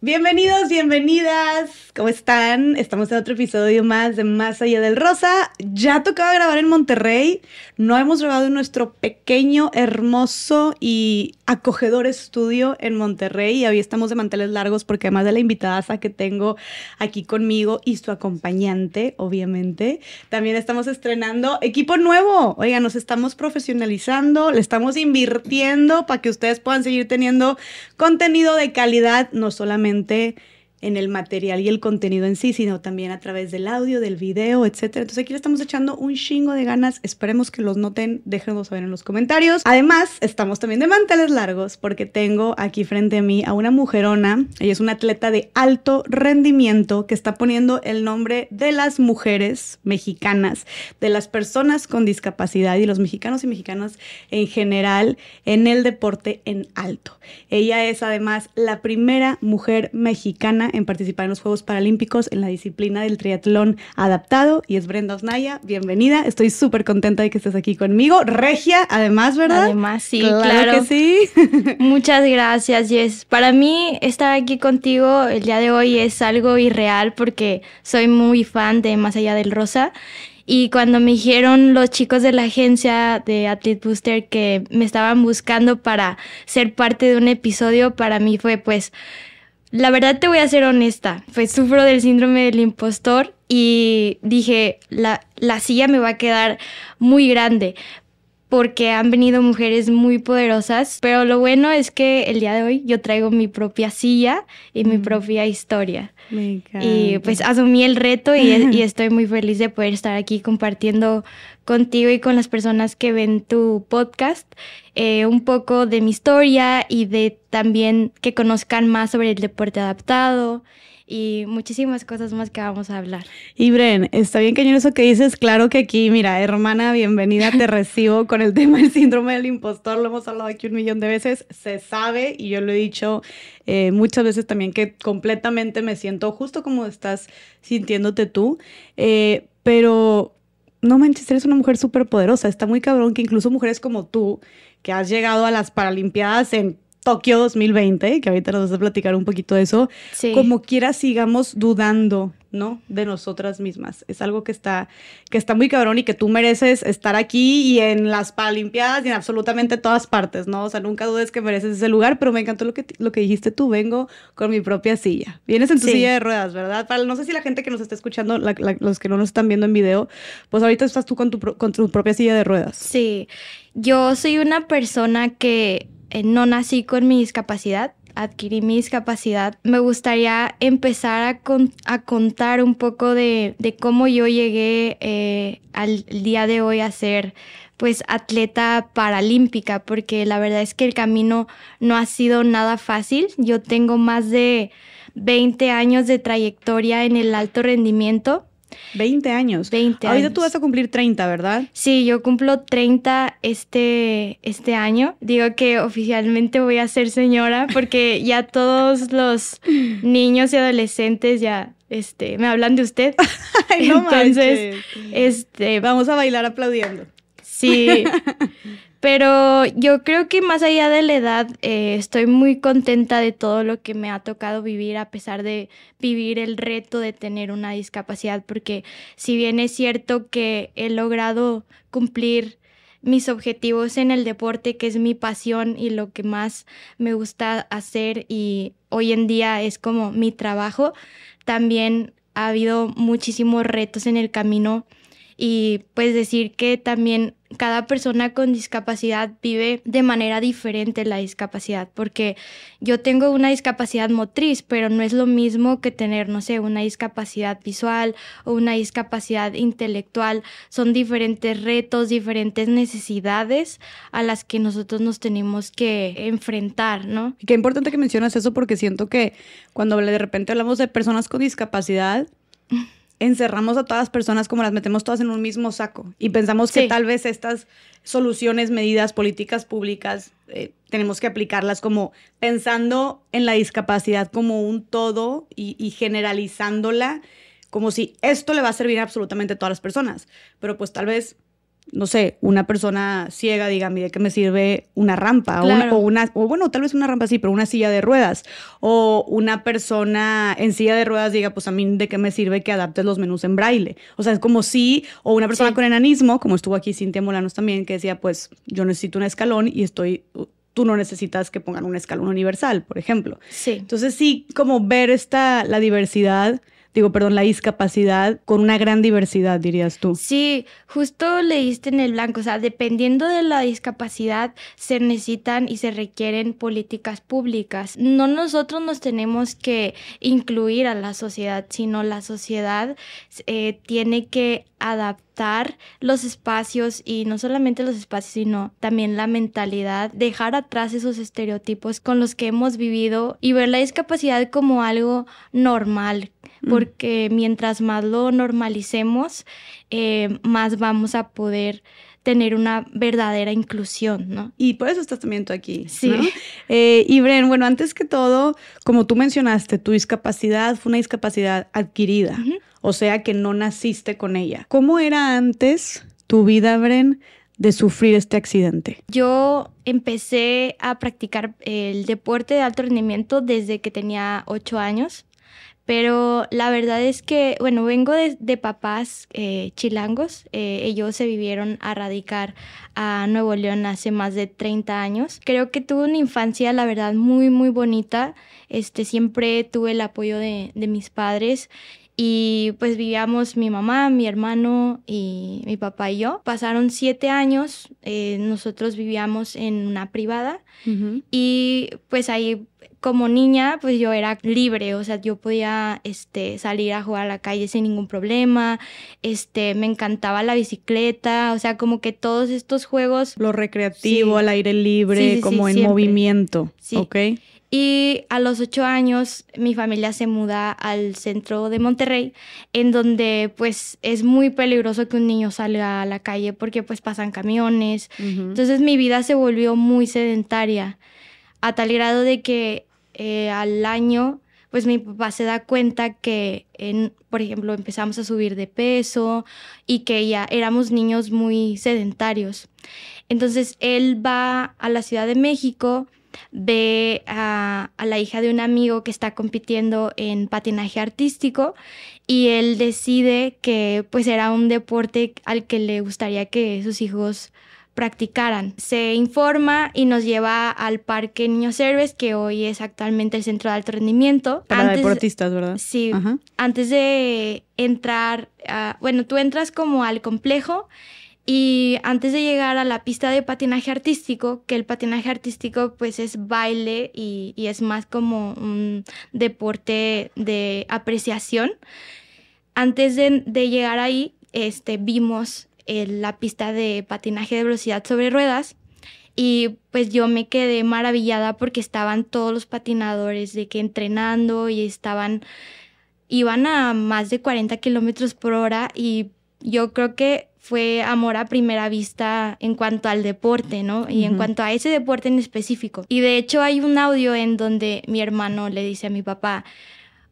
Bienvenidos, bienvenidas. ¿Cómo están? Estamos en otro episodio más de Más Allá del Rosa. Ya tocaba grabar en Monterrey. No hemos grabado en nuestro pequeño, hermoso y acogedor estudio en Monterrey. Y hoy estamos de manteles largos porque además de la invitada que tengo aquí conmigo y su acompañante, obviamente, también estamos estrenando equipo nuevo. Oiga, nos estamos profesionalizando, le estamos invirtiendo para que ustedes puedan seguir teniendo contenido de calidad, no solamente obviamente en el material y el contenido en sí, sino también a través del audio, del video, etcétera. Entonces aquí le estamos echando un chingo de ganas. Esperemos que los noten, déjenos saber en los comentarios. Además, estamos también de manteles largos porque tengo aquí frente a mí a una mujerona. Ella es una atleta de alto rendimiento que está poniendo el nombre de las mujeres mexicanas, de las personas con discapacidad y los mexicanos y mexicanas en general en el deporte en alto. Ella es además la primera mujer mexicana en participar en los Juegos Paralímpicos en la disciplina del triatlón adaptado y es Brenda Osnaya. Bienvenida, estoy súper contenta de que estés aquí conmigo. Regia, además, ¿verdad? Además, sí, claro. que sí. Muchas gracias, Jess. Para mí estar aquí contigo el día de hoy es algo irreal porque soy muy fan de Más allá del Rosa. Y cuando me dijeron los chicos de la agencia de Athlete Booster que me estaban buscando para ser parte de un episodio, para mí fue pues la verdad te voy a ser honesta, pues sufro del síndrome del impostor y dije, la, la silla me va a quedar muy grande porque han venido mujeres muy poderosas, pero lo bueno es que el día de hoy yo traigo mi propia silla y mi propia historia. Me encanta. Y pues asumí el reto y, y, estoy muy feliz de poder estar aquí compartiendo contigo y con las personas que ven tu podcast eh, un poco de mi historia y de también que conozcan más sobre el deporte adaptado y muchísimas cosas más que vamos a hablar. Y Bren, está bien cañón eso que dices, claro que aquí, mira, hermana, bienvenida, te recibo con el tema del síndrome del impostor, lo hemos hablado aquí un millón de veces, se sabe y yo lo he dicho eh, muchas veces también que completamente me siento justo como estás sintiéndote tú, eh, pero no manches, eres una mujer súper poderosa. Está muy cabrón que incluso mujeres como tú, que has llegado a las Paralimpiadas en Tokio 2020, que ahorita nos vas a platicar un poquito de eso, como quiera sigamos dudando ¿no? De nosotras mismas. Es algo que está, que está muy cabrón y que tú mereces estar aquí y en las Paralimpiadas y en absolutamente todas partes, ¿no? O sea, nunca dudes que mereces ese lugar, pero me encantó lo que, lo que dijiste tú, vengo con mi propia silla. Vienes en tu silla de ruedas, ¿verdad? Para, no sé si la gente que nos está escuchando, los que no nos están viendo en video, pues ahorita estás tú con tu, con tu propia silla de ruedas. Sí, yo soy una persona que eh, no nací con mi discapacidad, adquirí mi discapacidad, me gustaría empezar a, contar un poco de, cómo yo llegué eh, al día de hoy a ser pues atleta paralímpica, porque la verdad es que el camino no ha sido nada fácil. Yo tengo más de 20 años de trayectoria en el alto rendimiento 20 años. 20 años. Ahorita tú vas a cumplir 30, ¿verdad? Sí, yo cumplo 30 este, este año. Digo que oficialmente voy a ser señora porque ya todos los niños y adolescentes ya este, me hablan de usted. Ay, no Entonces, este, vamos a bailar aplaudiendo. Sí. Pero yo creo que más allá de la edad, eh, estoy muy contenta de todo lo que me ha tocado vivir a pesar de vivir el reto de tener una discapacidad, porque si bien es cierto que he logrado cumplir mis objetivos en el deporte, que es mi pasión y lo que más me gusta hacer y hoy en día es como mi trabajo, también ha habido muchísimos retos en el camino y pues decir que también cada persona con discapacidad vive de manera diferente la discapacidad, porque yo tengo una discapacidad motriz, pero no es lo mismo que tener, no sé, una discapacidad visual o una discapacidad intelectual. Son diferentes retos, diferentes necesidades a las que nosotros nos tenemos que enfrentar, ¿no? Qué importante que mencionas eso porque siento que cuando de repente hablamos de personas con discapacidad, encerramos a todas las personas como las metemos todas en un mismo saco y pensamos que tal vez estas soluciones, medidas, políticas públicas, eh, tenemos que aplicarlas como pensando en la discapacidad como un todo y, y, generalizándola como si esto le va a servir a absolutamente todas las personas. Pero pues tal vez no sé, una persona ciega diga, de qué me sirve una rampa o, una, o bueno, tal vez una rampa sí, pero una silla de ruedas. O una persona en silla de ruedas diga, pues a mí de qué me sirve que adaptes los menús en braille. O sea, es como si, o una persona con enanismo, como estuvo aquí Cintia Molanos también, que decía, pues yo necesito un escalón y estoy tú no necesitas que pongan un escalón universal, por ejemplo. Sí. Entonces sí, como ver esta, la diversidad digo, perdón, la discapacidad con una gran diversidad, dirías tú. Sí, justo leíste en el blanco, o sea, dependiendo de la discapacidad, se necesitan y se requieren políticas públicas. No nosotros nos tenemos que incluir a la sociedad, sino la sociedad eh, tiene que adaptar los espacios y no solamente los espacios, sino también la mentalidad, dejar atrás esos estereotipos con los que hemos vivido y ver la discapacidad como algo normal, mm. porque mientras más lo normalicemos, eh, más vamos a poder tener una verdadera inclusión, ¿no? Y por eso estás también tú aquí. Sí. Eh, y Bren, bueno, antes que todo, como tú mencionaste, tu discapacidad fue una discapacidad adquirida, o sea que no naciste con ella. ¿Cómo era antes tu vida, Bren, de sufrir este accidente? Yo empecé a practicar el deporte de alto rendimiento desde que tenía ocho años. Pero la verdad es que, bueno, vengo de, papás eh, chilangos. Eh, ellos se vivieron a radicar a Nuevo León hace más de 30 años. Creo que tuve una infancia, la verdad, muy, muy bonita. Este, siempre tuve el apoyo de mis padres y pues vivíamos mi mamá, mi hermano y mi papá y yo. Pasaron siete años, eh, nosotros vivíamos en una privada y pues ahí como niña, pues yo era libre, o sea, yo podía este, salir a jugar a la calle sin ningún problema, este, me encantaba la bicicleta, o sea, como que todos estos juegos... Lo recreativo, al aire libre, como en movimiento, ¿ok? Y a los ocho años mi familia se muda al centro de Monterrey, en donde pues es muy peligroso que un niño salga a la calle porque pues pasan camiones. Entonces mi vida se volvió muy sedentaria, a tal grado de que eh, al año, pues mi papá se da cuenta que, en, por ejemplo, empezamos a subir de peso y que ya éramos niños muy sedentarios. Entonces él va a la Ciudad de México, ve a, a, la hija de un amigo que está compitiendo en patinaje artístico y él decide que pues era un deporte al que le gustaría que sus hijos practicaran. Se informa y nos lleva al Parque Niños Héroes, que hoy es actualmente el centro de alto rendimiento. Para deportistas, ¿verdad? Sí. Antes de entrar, bueno, tú entras como al complejo y antes de llegar a la pista de patinaje artístico, que el patinaje artístico pues es baile y, es más como un deporte de apreciación, antes de, de llegar ahí, este, vimos la pista de patinaje de velocidad sobre ruedas y pues yo me quedé maravillada porque estaban todos los patinadores de que entrenando y estaban, iban a más de 40 kilómetros por hora y yo creo que fue amor a primera vista en cuanto al deporte, ¿no? Y en cuanto a ese deporte en específico. Y de hecho hay un audio en donde mi hermano le dice a mi papá,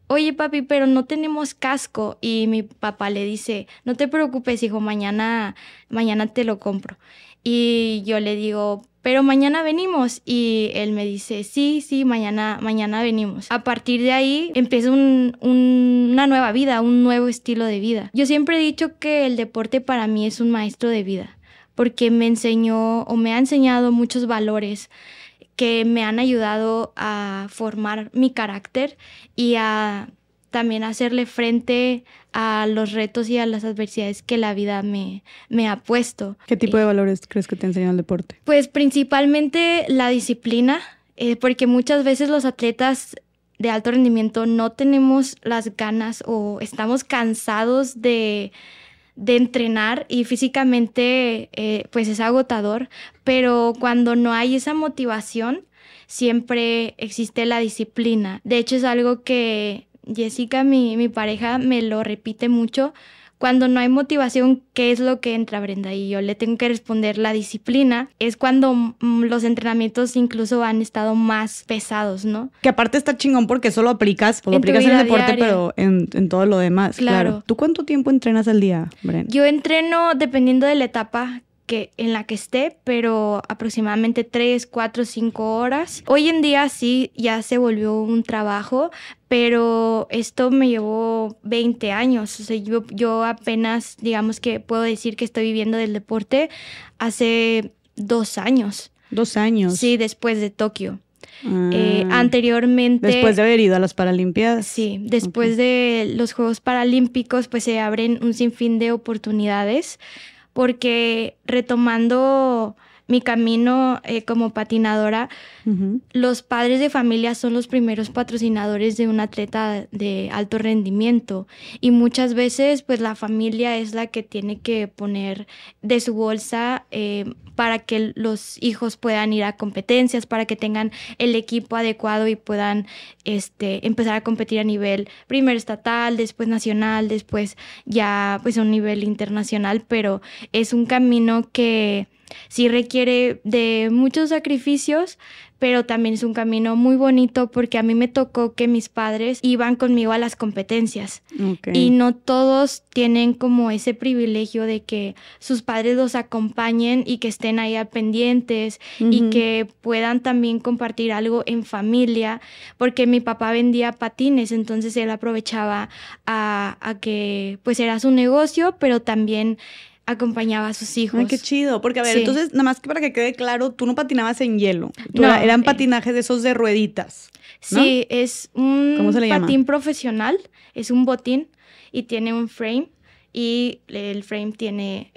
oye papi, pero no tenemos casco. Y mi papá le dice, no te preocupes, hijo, mañana, mañana te lo compro. Y yo le digo, pero mañana venimos. Y él me dice, sí, sí, mañana, mañana venimos. A partir de ahí empieza una nueva vida, un nuevo estilo de vida. Yo siempre he dicho que el deporte para mí es un maestro de vida, porque me enseñó o me ha enseñado muchos valores que me han ayudado a formar mi carácter y a también hacerle frente a los retos y a las adversidades que la vida me, me ha puesto. ¿Qué tipo de valores crees que te enseña el deporte? Pues principalmente la disciplina, eh, porque muchas veces los atletas de alto rendimiento no tenemos las ganas o estamos cansados de, de entrenar y físicamente eh, pues es agotador, pero cuando no hay esa motivación, siempre existe la disciplina. De hecho es algo que Jessica, mi, mi pareja, me lo repite mucho cuando no hay motivación, ¿qué es lo que entra, Brenda? Y yo le tengo que responder la disciplina. Es cuando mm, los entrenamientos incluso han estado más pesados, ¿no? Que aparte está chingón porque solo aplicas, pues, lo aplicas en el deporte, pero en, en, todo lo demás. Claro. ¿Tú cuánto tiempo entrenas al día, Brenda? Yo entreno dependiendo de la etapa que, en la que esté, pero aproximadamente 3, 4, 5 horas. Hoy en día sí ya se volvió un trabajo, pero esto me llevó 20 años. O sea, yo, yo apenas, digamos que puedo decir que estoy viviendo del deporte hace dos años. Dos años. Sí, después de Tokio. Eh, ah. anteriormente. Después de haber ido a las Paralimpiadas. Sí, después de los Juegos Paralímpicos, pues se abren un sinfín de oportunidades, porque retomando mi camino eh, como patinadora, los padres de familia son los primeros patrocinadores de un atleta de alto rendimiento. Y muchas veces pues la familia es la que tiene que poner de su bolsa eh, para que los hijos puedan ir a competencias, para que tengan el equipo adecuado y puedan este, empezar a competir a nivel primero estatal, después nacional, después ya pues a un nivel internacional, pero es un camino que sí requiere de muchos sacrificios, pero también es un camino muy bonito porque a mí me tocó que mis padres iban conmigo a las competencias. Y no todos tienen como ese privilegio de que sus padres los acompañen y que estén ahí pendientes y que puedan también compartir algo en familia porque mi papá vendía patines entonces él aprovechaba a, a que pues era su negocio pero también acompañaba a sus hijos. Ay, qué chido. Porque, a ver, entonces, nada más que para que quede claro, tú no patinabas en hielo. no, eran eh, patinajes de esos de rueditas. Sí, es un patín profesional, es un botín y tiene un frame y el frame tiene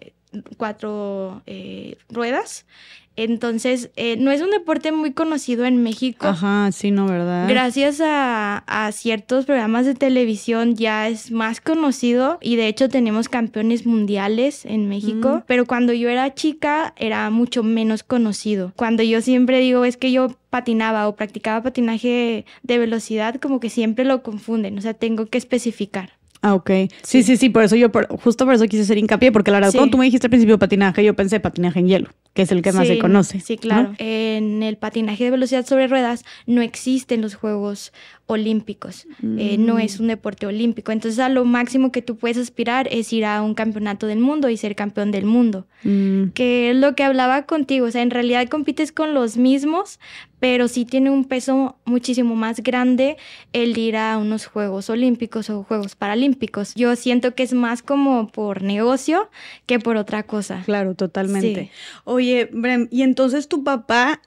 cuatro eh, ruedas entonces, eh, no es un deporte muy conocido en México. Ajá, sí, no, ¿verdad? Gracias a, ciertos programas de televisión ya es más conocido y de hecho tenemos campeones mundiales en México, mm. pero cuando yo era chica era mucho menos conocido. Cuando yo siempre digo es que yo patinaba o practicaba patinaje de velocidad, como que siempre lo confunden, o sea, tengo que especificar. Ah, ok. Sí, sí, sí, por eso yo, justo por eso quise hacer hincapié, porque la verdad, cuando tú me dijiste al principio patinaje, yo pensé patinaje en hielo, que es el que más se conoce. Sí, claro. En el patinaje de velocidad sobre ruedas no existen los juegos olímpicos, eh, no es mm. un deporte olímpico. Entonces, a lo máximo que tú puedes aspirar es ir a un campeonato del mundo y ser campeón del mundo, mm. que es lo que hablaba contigo. O sea, en realidad compites con los mismos, pero sí tiene un peso muchísimo más grande el ir a unos Juegos Olímpicos o Juegos Paralímpicos. Yo siento que es más como por negocio que por otra cosa. Claro, totalmente. Oye, Brem, ¿y entonces tu papá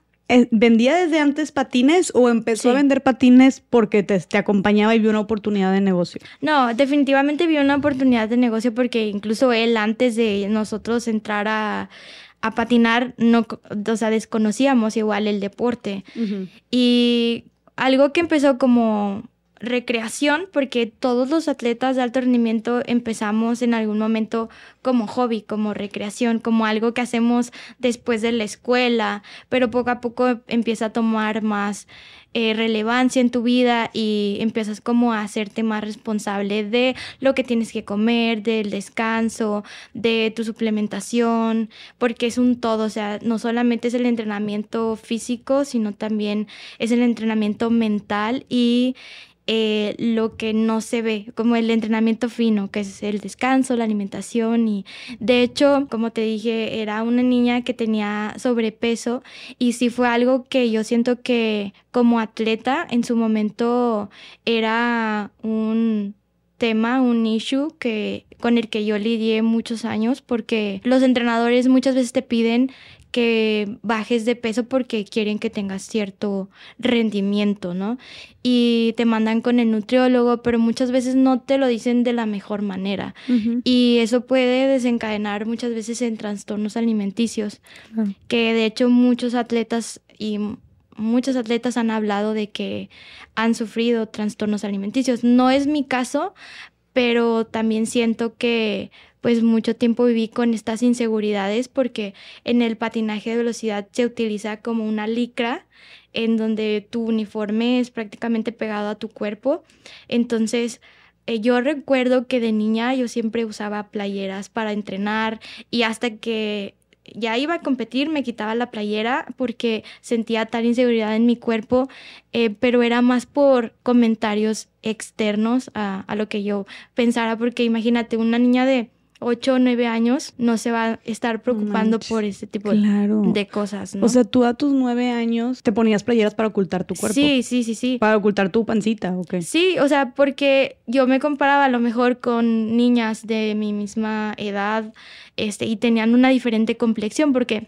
¿Vendía desde antes patines o empezó a vender patines porque te, acompañaba y vio una oportunidad de negocio? No, definitivamente vio una oportunidad de negocio porque incluso él antes de nosotros entrar a, patinar, no, o sea, desconocíamos igual el deporte. Y algo que empezó como recreación, porque todos los atletas de alto rendimiento empezamos en algún momento como hobby, como recreación, como algo que hacemos después de la escuela, pero poco a poco empieza a tomar más eh, relevancia en tu vida y empiezas como a hacerte más responsable de lo que tienes que comer, del descanso, de tu suplementación, porque es un todo, o sea, no solamente es el entrenamiento físico, sino también es el entrenamiento mental y eh, lo que no se ve, como el entrenamiento fino, que es el descanso, la alimentación y de hecho, como te dije, era una niña que tenía sobrepeso y sí fue algo que yo siento que como atleta en su momento era un tema, un issue que con el que yo lidié muchos años porque los entrenadores muchas veces te piden que bajes de peso porque quieren que tengas cierto rendimiento, ¿no? Y te mandan con el nutriólogo, pero muchas veces no te lo dicen de la mejor manera. Y eso puede desencadenar muchas veces en trastornos alimenticios, que de hecho muchos atletas y muchos atletas han hablado de que han sufrido trastornos alimenticios. No es mi caso, pero también siento que pues mucho tiempo viví con estas inseguridades porque en el patinaje de velocidad se utiliza como una licra en donde tu uniforme es prácticamente pegado a tu cuerpo. Entonces, eh, yo recuerdo que de niña yo siempre usaba playeras para entrenar y hasta que ya iba a competir me quitaba la playera porque sentía tal inseguridad en mi cuerpo, eh, pero era más por comentarios externos a, a, lo que yo pensara, porque imagínate una niña de 8 o 9 años no se va a estar preocupando por este tipo de cosas, ¿no? O sea, tú a tus 9 años te ponías playeras para ocultar tu cuerpo. Sí, sí, sí, sí. Para ocultar tu pancita, ¿ok? Sí, o sea, porque yo me comparaba a lo mejor con niñas de mi misma edad, este, y tenían una diferente complexión, porque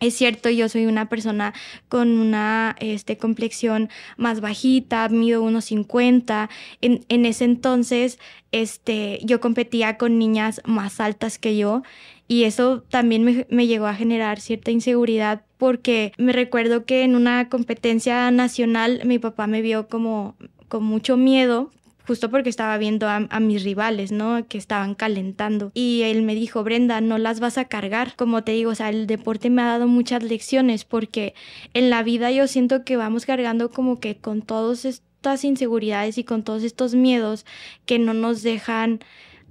es cierto, yo soy una persona con una este, complexión más bajita, mido unos 50. En, en, ese entonces, este, yo competía con niñas más altas que yo y eso también me, me llegó a generar cierta inseguridad porque me recuerdo que en una competencia nacional mi papá me vio como con mucho miedo justo porque estaba viendo a, mis rivales, ¿no? Que estaban calentando. Y él me dijo, Brenda, no las vas a cargar. Como te digo, o sea, el deporte me ha dado muchas lecciones porque en la vida yo siento que vamos cargando como que con todas estas inseguridades y con todos estos miedos que no nos dejan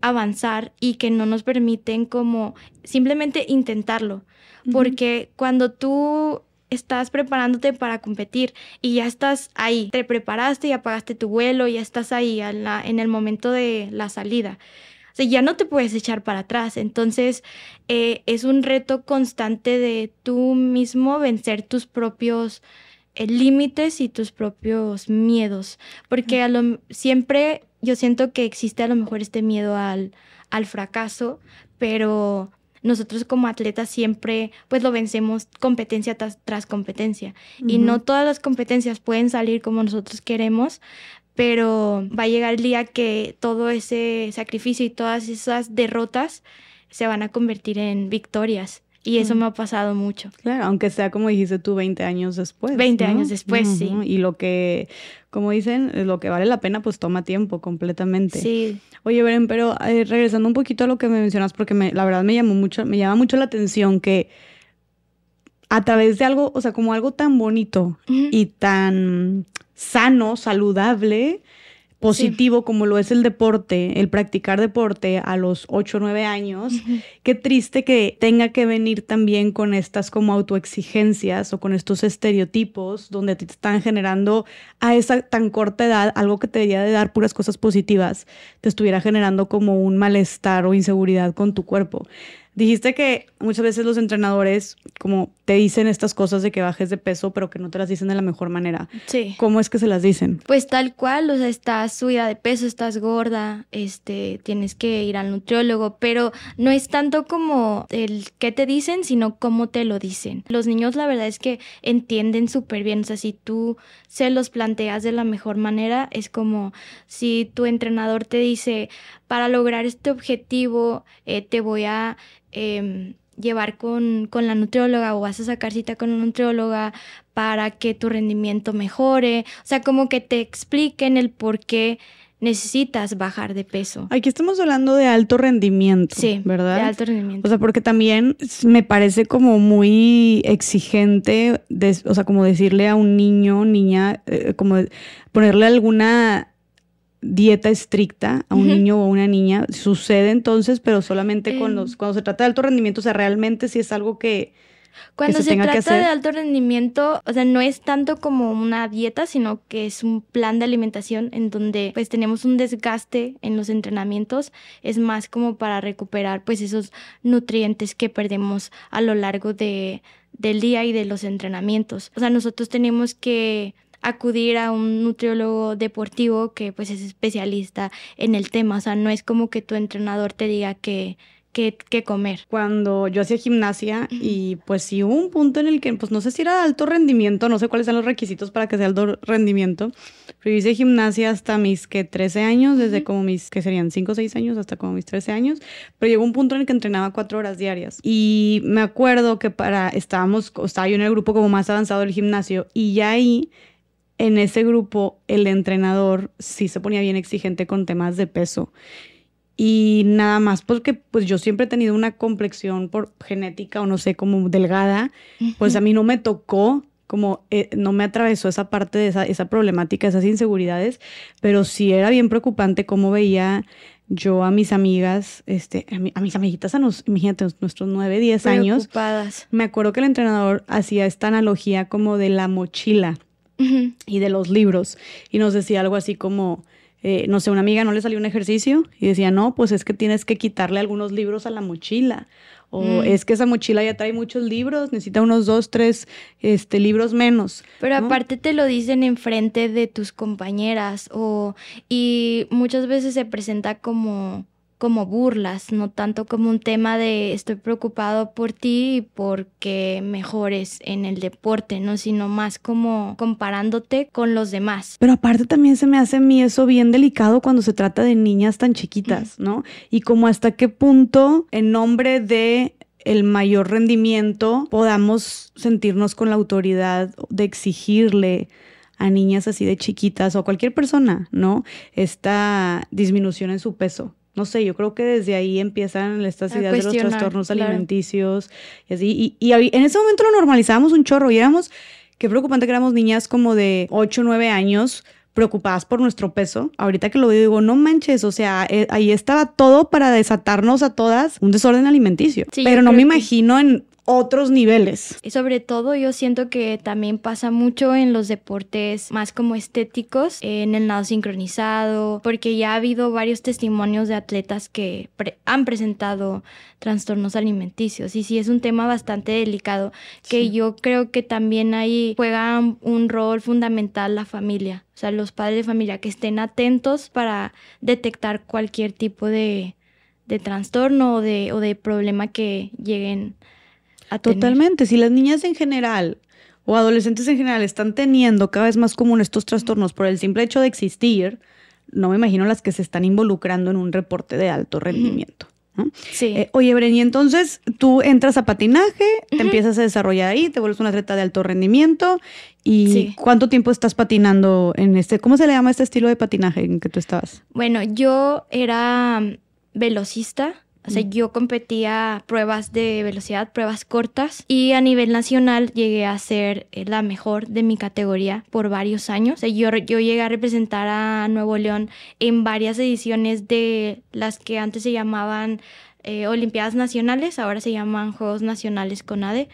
avanzar y que no nos permiten como simplemente intentarlo. Porque cuando tú estás preparándote para competir y ya estás ahí, te preparaste y apagaste tu vuelo, ya estás ahí en, el momento de la salida. O sea, ya no te puedes echar para atrás. Entonces, eh, es un reto constante de tú mismo vencer tus propios eh, límites y tus propios miedos. Porque a lo, siempre yo siento que existe a lo mejor este miedo al, al fracaso, pero nosotros como atletas siempre pues lo vencemos competencia tras, competencia y no todas las competencias pueden salir como nosotros queremos, pero va a llegar el día que todo ese sacrificio y todas esas derrotas se van a convertir en victorias. Y eso me ha pasado mucho. Claro, aunque sea como dijiste tú 20 años después. 20 años después, sí. Y lo que, como dicen, lo que vale la pena, pues toma tiempo completamente. Sí. Oye, Beren, pero eh, regresando un poquito a lo que me mencionas, porque me, la verdad me llamó mucho, me llama mucho la atención que a través de algo, o sea, como algo tan bonito y tan sano, saludable, positivo como lo es el deporte, el practicar deporte a los 8 o 9 años, qué triste que tenga que venir también con estas como autoexigencias o con estos estereotipos donde te están generando a esa tan corta edad algo que te debería de dar puras cosas positivas, te estuviera generando como un malestar o inseguridad con tu cuerpo. Dijiste que muchas veces los entrenadores como te dicen estas cosas de que bajes de peso, pero que no te las dicen de la mejor manera. Sí. ¿Cómo es que se las dicen? Pues tal cual, o sea, estás subida de peso, estás gorda, este, tienes que ir al nutriólogo, pero no es tanto como el qué te dicen, sino cómo te lo dicen. Los niños la verdad es que entienden súper bien, o sea, si tú se los planteas de la mejor manera, es como si tu entrenador te dice, para lograr este objetivo, eh, te voy a Em, llevar con, la nutrióloga o vas a sacar cita con una nutrióloga para que tu rendimiento mejore. O sea, como que te expliquen el por qué necesitas bajar de peso. Aquí estamos hablando de alto rendimiento, sí, ¿verdad? De alto rendimiento. O sea, porque también me parece como muy exigente, o sea, como decirle a un niño, niña, eh, como ponerle alguna dieta estricta a un niño o una niña. Sucede entonces, pero solamente con los, cuando se trata de alto rendimiento, o sea, realmente sí es algo que... Cuando se, trata de alto rendimiento, o sea, no es tanto como una dieta, sino que es un plan de alimentación en donde pues tenemos un desgaste en los entrenamientos, es más como para recuperar pues esos nutrientes que perdemos a lo largo de, del día y de los entrenamientos. O sea, nosotros tenemos que acudir a un nutriólogo deportivo que pues es especialista en el tema, o sea, no es como que tu entrenador te diga que qué, comer. Cuando yo hacía gimnasia y pues sí hubo un punto en el que pues no sé si era alto rendimiento, no sé cuáles son los requisitos para que sea alto rendimiento, pero hice gimnasia hasta mis que 13 años, desde como mis que serían 5 o 6 años hasta como mis 13 años, pero llegó un punto en el que entrenaba 4 horas diarias. Y me acuerdo que para estábamos, estaba yo en el grupo como más avanzado del gimnasio y ya ahí en ese grupo el entrenador sí se ponía bien exigente con temas de peso. Y nada más porque pues yo siempre he tenido una complexión por genética o no sé, como delgada, pues a mí no me tocó, como eh, no me atravesó esa parte de esa, esa problemática, esas inseguridades, pero sí era bien preocupante cómo veía yo a mis amigas, este, a, mis amiguitas, a nos, imagínate, nuestros 9, 10 años. Me acuerdo que el entrenador hacía esta analogía como de la mochila y de los libros. Y nos decía algo así como eh, no sé, una amiga no le salió un ejercicio y decía, no, pues es que tienes que quitarle algunos libros a la mochila. O Mm. es que esa mochila ya trae muchos libros, necesita unos dos, tres este, libros menos. Pero ¿no? aparte te lo dicen enfrente de tus compañeras o y muchas veces se presenta como como burlas, no tanto como un tema de estoy preocupado por ti y porque mejores en el deporte, no, sino más como comparándote con los demás. Pero aparte también se me hace a mí eso bien delicado cuando se trata de niñas tan chiquitas, ¿no? Y como hasta qué punto, en nombre de el mayor rendimiento, podamos sentirnos con la autoridad de exigirle a niñas así de chiquitas o a cualquier persona, ¿no? Esta disminución en su peso. No sé, yo creo que desde ahí empiezan estas ideas de los trastornos claro. alimenticios y así. Y, en ese momento lo normalizábamos un chorro y éramos, qué preocupante que éramos niñas como de 8 o 9 años preocupadas por nuestro peso. Ahorita que lo veo digo, no manches, o sea, eh, ahí estaba todo para desatarnos a todas un desorden alimenticio. Sí, Pero no me que- imagino en otros niveles. Y sobre todo yo siento que también pasa mucho en los deportes más como estéticos, en el nado sincronizado, porque ya ha habido varios testimonios de atletas que pre- han presentado trastornos alimenticios. Y sí es un tema bastante delicado que Sí. yo creo que también ahí juega un- un rol fundamental la familia, o sea, los padres de familia que estén atentos para detectar cualquier tipo de, de trastorno o de, o de problema que lleguen a tener. Totalmente. Si las niñas en general o adolescentes en general están teniendo cada vez más común estos trastornos por el simple hecho de existir, no me imagino las que se están involucrando en un reporte de alto rendimiento. ¿no? Sí. Eh, oye, Bren, y entonces tú entras a patinaje, te empiezas a desarrollar ahí, te vuelves un atleta de alto rendimiento. ¿Y Sí. cuánto tiempo estás patinando en este? ¿Cómo se le llama este estilo de patinaje en que tú estabas? Bueno, yo era mm, velocista, o sea, yo competía pruebas de velocidad, pruebas cortas, y a nivel nacional llegué a ser eh, la mejor de mi categoría por varios años. O sea, yo, yo llegué a representar a Nuevo León en varias ediciones de las que antes se llamaban eh, Olimpiadas Nacionales, ahora se llaman Juegos Nacionales CONADE.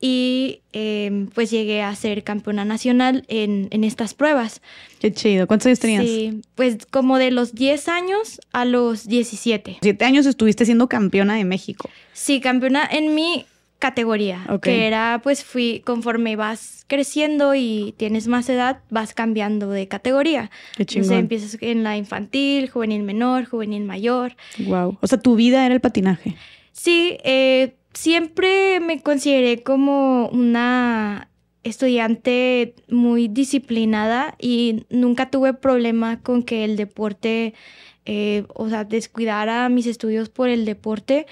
Y eh, pues llegué a ser campeona nacional en, en estas pruebas. Qué chido. ¿Cuántos años tenías? Sí, pues como de los 10 años a los 17. Siete años estuviste siendo campeona de México. Sí, campeona en mi categoría, Ok. que era pues fui conforme vas creciendo y tienes más edad, vas cambiando de categoría. Qué Entonces chingón. empiezas en la infantil, juvenil menor, juvenil mayor. Wow. O sea, tu vida era el patinaje. Sí, eh, siempre me consideré como una estudiante muy disciplinada y nunca tuve problema con que el deporte, eh, o sea, descuidara mis estudios por el deporte,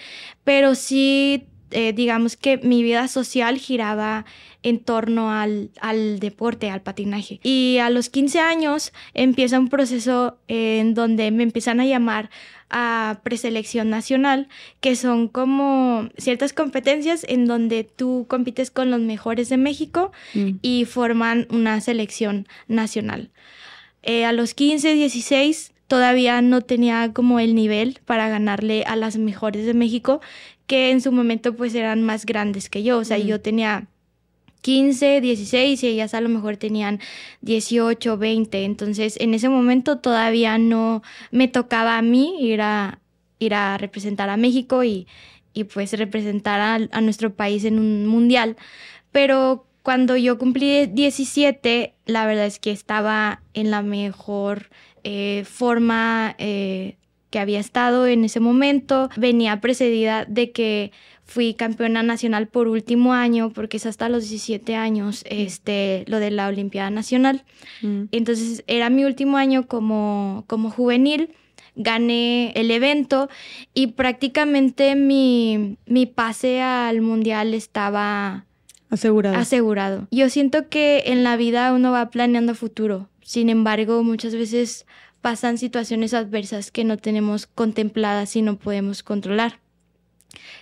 pero sí, eh, digamos que mi vida social giraba en torno al, al deporte, al patinaje. Y a los 15 años empieza un proceso eh, en donde me empiezan a llamar a preselección nacional, que son como ciertas competencias en donde tú compites con los mejores de México Mm. y forman una selección nacional. Eh, a los 15, 16 todavía no tenía como el nivel para ganarle a las mejores de México, que en su momento pues eran más grandes que yo, o sea, Mm. yo tenía 15, 16 y ellas a lo mejor tenían 18, 20. Entonces, en ese momento todavía no me tocaba a mí ir a, ir a representar a México y, y pues representar a, nuestro país en un mundial. Pero cuando yo cumplí 17, la verdad es que estaba en la mejor eh, forma eh, que había estado en ese momento. Venía precedida de que fui campeona nacional por último año, porque es hasta los 17 años, este, lo de la Olimpiada Nacional. Mm. Entonces era mi último año como, como juvenil, gané el evento y prácticamente mi, mi pase al mundial estaba Asegurado. asegurado. Yo siento que en la vida uno va planeando futuro, sin embargo muchas veces pasan situaciones adversas que no tenemos contempladas y no podemos controlar.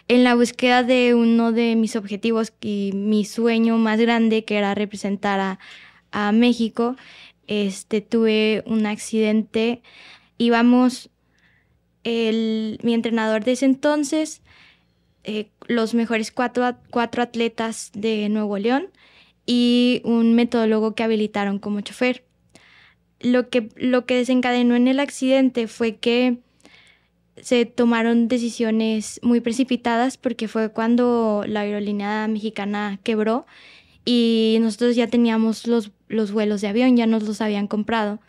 En la búsqueda de uno de mis objetivos y mi sueño más grande, que era representar a, México, este, tuve un accidente. Íbamos, el, mi entrenador de ese entonces, eh, los mejores cuatro, at- cuatro atletas de Nuevo León y un metodólogo que habilitaron como chofer. lo que, lo que desencadenó en el accidente fue que se tomaron decisiones muy precipitadas porque fue cuando la aerolínea mexicana quebró y nosotros ya teníamos los, los vuelos de avión, ya nos los habían comprado,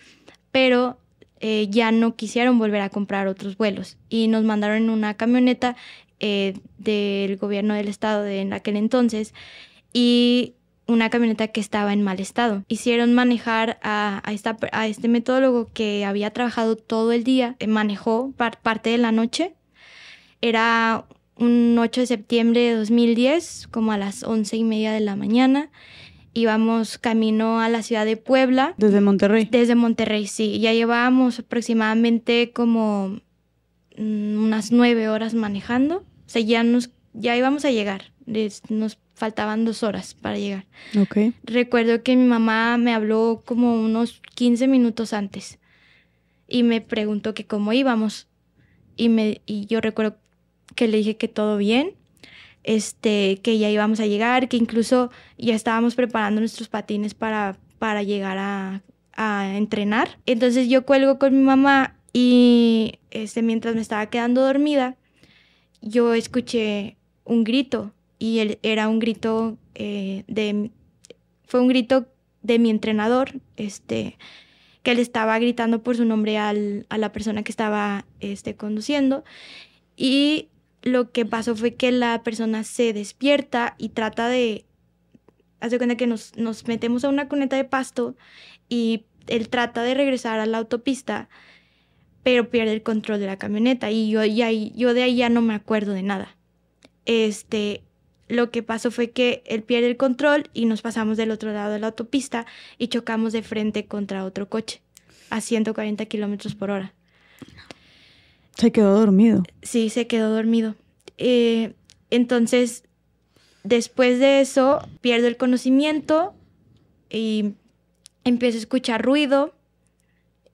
pero eh, ya no quisieron volver a comprar otros vuelos y nos mandaron en una camioneta eh, del gobierno del estado en aquel entonces y una camioneta que estaba en mal estado. Hicieron manejar a, esta, a este metólogo que había trabajado todo el día, eh, manejó parte de la noche. Era un 8 de septiembre de 2010, como a las once y media de la mañana. Íbamos camino a la ciudad de Puebla. ¿Desde Monterrey? Desde Monterrey, sí. Ya llevábamos aproximadamente como mm, unas nueve horas manejando. O sea, ya, nos, ya íbamos a llegar. Nos faltaban dos horas para llegar. Ok. Recuerdo que mi mamá me habló como unos 15 minutos antes y me preguntó que cómo íbamos. Y, me, y yo recuerdo que le dije que todo bien, este, que ya íbamos a llegar, que incluso ya estábamos preparando nuestros patines para, para llegar a, a entrenar. Entonces yo cuelgo con mi mamá y este, mientras me estaba quedando dormida, yo escuché un grito y él, era un grito eh, de... Fue un grito de mi entrenador, este, que él estaba gritando por su nombre al, a la persona que estaba este, conduciendo. Y lo que pasó fue que la persona se despierta y trata de... Hace cuenta que nos, nos metemos a una cuneta de pasto y él trata de regresar a la autopista, pero pierde el control de la camioneta y yo, yo de ahí ya no me acuerdo de nada. Este, lo que pasó fue que él pierde el control y nos pasamos del otro lado de la autopista y chocamos de frente contra otro coche a 140 kilómetros por hora. Se quedó dormido. Sí, se quedó dormido. Eh, entonces, después de eso, pierdo el conocimiento y empiezo a escuchar ruido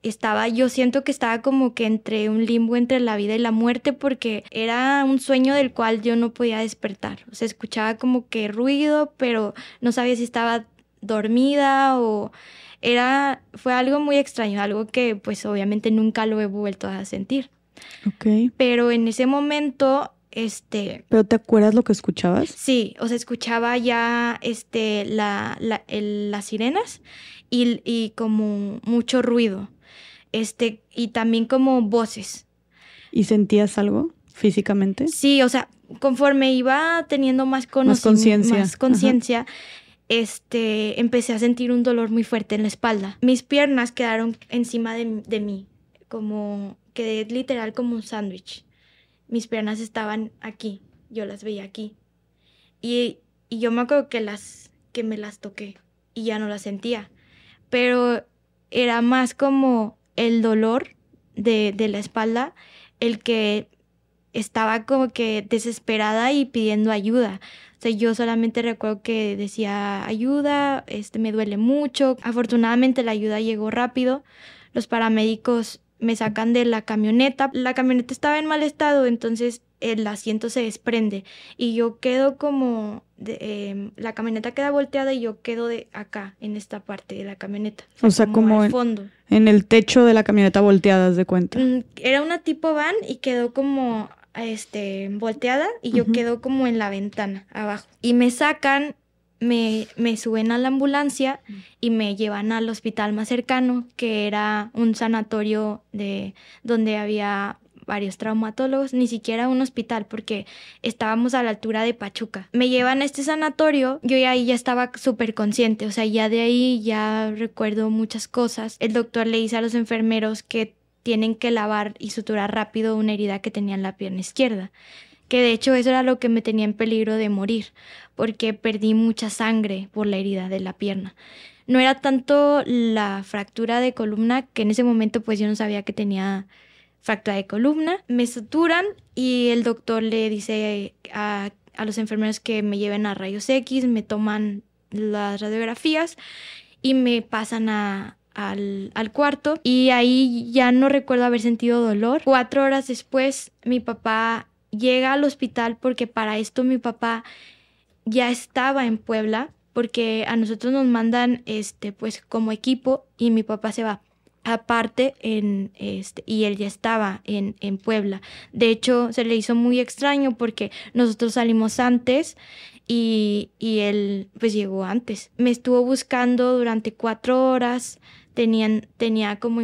estaba, yo siento que estaba como que entre un limbo entre la vida y la muerte porque era un sueño del cual yo no podía despertar. O sea, escuchaba como que ruido, pero no sabía si estaba dormida o era, fue algo muy extraño, algo que pues obviamente nunca lo he vuelto a sentir. Ok. Pero en ese momento, este... ¿Pero te acuerdas lo que escuchabas? Sí, o sea, escuchaba ya, este, la, la, las sirenas y, y como mucho ruido este, y también como voces. ¿Y sentías algo físicamente? Sí, o sea, conforme iba teniendo más conciencia, más conciencia, este, empecé a sentir un dolor muy fuerte en la espalda. Mis piernas quedaron encima de, de mí, como quedé literal como un sándwich. Mis piernas estaban aquí, yo las veía aquí. Y, y yo me acuerdo que las que me las toqué y ya no las sentía. Pero era más como el dolor de, de la espalda, el que estaba como que desesperada y pidiendo ayuda. O sea, yo solamente recuerdo que decía ayuda, este me duele mucho. Afortunadamente la ayuda llegó rápido. Los paramédicos me sacan de la camioneta. La camioneta estaba en mal estado, entonces el asiento se desprende y yo quedo como em, la camioneta queda volteada y yo quedo de acá en esta parte de la camioneta. O sea como, en, fondo. en el techo de la camioneta volteada de cuenta. Mm, era una tipo van y quedó como este volteada y yo quedo como en la ventana abajo. Y me sacan me, me, suben a la ambulancia y me llevan al hospital más cercano, que era un sanatorio de donde había varios traumatólogos, ni siquiera un hospital, porque estábamos a la altura de Pachuca. Me llevan a este sanatorio, yo ahí ya estaba súper consciente, o sea, ya de ahí ya recuerdo muchas cosas. El doctor le dice a los enfermeros que tienen que lavar y suturar rápido una herida que tenía en la pierna izquierda que de hecho eso era lo que me tenía en peligro de morir, porque perdí mucha sangre por la herida de la pierna. No era tanto la fractura de columna, que en ese momento pues yo no sabía que tenía fractura de columna, me suturan y el doctor le dice a, los enfermeros que me lleven a rayos X, me toman las radiografías y me pasan al, al, cuarto y ahí ya no recuerdo haber sentido dolor. Cuatro horas después mi papá llega al hospital porque para esto mi papá ya estaba en Puebla porque a nosotros nos mandan este pues como equipo y mi papá se va aparte en este y él ya estaba en, en Puebla. De hecho, se le hizo muy extraño porque nosotros salimos antes y, y, él pues llegó antes. Me estuvo buscando durante cuatro horas, Tenían, tenía como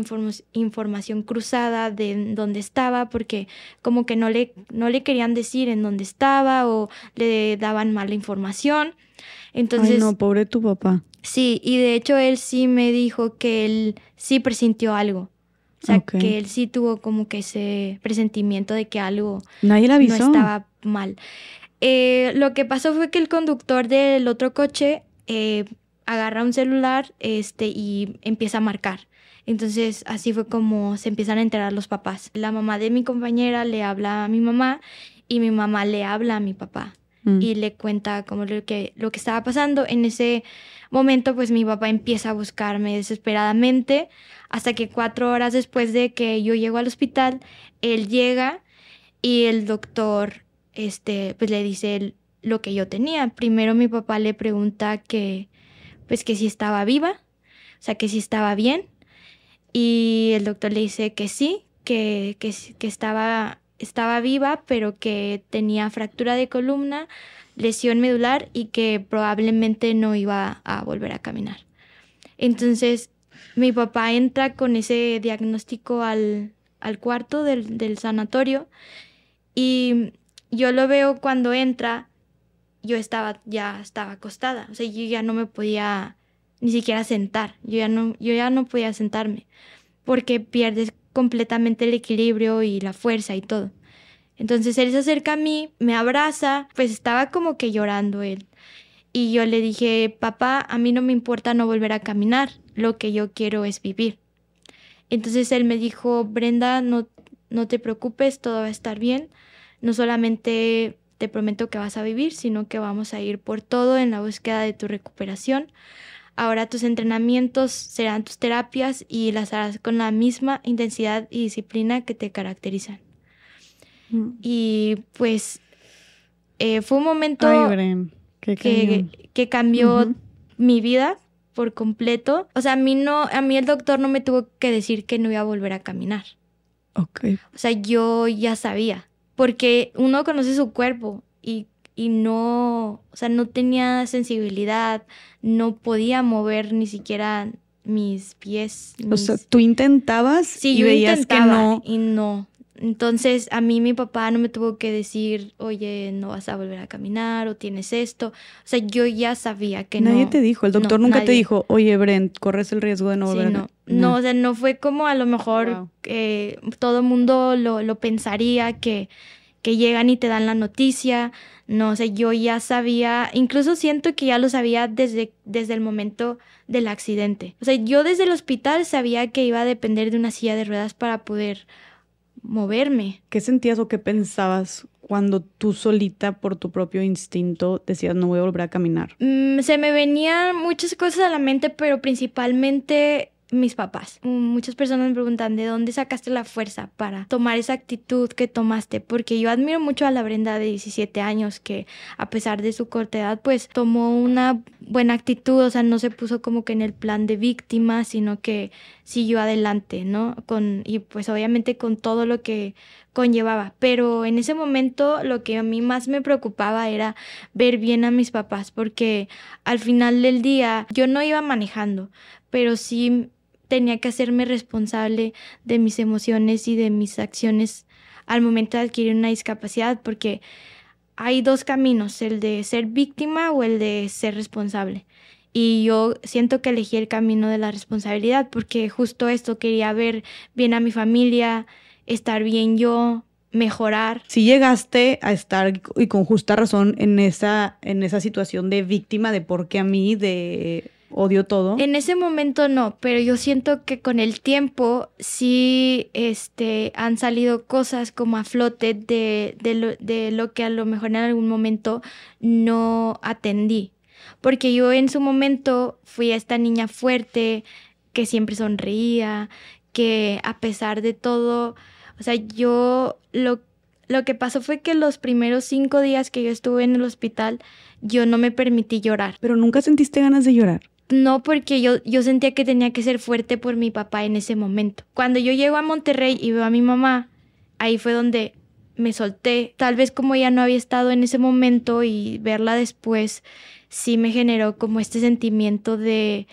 información cruzada de dónde estaba porque como que no le, no le querían decir en dónde estaba o le daban mala información. Entonces, Ay, no, pobre tu papá. Sí, y de hecho él sí me dijo que él sí presintió algo. O sea, que él sí tuvo como que ese presentimiento de que algo Nadie no estaba mal. Eh, lo que pasó fue que el conductor del otro coche eh, agarra un celular este, y empieza a marcar. Entonces así fue como se empiezan a enterar los papás. La mamá de mi compañera le habla a mi mamá y mi mamá le habla a mi papá mm. y le cuenta como lo que, lo que estaba pasando. En ese momento pues mi papá empieza a buscarme desesperadamente hasta que cuatro horas después de que yo llego al hospital, él llega y el doctor este, pues le dice lo que yo tenía. Primero mi papá le pregunta que, pues que si estaba viva, o sea, que si estaba bien. Y el doctor le dice que sí, que, que, que estaba, estaba viva, pero que tenía fractura de columna, lesión medular y que probablemente no iba a volver a caminar. Entonces, mi papá entra con ese diagnóstico al, al cuarto del, del sanatorio y yo lo veo cuando entra, yo estaba, ya estaba acostada, o sea, yo ya no me podía ni siquiera sentar, yo ya no, yo ya no podía sentarme, porque pierdes completamente el equilibrio y la fuerza y todo. Entonces él se acerca a mí, me abraza, pues estaba como que llorando él. Y yo le dije, papá, a mí no me importa no volver a caminar, lo que yo quiero es vivir. Entonces él me dijo, Brenda, no, no te preocupes, todo va a estar bien no solamente te prometo que vas a vivir, sino que vamos a ir por todo en la búsqueda de tu recuperación. Ahora tus entrenamientos serán tus terapias y las harás con la misma intensidad y disciplina que te caracterizan. Mm. Y pues eh, fue un momento que, cambió mi vida por completo. O sea, a mí no, a mí el doctor no me tuvo que decir que no iba a volver a caminar. Okay. O sea, yo ya sabía porque uno conoce su cuerpo y, y no, o sea, no tenía sensibilidad, no podía mover ni siquiera mis pies. O sea, tú intentabas sí, y yo veías que no. Y no. Entonces a mí mi papá no me tuvo que decir, oye, no vas a volver a caminar o tienes esto. O sea, yo ya sabía que no. Nadie te dijo, el doctor nunca te dijo, oye, Brent, corres el riesgo de no volver no. no. o sea, no fue como a lo mejor que todo el mundo lo, lo pensaría que que llegan y te dan la noticia. No sé, yo ya sabía, incluso siento que ya lo sabía desde, desde el momento del accidente. O sea, yo desde el hospital sabía que iba a depender de una silla de ruedas para poder moverme. ¿Qué sentías o qué pensabas cuando tú solita por tu propio instinto decías no voy a volver a caminar? Mm, se me venían muchas cosas a la mente, pero principalmente mis papás. Muchas personas me preguntan de dónde sacaste la fuerza para tomar esa actitud que tomaste, porque yo admiro mucho a la Brenda de 17 años que a pesar de su corta edad pues tomó una buena actitud, o sea, no se puso como que en el plan de víctima, sino que siguió adelante, ¿no? Con y pues obviamente con todo lo que conllevaba, pero en ese momento lo que a mí más me preocupaba era ver bien a mis papás, porque al final del día yo no iba manejando, pero sí tenía que hacerme responsable de mis emociones y de mis acciones al momento de adquirir una discapacidad, porque hay dos caminos, el de ser víctima o el de ser responsable. Y yo siento que elegí el camino de la responsabilidad porque justo esto quería ver bien a mi familia, estar bien yo, mejorar. Si llegaste a estar y con justa razón en esa en esa situación de víctima de por qué a mí de odio todo. En ese momento no, pero yo siento que con el tiempo sí este, han salido cosas como a flote de, de, lo, de lo que a lo mejor en algún momento no atendí. Porque yo en su momento fui esta niña fuerte que siempre sonreía, que a pesar de todo, o sea, yo lo, lo que pasó fue que los primeros cinco días que yo estuve en el hospital, yo no me permití llorar. Pero nunca sentiste ganas de llorar. No porque yo, yo sentía que tenía que ser fuerte por mi papá en ese momento. Cuando yo llego a Monterrey y veo a mi mamá, ahí fue donde me solté. Tal vez como ella no había estado en ese momento y verla después, sí me generó como este sentimiento de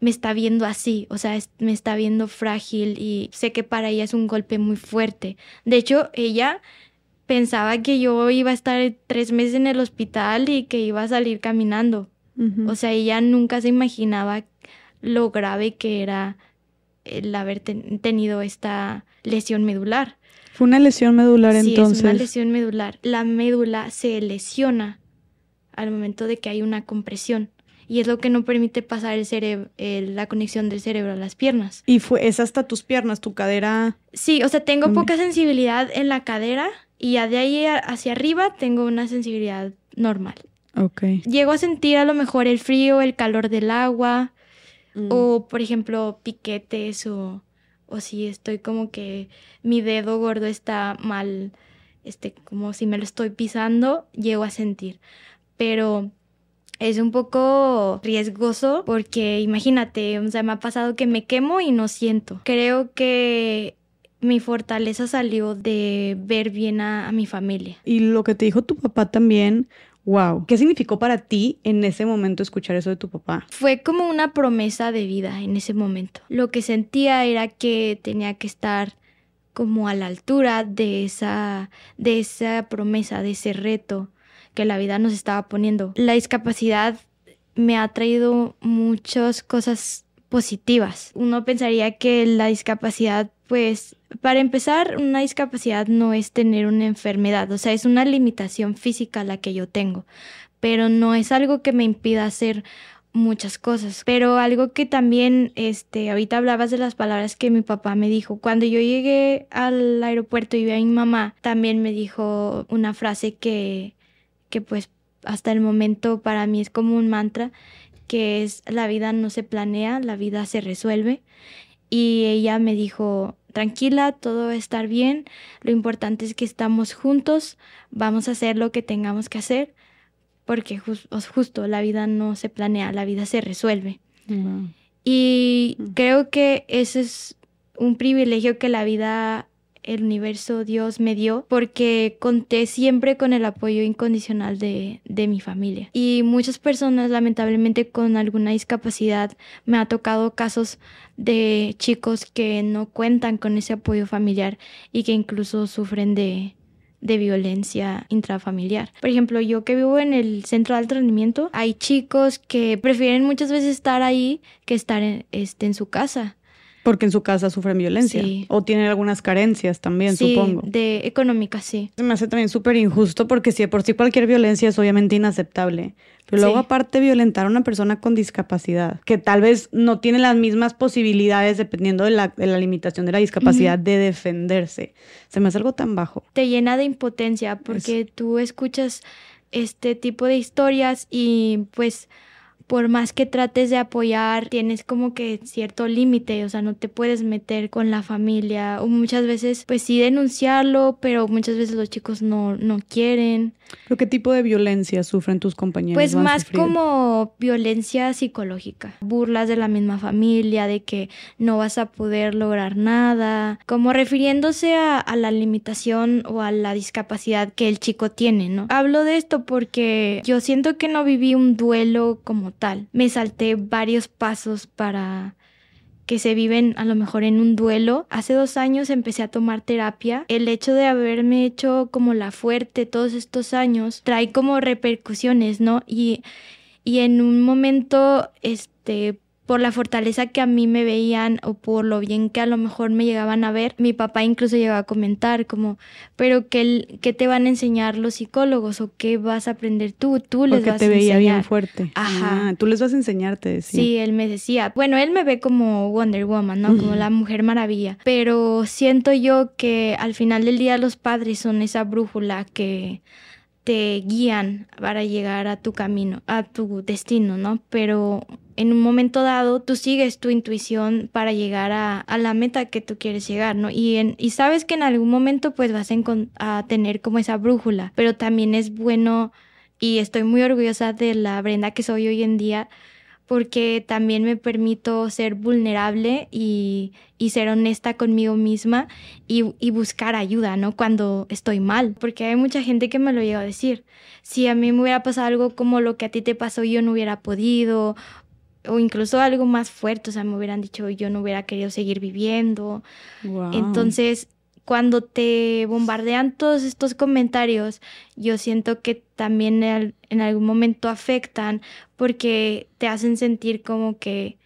me está viendo así, o sea, me está viendo frágil y sé que para ella es un golpe muy fuerte. De hecho, ella pensaba que yo iba a estar tres meses en el hospital y que iba a salir caminando. O sea, ella nunca se imaginaba lo grave que era el haber tenido esta lesión medular. Fue una lesión medular entonces. Sí, es una lesión medular. La médula se lesiona al momento de que hay una compresión y es lo que no permite pasar el cerebro, la conexión del cerebro a las piernas. ¿Y fue es hasta tus piernas, tu cadera? Sí, o sea, tengo poca sensibilidad en la cadera y ya de ahí hacia arriba tengo una sensibilidad normal. Ok. Llego a sentir a lo mejor el frío, el calor del agua mm. o, por ejemplo, piquetes o, o si estoy como que mi dedo gordo está mal, este, como si me lo estoy pisando, llego a sentir. Pero es un poco riesgoso porque imagínate, o sea, me ha pasado que me quemo y no siento. Creo que mi fortaleza salió de ver bien a, mi familia. Y lo que te dijo tu papá también, wow, ¿qué significó para ti en ese momento escuchar eso de tu papá? Fue como una promesa de vida en ese momento. Lo que sentía era que tenía que estar como a la altura de esa, de esa promesa, de ese reto que la vida nos estaba poniendo. La discapacidad me ha traído muchas cosas positivas. Uno pensaría que la discapacidad, pues, para empezar, una discapacidad no es tener una enfermedad, o sea, es una limitación física la que yo tengo, pero no es algo que me impida hacer muchas cosas. Pero algo que también, este, ahorita hablabas de las palabras que mi papá me dijo. Cuando yo llegué al aeropuerto y vi a mi mamá, también me dijo una frase que que pues hasta el momento para mí es como un mantra, que es la vida no se planea, la vida se resuelve. Y ella me dijo, tranquila, todo va a estar bien, lo importante es que estamos juntos, vamos a hacer lo que tengamos que hacer, porque justo la vida no se planea, la vida se resuelve. Y mm. creo que ese es un privilegio que la vida el universo, Dios me dio, porque conté siempre con el apoyo incondicional de, de mi familia. Y muchas personas, lamentablemente, con alguna discapacidad, me ha tocado casos de chicos que no cuentan con ese apoyo familiar y que incluso sufren de, de violencia intrafamiliar. Por ejemplo, yo que vivo en el centro de alto rendimiento, hay chicos que prefieren muchas veces estar ahí que estar en, este, en su casa. Porque en su casa sufren violencia. O tienen algunas carencias también, supongo. De económica, sí. Se me hace también súper injusto porque si por sí cualquier violencia es obviamente inaceptable. Pero luego aparte violentar a una persona con discapacidad, que tal vez no tiene las mismas posibilidades dependiendo de la, limitación de la discapacidad de defenderse. Se me hace algo tan bajo. Te llena de impotencia porque tú escuchas este tipo de historias y pues por más que trates de apoyar, tienes como que cierto límite, o sea, no te puedes meter con la familia o muchas veces, pues sí denunciarlo, pero muchas veces los chicos no, no quieren. ¿Pero qué tipo de violencia sufren tus compañeros? Pues más como violencia psicológica, burlas de la misma familia, de que no vas a poder lograr nada, como refiriéndose a, a la limitación o a la discapacidad que el chico tiene, ¿no? Hablo de esto porque yo siento que no viví un duelo como Me salté varios pasos para que se viven a lo mejor en un duelo. Hace dos años empecé a tomar terapia. El hecho de haberme hecho como la fuerte todos estos años trae como repercusiones, ¿no? Y, y en un momento, este, por la fortaleza que a mí me veían o por lo bien que a lo mejor me llegaban a ver. Mi papá incluso llegaba a comentar como, pero ¿qué, qué te van a enseñar los psicólogos o qué vas a aprender tú? Tú les vas a enseñar. te veía bien fuerte. Ajá. Ah, tú les vas a enseñar, te decía. Sí, él me decía. Bueno, él me ve como Wonder Woman, ¿no? Como la mujer maravilla. Pero siento yo que al final del día los padres son esa brújula que te guían para llegar a tu camino, a tu destino, ¿no? Pero en un momento dado tú sigues tu intuición para llegar a, la meta que tú quieres llegar, ¿no? Y, y sabes que en algún momento pues vas a, a tener como esa brújula, pero también es bueno y estoy muy orgullosa de la Brenda que soy hoy en día porque también me permito ser vulnerable y, ser honesta conmigo misma y, y, buscar ayuda, ¿no? Cuando estoy mal, porque hay mucha gente que me lo llega a decir. Si a mí me hubiera pasado algo como lo que a ti te pasó, yo no hubiera podido, o incluso algo más fuerte, o sea, me hubieran dicho yo no hubiera querido seguir viviendo. Entonces, cuando te bombardean todos estos comentarios, yo siento que también en algún momento afectan porque te hacen sentir como que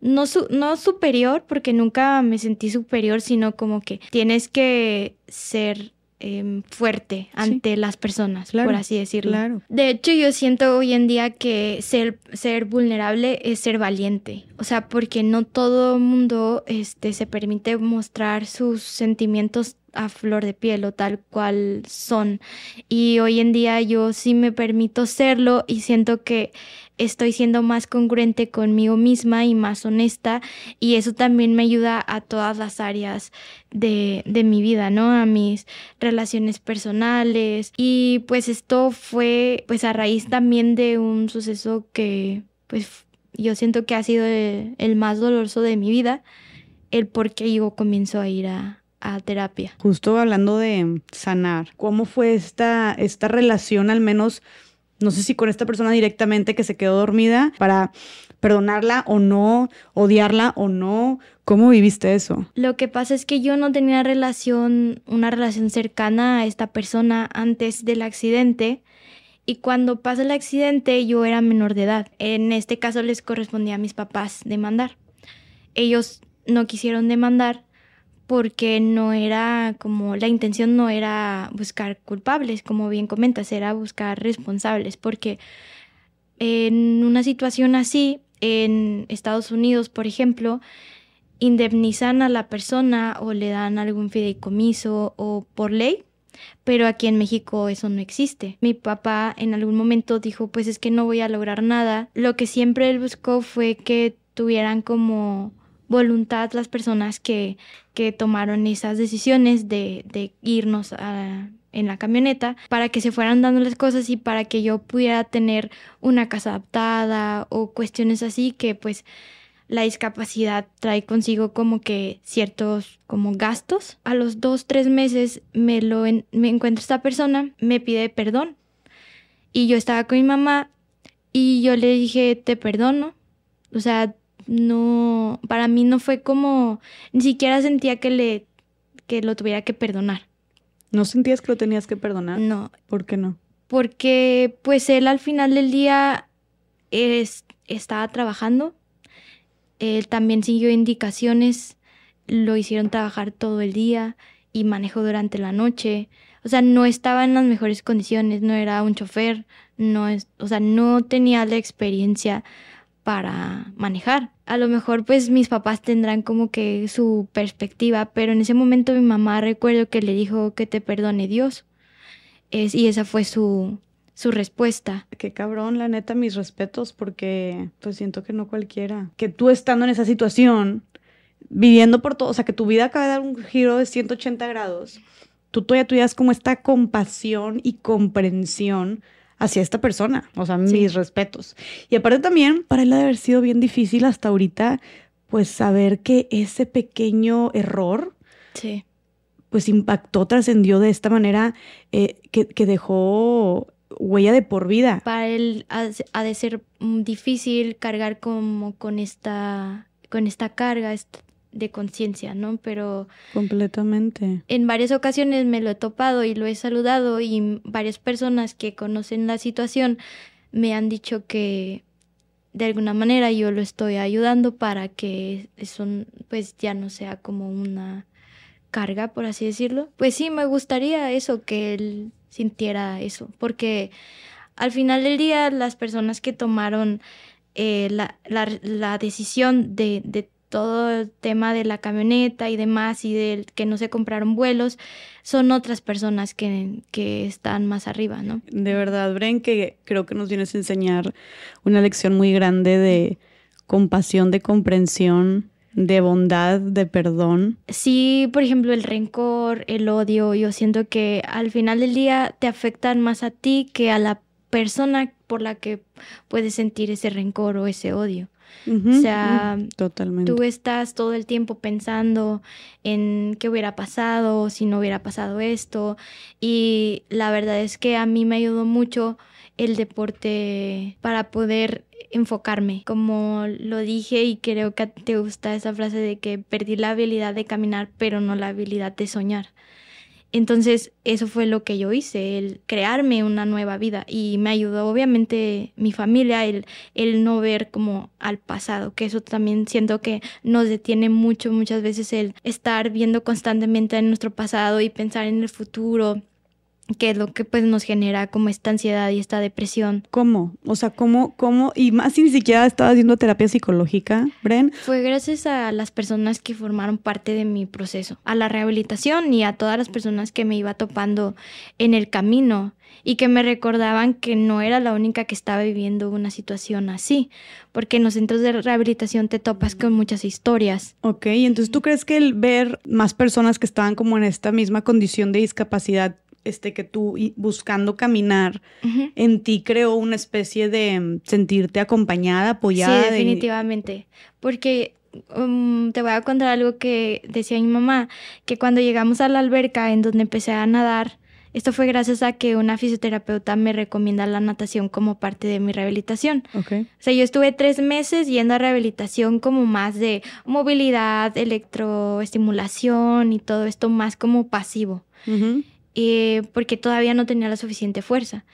no, no superior, porque nunca me sentí superior, sino como que tienes que ser Em, fuerte ante las personas, por así decirlo. De hecho, yo siento hoy en día que ser, ser vulnerable es ser valiente. O sea, porque no todo mundo este, se permite mostrar sus sentimientos a flor de piel o tal cual son. Y hoy en día yo sí me permito serlo y siento que estoy siendo más congruente conmigo misma y más honesta y eso también me ayuda a todas las áreas de, de mi vida, ¿no? A mis relaciones personales y pues esto fue pues a raíz también de un suceso que pues yo siento que ha sido el, más doloroso de mi vida, el por qué yo comienzo a ir a, a terapia. Justo hablando de sanar, ¿cómo fue esta, esta relación al menos, no sé si con esta persona directamente que se quedó dormida, para perdonarla o no, odiarla o no? ¿Cómo viviste eso? Lo que pasa es que yo no tenía relación, una relación cercana a esta persona antes del accidente. Y cuando pasa el accidente yo era menor de edad. En este caso les correspondía a mis papás demandar. Ellos no quisieron demandar porque no era como la intención no era buscar culpables, como bien comentas, era buscar responsables, porque en una situación así, en Estados Unidos, por ejemplo, indemnizan a la persona o le dan algún fideicomiso o por ley, pero aquí en México eso no existe. Mi papá en algún momento dijo, pues es que no voy a lograr nada. Lo que siempre él buscó fue que tuvieran como voluntad las personas que, que tomaron esas decisiones de, de irnos en la camioneta para que se fueran dando las cosas y para que yo pudiera tener una casa adaptada o cuestiones así que pues la discapacidad trae consigo como que ciertos como gastos. A los dos, tres meses me lo me encuentro esta persona, me pide perdón y yo estaba con mi mamá y yo le dije te perdono. O sea, no, para mí no fue como, ni siquiera sentía que le, que lo tuviera que perdonar. ¿No sentías que lo tenías que perdonar? No. ¿Por qué no? Porque pues él al final del día es, estaba trabajando, él también siguió indicaciones, lo hicieron trabajar todo el día y manejó durante la noche. O sea, no estaba en las mejores condiciones, no era un chofer, no es, o sea, no tenía la experiencia para manejar. A lo mejor pues mis papás tendrán como que su perspectiva, pero en ese momento mi mamá recuerdo que le dijo que te perdone Dios. Es, y esa fue su, su respuesta. Qué cabrón, la neta, mis respetos, porque pues siento que no cualquiera. Que tú estando en esa situación, viviendo por todo, o sea, que tu vida acaba de dar un giro de 180 grados, tú todavía tuvieras como esta compasión y comprensión hacia esta persona. O sea, mis respetos. Y aparte también, para él ha de haber sido bien difícil hasta ahorita, pues saber que ese pequeño error, sí. pues impactó, trascendió de esta manera eh, que, que, dejó huella de por vida. Para él ha, de ser mm, difícil cargar como con esta, con esta carga, de conciencia, ¿no? Pero... Completamente. En varias ocasiones me lo he topado y lo he saludado y varias personas que conocen la situación me han dicho que de alguna manera yo lo estoy ayudando para que eso pues ya no sea como una carga, por así decirlo. Pues sí, me gustaría eso, que él sintiera eso, porque al final del día las personas que tomaron eh, la, la, la, decisión de, de todo el tema de la camioneta y demás y del que no se compraron vuelos, son otras personas que, que, están más arriba, ¿no? De verdad, Bren, que creo que nos vienes a enseñar una lección muy grande de compasión, de comprensión, de bondad, de perdón. Sí, por ejemplo, el rencor, el odio, yo siento que al final del día te afectan más a ti que a la persona por la que puedes sentir ese rencor o ese odio. O sea, totalmente. tú estás todo el tiempo pensando en qué hubiera pasado, si no hubiera pasado esto. Y la verdad es que a mí me ayudó mucho el deporte para poder enfocarme. Como lo dije y creo que te gusta esa frase de que perdí la habilidad de caminar, pero no la habilidad de soñar. Entonces, eso fue lo que yo hice, el crearme una nueva vida. Y me ayudó, obviamente, mi familia, el, el no ver como al pasado, que eso también siento que nos detiene mucho, muchas veces el estar viendo constantemente en nuestro pasado y pensar en el futuro que es lo que pues nos genera como esta ansiedad y esta depresión. ¿Cómo? O sea, ¿cómo, cómo? Y más si ni siquiera estaba haciendo terapia psicológica, Bren. Fue gracias a las personas que formaron parte de mi proceso, a la rehabilitación y a todas las personas que me iba topando en el camino y que me recordaban que no era la única que estaba viviendo una situación así, porque en los centros de rehabilitación te topas con muchas historias. Ok, entonces tú crees que el ver más personas que estaban como en esta misma condición de discapacidad este, que tú buscando caminar en ti creó una especie de mm, sentirte acompañada, apoyada. Sí, definitivamente. Porque um, te voy a contar algo que decía mi mamá, que cuando llegamos a la alberca en donde empecé a nadar, esto fue gracias a que una fisioterapeuta me recomienda la natación como parte de mi rehabilitación. Okay. O sea, yo estuve tres meses yendo a rehabilitación como más de movilidad, electroestimulación y todo esto más como pasivo. Eh, porque todavía no tenía la suficiente fuerza.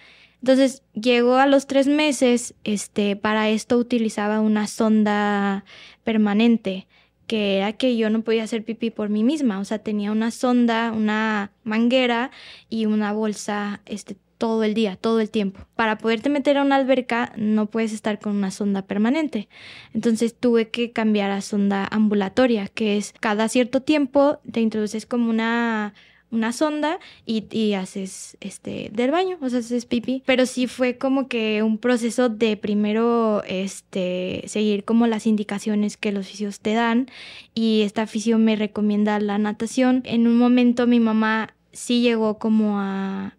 Entonces llegó a los tres meses, este, para esto utilizaba una sonda permanente, que era que yo no podía hacer pipí por mí misma, o sea, tenía una sonda, una manguera y una bolsa, este, todo el día, todo el tiempo. Para poderte meter a una alberca no puedes estar con una sonda permanente. Entonces tuve que cambiar a sonda ambulatoria, que es cada cierto tiempo te introduces como una una sonda y, haces este del baño, o sea, haces pipí. Pero sí fue como que un proceso de primero este seguir como las indicaciones que los fisios te dan y esta fisio me recomienda la natación. En un momento mi mamá sí llegó como a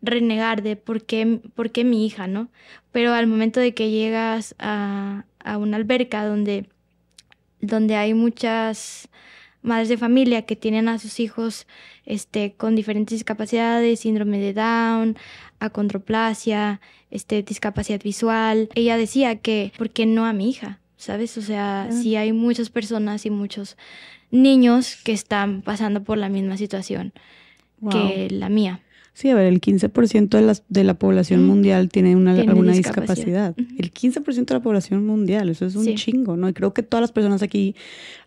renegar de por qué, por qué mi hija, ¿no? Pero al momento de que llegas a, a una alberca donde, donde hay muchas madres de familia que tienen a sus hijos este, con diferentes discapacidades, síndrome de Down, acondroplasia, este, discapacidad visual. Ella decía que, ¿por qué no a mi hija? ¿Sabes? O sea, si hay muchas personas y muchos niños que están pasando por la misma situación que la mía. Sí, a ver, el 15% de la, de la población mundial tiene, una, alguna discapacidad. El 15% de la población mundial, eso es un chingo, ¿no? Y creo que todas las personas aquí,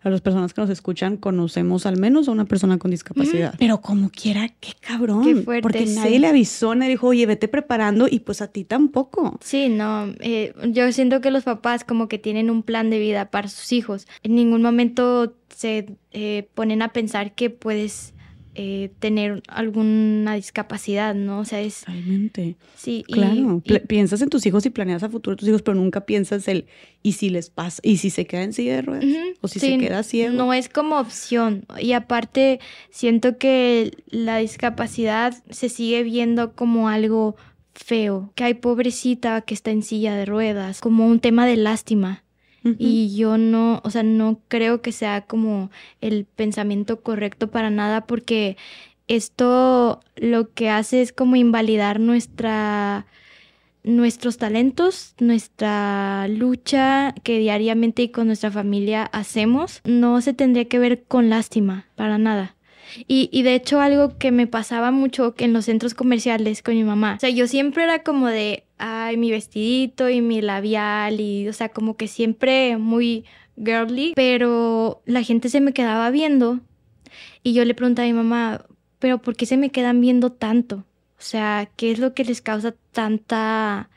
a las personas que nos escuchan, conocemos al menos a una persona con discapacidad. Pero como quiera, qué cabrón. Qué fuerte, porque nadie le avisó, nadie dijo, oye, vete preparando y pues a ti tampoco. Sí, no, eh, yo siento que los papás como que tienen un plan de vida para sus hijos. En ningún momento se eh, ponen a pensar que puedes eh, tener alguna discapacidad, ¿no? O sea, es... Totalmente. Sí. Claro, piensas en tus hijos y planeas a futuro tus hijos, pero nunca piensas el, ¿y si les pasa? ¿Y si se queda en silla de ruedas? ¿O si se queda ciego? No es como opción. Y aparte, siento que la discapacidad se sigue viendo como algo feo, que hay pobrecita que está en silla de ruedas, como un tema de lástima. Y yo no, o sea, no creo que sea como el pensamiento correcto para nada porque esto lo que hace es como invalidar nuestra nuestros talentos, nuestra lucha que diariamente y con nuestra familia hacemos, no se tendría que ver con lástima, para nada. Y, de hecho algo que me pasaba mucho en los centros comerciales con mi mamá, o sea, yo siempre era como de, ay, mi vestidito y mi labial y, o sea, como que siempre muy girly, pero la gente se me quedaba viendo y yo le preguntaba a mi mamá, pero ¿por qué se me quedan viendo tanto? O sea, ¿qué es lo que les causa tanta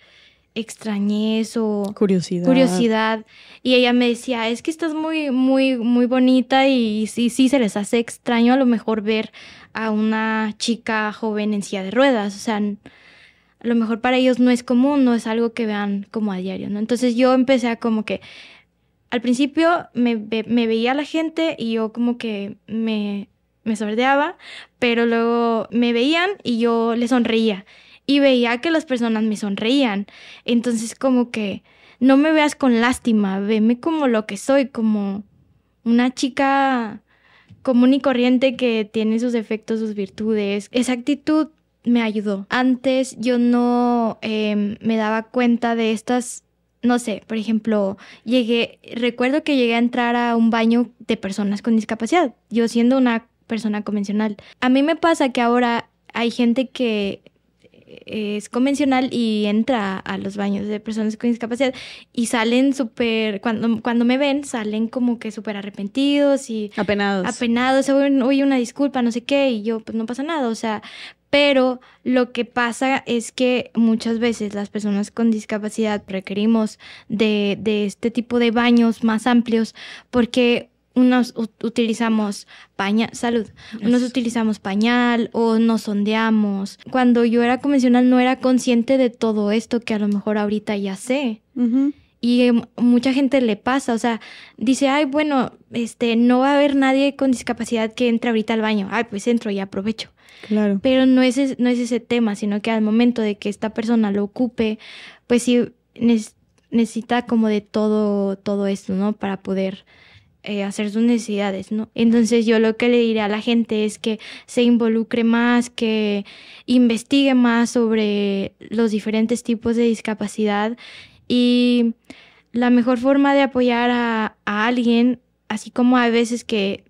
extrañez o curiosidad. curiosidad. Y ella me decía, es que estás muy, muy, muy bonita y sí, sí, se les hace extraño a lo mejor ver a una chica joven en silla de ruedas. O sea, a lo mejor para ellos no es común, no es algo que vean como a diario, ¿no? Entonces yo empecé a como que, al principio me, me veía la gente y yo como que me, me sordeaba, pero luego me veían y yo les sonreía. Y veía que las personas me sonreían. Entonces como que no me veas con lástima, veme como lo que soy, como una chica común y corriente que tiene sus defectos, sus virtudes. Esa actitud me ayudó. Antes yo no em, me daba cuenta de estas, no sé, por ejemplo, llegué, recuerdo que llegué a entrar a un baño de personas con discapacidad, yo siendo una persona convencional. A mí me pasa que ahora hay gente que es convencional y entra a los baños de personas con discapacidad y salen súper, cuando, cuando me ven, salen como que súper arrepentidos y... Apenados. Apenados, oye, una disculpa, no sé qué, y yo, pues no pasa nada, o sea, pero lo que pasa es que muchas veces las personas con discapacidad requerimos de, de este tipo de baños más amplios porque unos utilizamos pañal, salud, unos utilizamos pañal o nos sondeamos. Cuando yo era convencional no era consciente de todo esto que a lo mejor ahorita ya sé. Y em, mucha gente le pasa, o sea, dice, ay, bueno, este, no va a haber nadie con discapacidad que entre ahorita al baño. Ay, pues entro y aprovecho. Claro. Pero no es, no es ese tema, sino que al momento de que esta persona lo ocupe, pues sí necesita como de todo, todo esto, ¿no? Para poder eh, hacer sus necesidades, ¿no? Entonces yo lo que le diré a la gente es que se involucre más, que investigue más sobre los diferentes tipos de discapacidad y la mejor forma de apoyar a, a alguien, así como hay veces que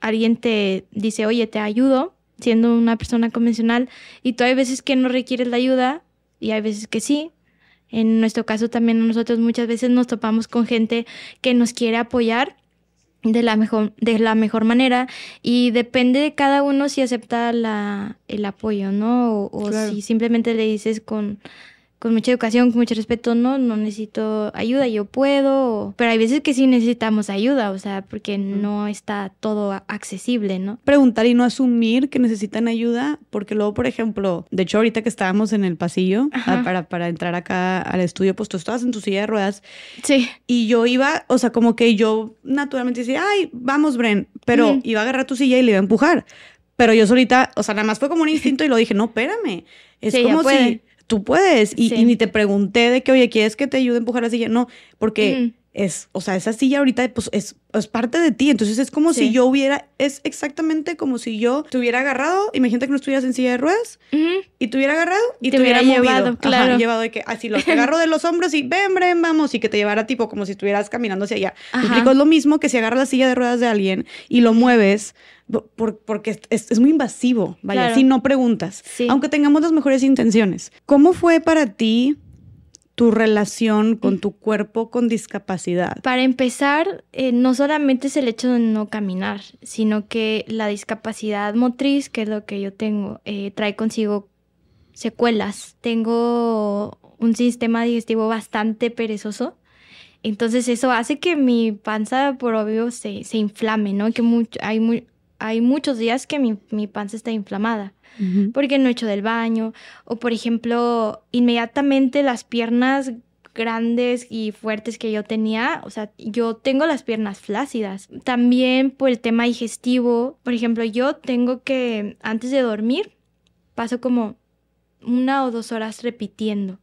alguien te dice, oye, te ayudo, siendo una persona convencional, y tú hay veces que no requieres la ayuda y hay veces que sí, en nuestro caso también nosotros muchas veces nos topamos con gente que nos quiere apoyar de la mejor, de la mejor manera y depende de cada uno si acepta la, el apoyo, ¿no? O, si simplemente le dices con con mucha educación, con mucho respeto, no, no necesito ayuda, yo puedo, pero hay veces que sí necesitamos ayuda, o sea, porque no está todo accesible, ¿no? Preguntar y no asumir que necesitan ayuda, porque luego, por ejemplo, de hecho ahorita que estábamos en el pasillo ah, para, para entrar acá al estudio, pues tú estabas en tu silla de ruedas. Sí. Y yo iba, o sea, como que yo naturalmente decía, ay, vamos, Bren, pero iba a agarrar tu silla y le iba a empujar. Pero yo solita, o sea, nada más fue como un instinto y lo dije, no, espérame. Es como si tú puedes. Y, ni te pregunté de que, oye, ¿quieres que te ayude a empujar la silla? No, porque es, o sea, esa silla ahorita pues, es, es parte de ti. Entonces es como si yo hubiera, es exactamente como si yo te hubiera agarrado, imagínate que no estuvieras en silla de ruedas, y te hubiera agarrado y te, hubiera, llevado, claro. llevado de que así lo agarro de los hombros y ven, ven, vamos, y que te llevara tipo como si estuvieras caminando hacia allá. explico, es lo mismo que si agarras la silla de ruedas de alguien y lo mueves, porque es, muy invasivo, vaya, si no preguntas, aunque tengamos las mejores intenciones. ¿Cómo fue para ti tu relación con tu cuerpo con discapacidad? Para empezar, eh, no solamente es el hecho de no caminar, sino que la discapacidad motriz, que es lo que yo tengo, eh, trae consigo secuelas. Tengo un sistema digestivo bastante perezoso. Entonces eso hace que mi panza, por obvio, se, se inflame, ¿no? Que mucho, hay, muy, hay muchos días que mi, mi panza está inflamada porque no he hecho del baño o por ejemplo inmediatamente las piernas grandes y fuertes que yo tenía, o sea, yo tengo las piernas flácidas. También por el tema digestivo, por ejemplo, yo tengo que antes de dormir paso como una o dos horas repitiendo.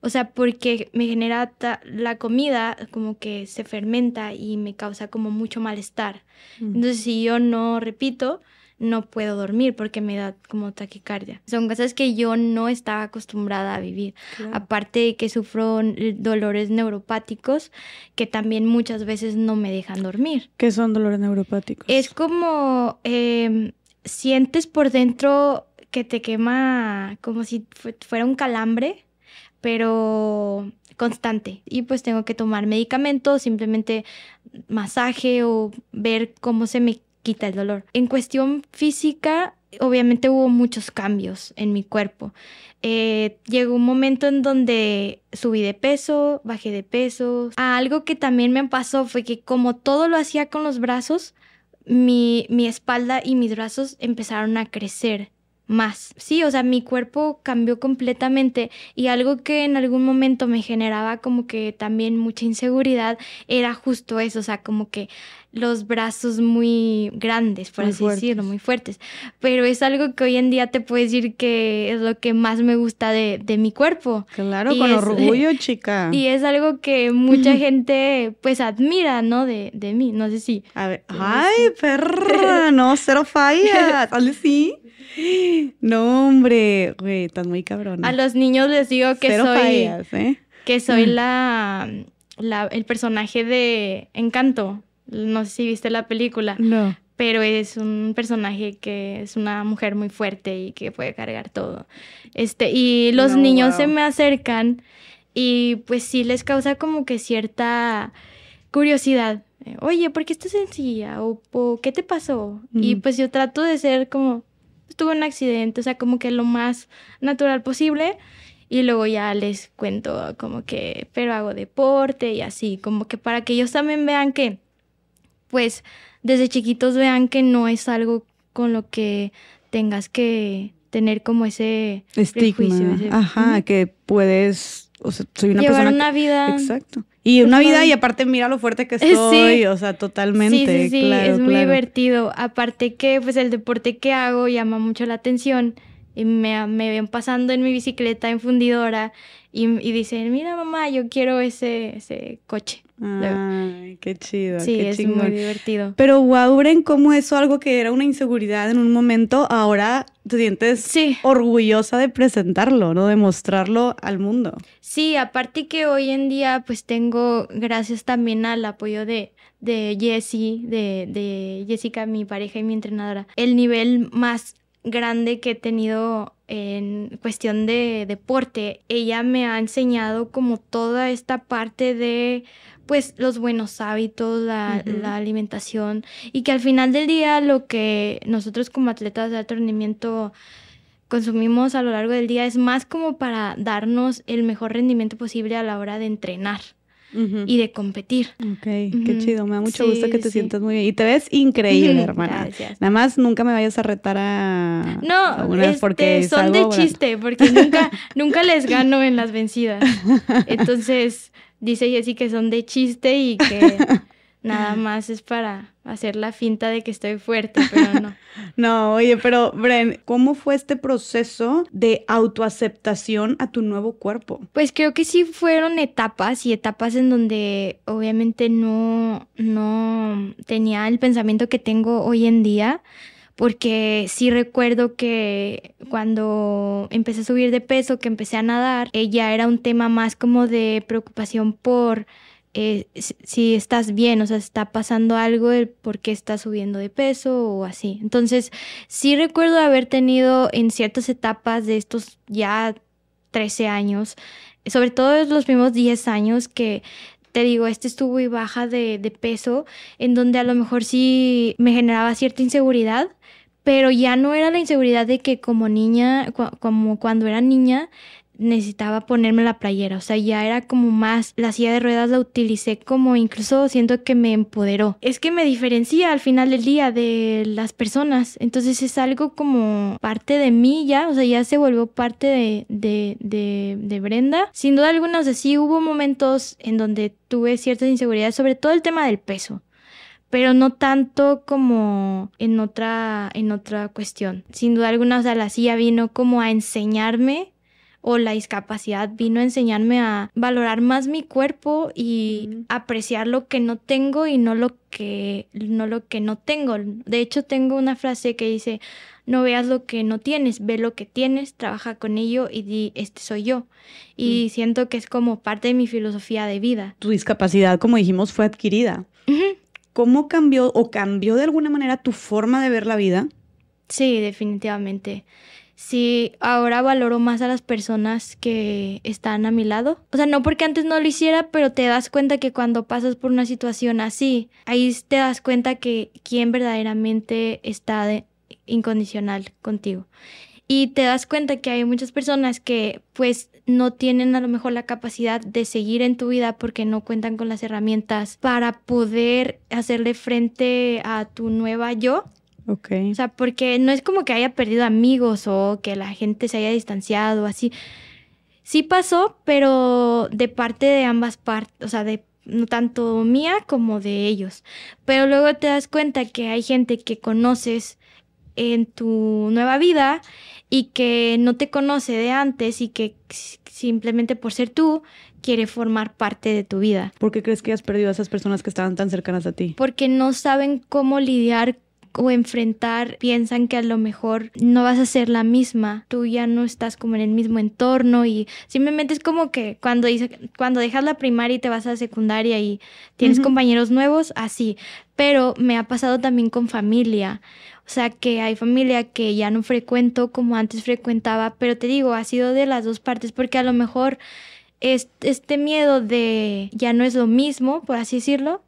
O sea, porque me genera la comida como que se fermenta y me causa como mucho malestar. Entonces, si yo no repito, no puedo dormir porque me da como taquicardia. Son cosas que yo no estaba acostumbrada a vivir. Aparte de que sufro dolores neuropáticos que también muchas veces no me dejan dormir. ¿Qué son dolores neuropáticos? Es como em, sientes por dentro que te quema como si fuera un calambre, pero constante. Y pues tengo que tomar medicamentos, simplemente masaje o ver cómo se me quita el dolor. En cuestión física, obviamente hubo muchos cambios en mi cuerpo. Eh, llegó un momento en donde subí de peso, bajé de peso. algo que también me pasó fue que como todo lo hacía con los brazos, mi, mi espalda y mis brazos empezaron a crecer más. Sí, o sea, mi cuerpo cambió completamente y algo que en algún momento me generaba como que también mucha inseguridad era justo eso, o sea, como que los brazos muy grandes, por así decirlo, muy fuertes. Pero es algo que hoy en día te puedo decir que es lo que más me gusta de, mi cuerpo. Claro, con orgullo, chica. Y es algo que mucha gente pues admira, ¿no? De, de mí, no sé si. A ver, ay, perra, no, cero falla, tal sí. No, hombre, güey, estás muy cabrón. A los niños les digo que soy. ¿eh? Que soy la, la, el personaje de Encanto. No sé si viste la película. No. Pero es un personaje que es una mujer muy fuerte y que puede cargar todo. Este, y los niños se me acercan y pues sí les causa como que cierta curiosidad. Oye, ¿por qué estás sencilla? ¿O, qué te pasó? Y pues yo trato de ser como, tuve un accidente, o sea, como que lo más natural posible. Y luego ya les cuento como que, pero hago deporte y así, como que para que ellos también vean que, pues, desde chiquitos vean que no es algo con lo que tengas que tener como ese estigma. Ajá, que puedes, o sea, soy una Llevar persona. una vida. Exacto. Y una vida y aparte mira lo fuerte que estoy, o sea, totalmente. Sí, sí, sí, es muy divertido. Aparte que pues el deporte que hago llama mucho la atención y me, me ven pasando en mi bicicleta en fundidora y, y dicen, mira mamá, yo quiero ese, ese coche. Ay, qué chido. Sí, qué es muy divertido. Pero wow, Bren, cómo eso algo que era una inseguridad en un momento, ahora te sientes orgullosa de presentarlo, ¿no? De mostrarlo al mundo. Sí, aparte que hoy en día pues tengo, gracias también al apoyo de, de Jessie, de, de Jessica, mi pareja y mi entrenadora, el nivel más grande que he tenido en cuestión de deporte. Ella me ha enseñado como toda esta parte de pues los buenos hábitos, la, alimentación y que al final del día lo que nosotros como atletas de alto rendimiento consumimos a lo largo del día es más como para darnos el mejor rendimiento posible a la hora de entrenar. Y de competir. Ok, qué chido. Me da mucho gusto que te sientas muy bien. Y te ves increíble, hermana. Gracias. Nada más nunca me vayas a retar a. No, este, porque son de chiste, porque nunca, nunca les gano en las vencidas. Entonces, dice Jessy que son de chiste y que nada más es para hacer la finta de que estoy fuerte, pero no. no, oye, pero Bren, ¿cómo fue este proceso de autoaceptación a tu nuevo cuerpo? Pues creo que sí fueron etapas y etapas en donde obviamente no, no tenía el pensamiento que tengo hoy en día porque sí recuerdo que cuando empecé a subir de peso, que empecé a nadar, ella era un tema más como de preocupación por eh, si estás bien, o sea, está pasando algo, el por qué estás subiendo de peso o así. Entonces, sí recuerdo haber tenido en ciertas etapas de estos ya 13 años, sobre todo los primeros 10 años que te digo, este estuvo y baja de, de, peso, en donde a lo mejor sí me generaba cierta inseguridad, pero ya no era la inseguridad de que como niña, como cuando era niña, necesitaba ponerme la playera, o sea, ya era como más, la silla de ruedas la utilicé como incluso siento que me empoderó. Es que me diferencia al final del día de las personas, entonces es algo como parte de mí ya, o sea, ya se volvió parte de, de, de, Brenda. Sin duda alguna, o sea, sí hubo momentos en donde tuve ciertas inseguridades, sobre todo el tema del peso pero no tanto como en otra, en otra cuestión. Sin duda alguna, o sea, la silla vino como a enseñarme o la discapacidad vino a enseñarme a valorar más mi cuerpo y apreciar lo que no tengo y no lo que no lo que no tengo. De hecho, tengo una frase que dice, no veas lo que no tienes, ve lo que tienes, trabaja con ello y di, este soy yo. Y mm. siento que es como parte de mi filosofía de vida. Tu discapacidad, como dijimos, fue adquirida. ¿Cómo cambió o cambió de alguna manera tu forma de ver la vida? Sí, definitivamente. Sí, ahora valoro más a las personas que están a mi lado. O sea, no porque antes no lo hiciera, pero te das cuenta que cuando pasas por una situación así, ahí te das cuenta que quién verdaderamente está incondicional contigo y te das cuenta que hay muchas personas que pues no tienen a lo mejor la capacidad de seguir en tu vida porque no cuentan con las herramientas para poder hacerle frente a tu nueva yo Ok. O sea, porque no es como que haya perdido amigos o que la gente se haya distanciado, así. Sí pasó, pero de parte de ambas partes, o sea, de no tanto mía como de ellos. Pero luego te das cuenta que hay gente que conoces en tu nueva vida y que no te conoce de antes y que simplemente por ser tú quiere formar parte de tu vida. ¿Por qué crees que has perdido a esas personas que estaban tan cercanas a ti? Porque no saben cómo lidiar o enfrentar, piensan que a lo mejor no vas a ser la misma, tú ya no estás como en el mismo entorno y simplemente es como que cuando, cuando dejas la primaria y te vas a la secundaria y tienes compañeros nuevos, así, pero me ha pasado también con familia. O sea, que hay familia que ya no frecuento como antes frecuentaba, pero te digo, ha sido de las dos partes, porque a lo mejor este miedo de ya no es lo mismo, por así decirlo,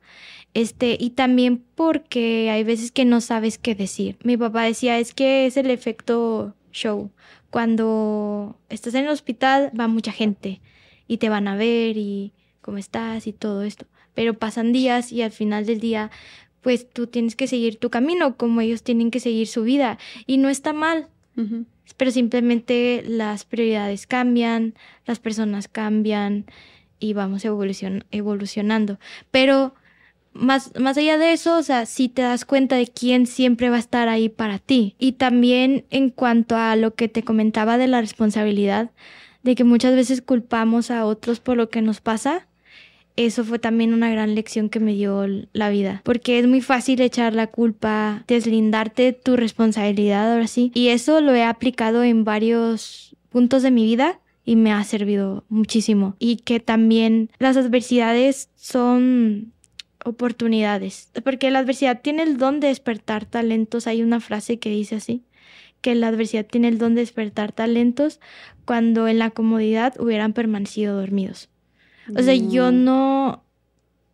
este, y también porque hay veces que no sabes qué decir. Mi papá decía, es que es el efecto show. Cuando estás en el hospital va mucha gente y te van a ver y cómo estás y todo esto. Pero pasan días y al final del día pues tú tienes que seguir tu camino como ellos tienen que seguir su vida. Y no está mal, pero simplemente las prioridades cambian, las personas cambian y vamos evolucionando. Pero más, más allá de eso, o sea, si te das cuenta de quién siempre va a estar ahí para ti. Y también en cuanto a lo que te comentaba de la responsabilidad, de que muchas veces culpamos a otros por lo que nos pasa, eso fue también una gran lección que me dio la vida, porque es muy fácil echar la culpa, deslindarte de tu responsabilidad ahora sí, y eso lo he aplicado en varios puntos de mi vida y me ha servido muchísimo. Y que también las adversidades son oportunidades, porque la adversidad tiene el don de despertar talentos. Hay una frase que dice así, que la adversidad tiene el don de despertar talentos cuando en la comodidad hubieran permanecido dormidos. O sea, yo mm. no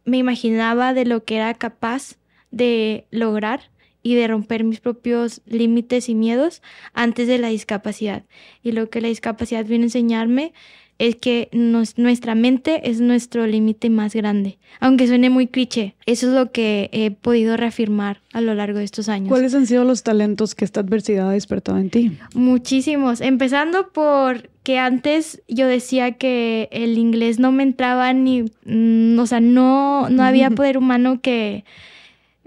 me imaginaba de lo que era capaz de lograr y de romper mis propios límites y miedos antes de la discapacidad. Y lo que la discapacidad viene a enseñarme es que nuestra mente es nuestro límite más grande. Aunque suene muy cliché, eso es lo que he podido reafirmar a lo largo de estos años. ¿Cuáles han sido los talentos que esta adversidad ha despertado en ti? Muchísimos, empezando por que antes yo decía que el inglés no me entraba ni, mm, o sea, no, no había poder humano que...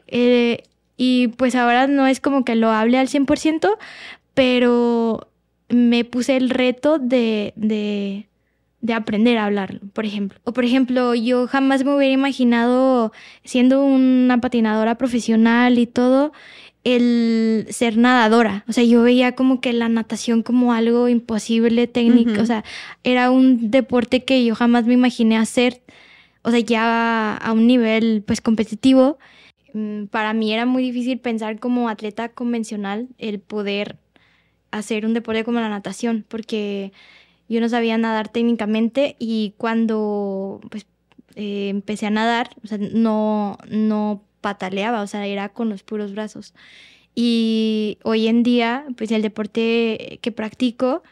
Eh, y pues ahora no es como que lo hable al 100%, pero me puse el reto de, de, de aprender a hablarlo, por ejemplo. O por ejemplo, yo jamás me hubiera imaginado siendo una patinadora profesional y todo, el ser nadadora. O sea, yo veía como que la natación como algo imposible técnico. O sea, era un deporte que yo jamás me imaginé hacer. O sea, ya a un nivel pues competitivo. Mm, para mí era muy difícil pensar como atleta convencional el poder hacer un deporte como la natación, porque yo no sabía nadar técnicamente y cuando pues, eh, empecé a nadar, o sea, no, no pataleaba, o sea, era con los puros brazos. Y hoy en día, pues el deporte que practico,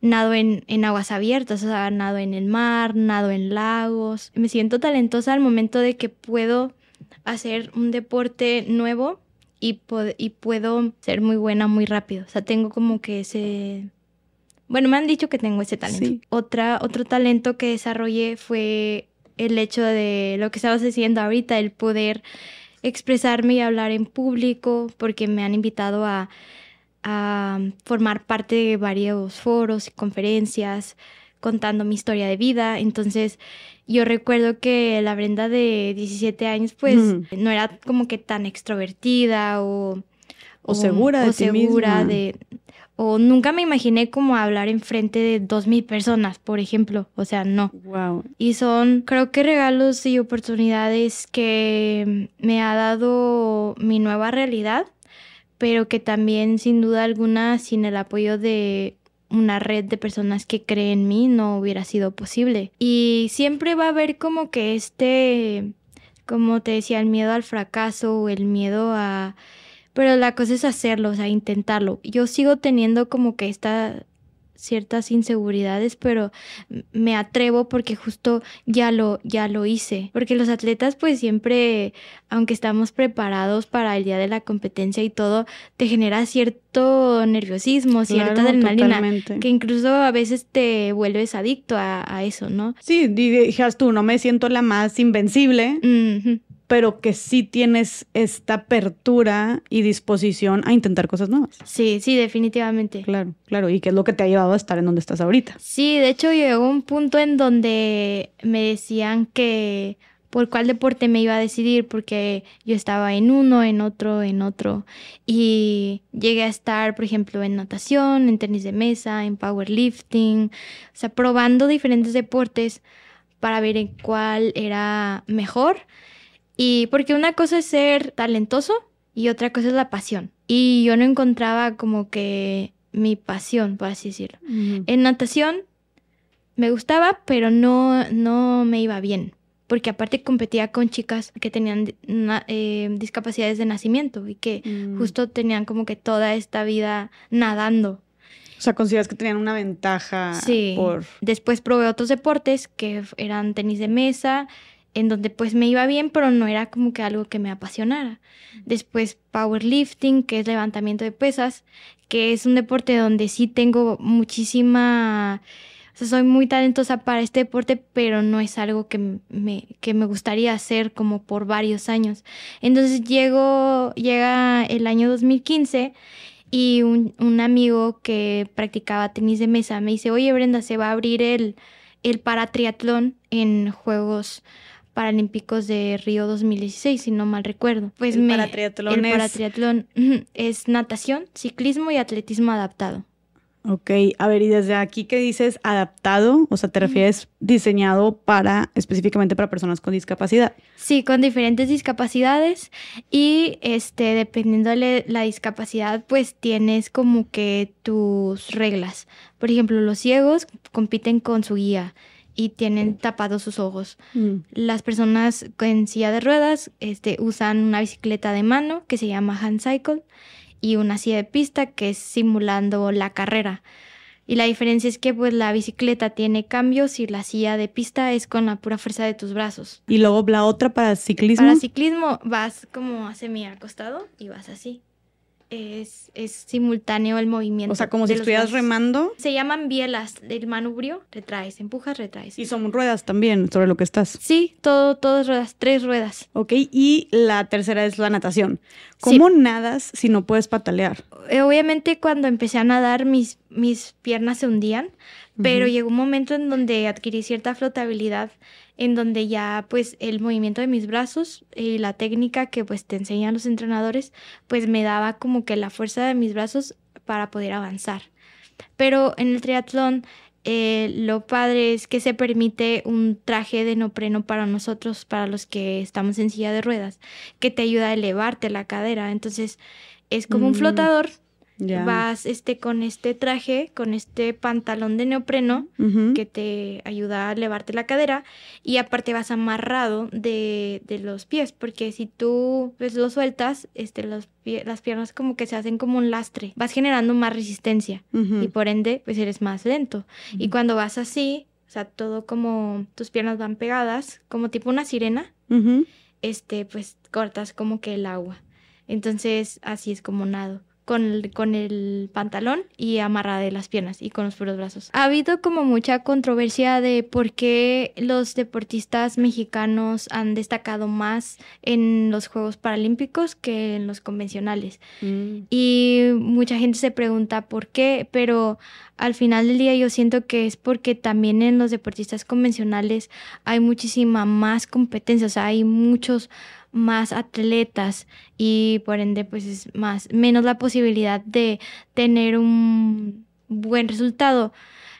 nado en, en, aguas abiertas, o sea, nado en el mar, nado en lagos. Me siento talentosa al momento de que puedo hacer un deporte nuevo y, y puedo ser muy buena muy rápido. O sea, tengo como que ese bueno, me han dicho que tengo ese talento. Otra, otro talento que desarrollé fue el hecho de lo que estabas diciendo ahorita, el poder expresarme y hablar en público, porque me han invitado a, a formar parte de varios foros y conferencias contando mi historia de vida. Entonces, yo recuerdo que la Brenda de 17 años, pues, no era como que tan extrovertida o... O, segura de segura de o nunca me imaginé como hablar en frente de dos mil personas, por ejemplo. O sea, no. Wow. Y son, creo que regalos y oportunidades que me ha dado mi nueva realidad, pero que también, sin duda alguna, sin el apoyo de una red de personas que creen en mí, no hubiera sido posible. Y siempre va a haber como que este, como te decía, el miedo al fracaso o el miedo a pero la cosa es hacerlo, o sea, intentarlo. Yo sigo teniendo como que esta ciertas inseguridades, pero me atrevo porque justo ya lo, ya lo hice. Porque los atletas pues siempre, aunque estamos preparados para el día de la competencia y todo, te genera cierto nerviosismo, cierta adrenalina, que incluso a veces te vuelves adicto a, eso, ¿no? Sí, dijeras tú, no me siento la más invencible pero que sí tienes esta apertura y disposición a intentar cosas nuevas. Sí, sí, definitivamente. Claro, claro. ¿Y qué es lo que te ha llevado a estar en donde estás ahorita? Sí, de hecho llegó un punto en donde me decían que por cuál deporte me iba a decidir, porque yo estaba en uno, en otro, en otro. Y llegué a estar, por ejemplo, en natación, en tenis de mesa, en powerlifting, o sea, probando diferentes deportes para ver en cuál era mejor y porque una cosa es ser talentoso y otra cosa es la pasión. Y yo no encontraba como que mi pasión, por así decirlo. En natación me gustaba, pero no, no me iba bien. Porque aparte competía con chicas que tenían eh, discapacidades de nacimiento y que mm. justo tenían como que toda esta vida nadando. O sea, consideras que tenían una ventaja sí. Después probé otros deportes que eran tenis de mesa, en donde pues me iba bien, pero no era como que algo que me apasionara. Después powerlifting, que es levantamiento de pesas, que es un deporte donde sí tengo muchísima, o sea, soy muy talentosa para este deporte, pero no es algo que me, que me gustaría hacer como por varios años. Entonces llego, llega el año 2015 y un, un amigo que practicaba tenis de mesa me dice, oye Brenda, se va a abrir el, el paratriatlón en Juegos Paralímpicos de Río 2016, si no mal recuerdo. Pues el paratriatlón el paratriatlón es natación, ciclismo y atletismo adaptado. Ok, a ver, y desde aquí que dices adaptado, o sea, te refieres diseñado para, específicamente para personas con discapacidad. Sí, con diferentes discapacidades y este, dependiendo de la discapacidad, pues tienes como que tus reglas. Por ejemplo, los ciegos compiten con su guía y tienen tapados sus ojos. Mm. Las personas en silla de ruedas este, usan una bicicleta de mano que se llama hand cycle y una silla de pista que es simulando la carrera. Y la diferencia es que pues la bicicleta tiene cambios y la silla de pista es con la pura fuerza de tus brazos. Y luego la otra para ciclismo. Para ciclismo vas como semi acostado y vas así es, simultáneo el movimiento. O sea, como si estuvieras remando. Se llaman bielas del manubrio, retraes, empujas, retraes. Y son ruedas también sobre lo que estás. Sí, todo, todas ruedas, tres ruedas. Ok, y la tercera es la natación. ¿Cómo nadas si no puedes patalear? Eh, obviamente cuando empecé a nadar mis, mis piernas se hundían, pero llegó un momento en donde adquirí cierta flotabilidad en donde ya pues el movimiento de mis brazos y la técnica que pues te enseñan los entrenadores pues me daba como que la fuerza de mis brazos para poder avanzar. Pero en el triatlón eh, lo padre es que se permite un traje de nopreno para nosotros, para los que estamos en silla de ruedas, que te ayuda a elevarte la cadera. Entonces es como un mm. Vas este, con este traje, con este pantalón de neopreno que te ayuda a elevarte la cadera y aparte vas amarrado de, de los pies, porque si tú pues, lo sueltas, este, los las piernas como que se hacen como un lastre, vas generando más resistencia y por ende pues eres más lento. Y cuando vas así, o sea, todo como tus piernas van pegadas, como tipo una sirena, este, pues cortas como que el agua. Entonces así es como nado con el, con el pantalón y amarrada de las piernas y con los puros brazos. Ha habido como mucha controversia de por qué los deportistas mexicanos han destacado más en los Juegos Paralímpicos que en los convencionales. Mm. Y mucha gente se pregunta por qué, pero al final del día yo siento que es porque también en los deportistas convencionales hay muchísima más competencia, o sea, hay muchos más atletas y por ende pues es más menos la posibilidad de tener un buen resultado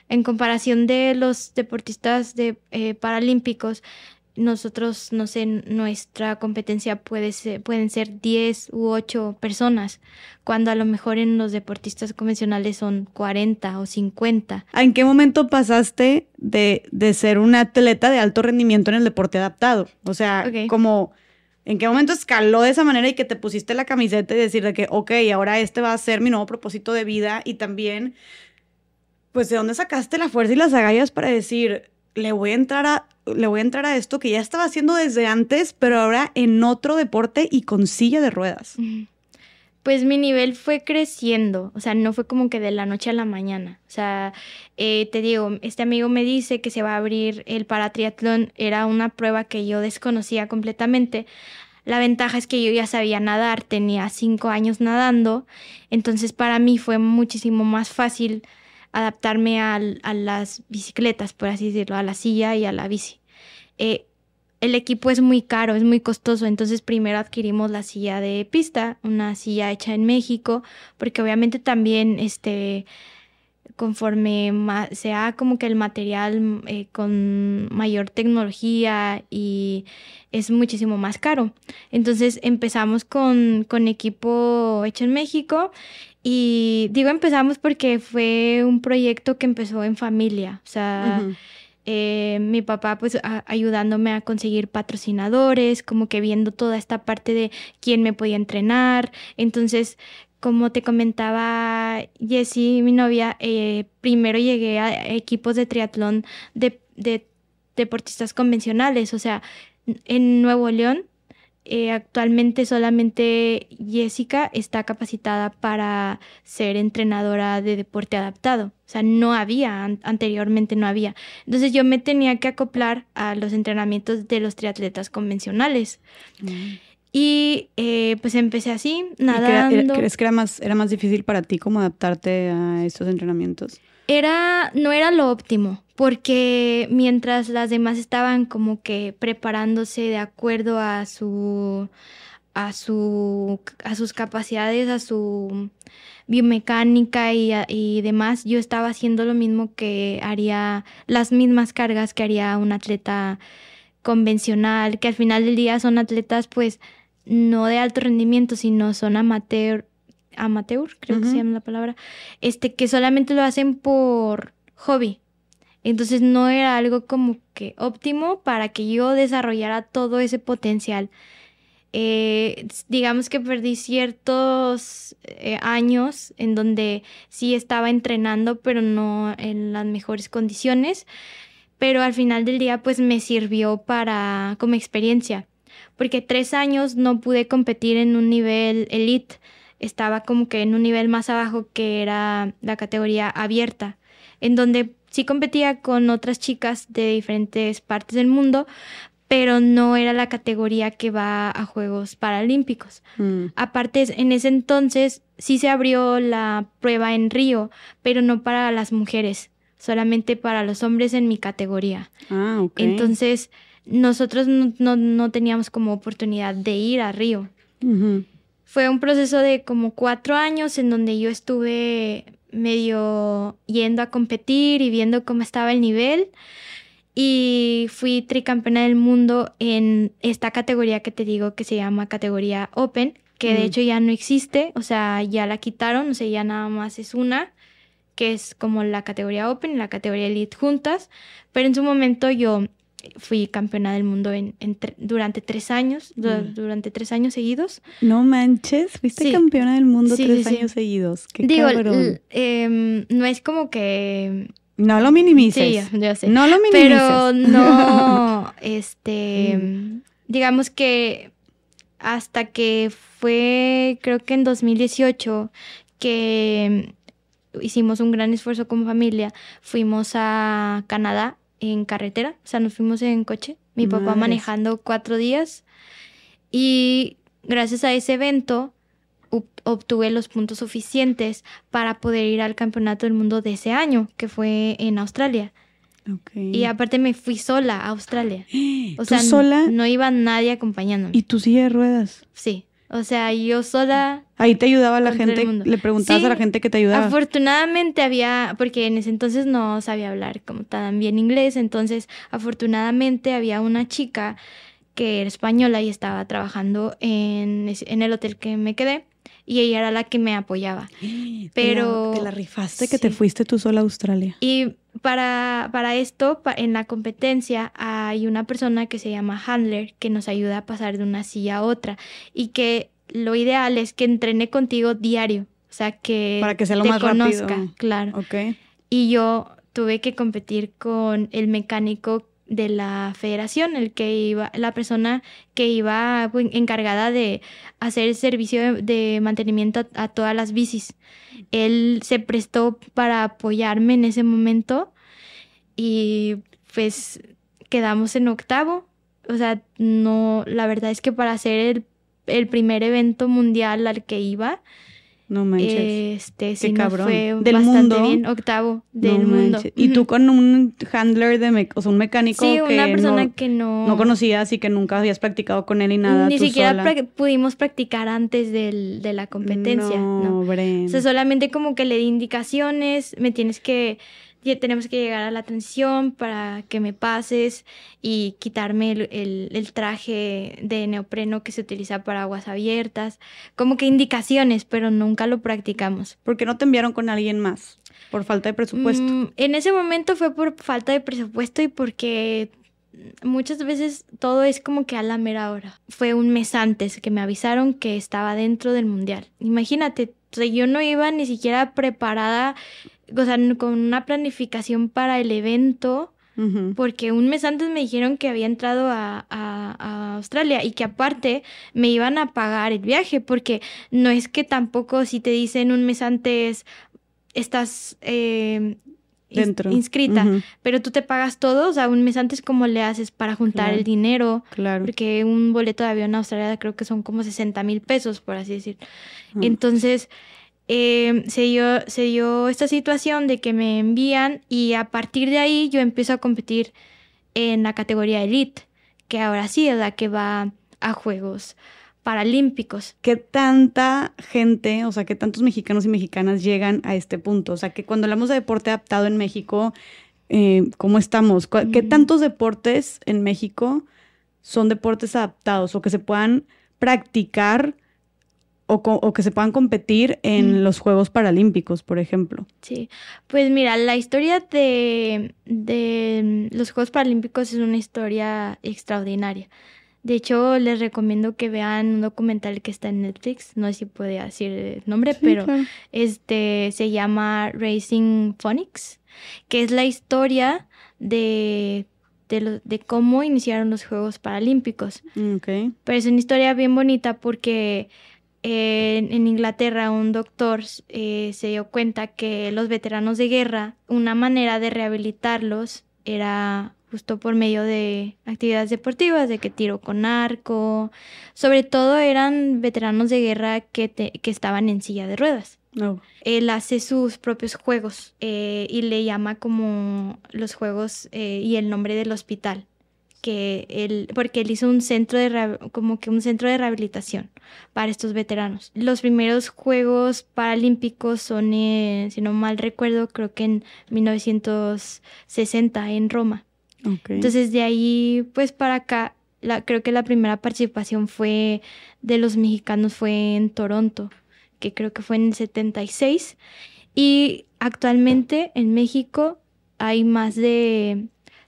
en comparación de los deportistas de eh, paralímpicos nosotros, no sé, nuestra competencia puede ser, pueden ser 10 u 8 personas, cuando a lo mejor en los deportistas convencionales son 40 o 50. ¿En qué momento pasaste de, de ser un atleta de alto rendimiento en el deporte adaptado? O sea, como ¿En qué momento escaló de esa manera y que te pusiste la camiseta y decir de que, ok, ahora este va a ser mi nuevo propósito de vida y también pues, ¿de dónde sacaste la fuerza y las agallas para decir, le voy a entrar a, le voy a entrar a esto que ya estaba haciendo desde antes, pero ahora en otro deporte y con silla de ruedas? Pues mi nivel fue creciendo, o sea, no fue como que de la noche a la mañana. O sea, eh, te digo, este amigo me dice que se va a abrir el paratriatlón, era una prueba que yo desconocía completamente. La ventaja es que yo ya sabía nadar, tenía cinco años nadando, entonces para mí fue muchísimo más fácil adaptarme a, las bicicletas, por así decirlo, a la silla y a la bici. Eh, el equipo es muy caro, es muy costoso, entonces primero adquirimos la silla de pista, una silla hecha en México, porque obviamente también este conforme sea como que el material eh, con mayor tecnología y es muchísimo más caro. Entonces empezamos con, con equipo hecho en México y digo empezamos porque fue un proyecto que empezó en familia, o sea... Eh, mi papá pues ayudándome a conseguir patrocinadores, como que viendo toda esta parte de quién me podía entrenar. Entonces, como te comentaba Jessie, mi novia, eh, primero llegué a equipos de triatlón de, de deportistas convencionales, o sea, en Nuevo León eh, actualmente solamente Jessica está capacitada para ser entrenadora de deporte adaptado. O sea, no había, anteriormente no había. Entonces yo me tenía que acoplar a los entrenamientos de los triatletas convencionales. Mm. Y eh, pues empecé así, nadando. ¿Crees que era más, era más difícil para ti como adaptarte a estos entrenamientos? Era, no era lo óptimo porque mientras las demás estaban como que preparándose de acuerdo a su a su a sus capacidades, a su biomecánica y, y demás, yo estaba haciendo lo mismo que haría las mismas cargas que haría un atleta convencional, que al final del día son atletas pues no de alto rendimiento, sino son amateur amateur, creo que se llama la palabra, este que solamente lo hacen por hobby, entonces no era algo como que óptimo para que yo desarrollara todo ese potencial. Eh, digamos que perdí ciertos eh, años en donde sí estaba entrenando, pero no en las mejores condiciones. Pero al final del día, pues me sirvió para como experiencia, porque tres años no pude competir en un nivel elite. Estaba como que en un nivel más abajo que era la categoría abierta, en donde sí competía con otras chicas de diferentes partes del mundo, pero no era la categoría que va a Juegos Paralímpicos. Mm. Aparte, en ese entonces sí se abrió la prueba en Río, pero no para las mujeres, solamente para los hombres en mi categoría. Ah, Entonces, nosotros no, teníamos como oportunidad de ir a Río. Fue un proceso de como cuatro años en donde yo estuve medio yendo a competir y viendo cómo estaba el nivel. Y fui tricampeona del mundo en esta categoría que te digo que se llama categoría Open, que de mm. hecho ya no existe, o sea, ya la quitaron, o sea, ya nada más es una, que es como la categoría Open y la categoría Elite juntas. Pero en su momento yo fui campeona del mundo en, durante tres años, mm. durante tres años seguidos. No manches, fuiste campeona del mundo tres años seguidos. Qué Digo, em, no es como que... No lo minimices. Sí, yo sé. No lo minimices. Pero no, este, mm. digamos que hasta que fue, creo que en 2018, que hicimos un gran esfuerzo como familia, fuimos a Canadá en carretera, o sea, nos fuimos en coche, mi papá manejando cuatro días y gracias a ese evento obtuve los puntos suficientes para poder ir al campeonato del mundo de ese año, que fue en Australia. Y aparte me fui sola a Australia. O sea, sola? No, iba nadie acompañándome. ¿Y tu silla de ruedas? Sí. O sea, yo sola. Ahí te ayudaba la gente. Le preguntabas a la gente que te ayudaba. Afortunadamente había, porque en ese entonces no sabía hablar como tan bien inglés, entonces afortunadamente había una chica que era española y estaba trabajando en, en el hotel que me quedé y ella era la que me apoyaba. Pero... Te la, rifaste que te fuiste tú sola a Australia. Y para, para esto, en la competencia, hay una persona que se llama handler que nos ayuda a pasar de una silla a otra y que lo ideal es que entrene contigo diario. O sea, que, para que sea lo más conozca, rápido. claro. Ok. y yo tuve que competir con el mecánico de la federación, el que iba, la persona que iba pues, encargada de hacer el servicio de, mantenimiento a, todas las bicis. Él se prestó para apoyarme en ese momento y pues quedamos en octavo. O sea, no, la verdad es que para hacer el, el primer evento mundial al que iba, no manches. Este, sí, cabrón. fue del bastante mundo. bien. Octavo del mundo. Y tú con un handler de, o sea, un mecánico sí, una persona que no... No conocías y que nunca habías practicado con él y nada. Ni siquiera pudimos practicar antes del, de la competencia. No, no. O sea, solamente como que le di indicaciones, me tienes que tenemos que llegar a la transición para que me pases y quitarme el, traje de neopreno que se utiliza para aguas abiertas. Como que indicaciones, pero nunca lo practicamos. ¿Por qué no te enviaron con alguien más? ¿Por falta de presupuesto? Mm, en ese momento fue por falta de presupuesto y porque muchas veces todo es como que a la mera hora. Fue un mes antes que me avisaron que estaba dentro del mundial. Imagínate, yo no iba ni siquiera preparada o sea, con una planificación para el evento, porque un mes antes me dijeron que había entrado a, Australia y que aparte me iban a pagar el viaje, porque no es que tampoco si te dicen un mes antes estás eh, Dentro. inscrita, pero tú te pagas todo, o sea, un mes antes cómo le haces para juntar el dinero, claro. porque un boleto de avión a Australia creo que son como 60 mil pesos, por así decir. Entonces, eh, se, dio, se dio esta situación de que me envían y a partir de ahí yo empiezo a competir en la categoría elite, que ahora sí es la que va a Juegos Paralímpicos. ¿Qué tanta gente, o sea, qué tantos mexicanos y mexicanas llegan a este punto? O sea, que cuando hablamos de deporte adaptado en México, eh, ¿cómo estamos? ¿Qué tantos deportes en México son deportes adaptados o que se puedan practicar? O, que se puedan competir en los Juegos Paralímpicos, por ejemplo. Sí, pues mira, la historia de, de los Juegos Paralímpicos es una historia extraordinaria. De hecho, les recomiendo que vean un documental que está en Netflix, no sé si puede decir el nombre, pero este se llama Racing Phonics, que es la historia de, de, de cómo iniciaron los Juegos Paralímpicos. Okay. Pero es una historia bien bonita porque en, Inglaterra un doctor eh, se dio cuenta que los veteranos de guerra, una manera de rehabilitarlos era justo por medio de actividades deportivas, de que tiro con arco, sobre todo eran veteranos de guerra que, que estaban en silla de ruedas. Él hace sus propios juegos eh, y le llama como los juegos eh, y el nombre del hospital que él, porque él hizo un centro de, como que un centro de rehabilitación para estos veteranos. Los primeros Juegos Paralímpicos son, si no mal recuerdo, creo que en 1960 en Roma. Entonces de ahí, pues para acá, la, creo que la primera participación fue de los mexicanos fue en Toronto, que creo que fue en el 76. Y actualmente en México hay más de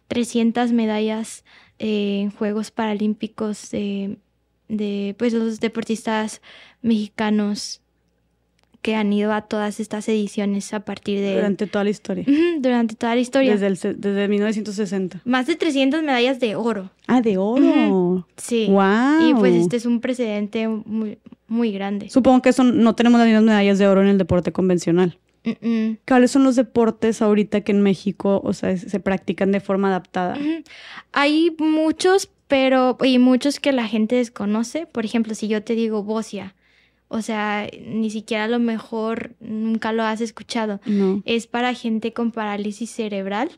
300 medallas en Juegos Paralímpicos de, de pues, los deportistas mexicanos que han ido a todas estas ediciones a partir de... Durante toda la historia. durante toda la historia. Desde, el, desde 1960. Más de 300 medallas de oro. Ah, de oro. Sí. Wow. Y pues este es un precedente muy, muy grande. Supongo que eso no tenemos las mismas medallas de oro en el deporte convencional. ¿Cuáles son los deportes ahorita que en México, o sea, se practican de forma adaptada? Hay muchos, pero y muchos que la gente desconoce. Por ejemplo, si yo te digo bocia, o sea, ni siquiera a lo mejor nunca lo has escuchado. Es para gente con parálisis cerebral,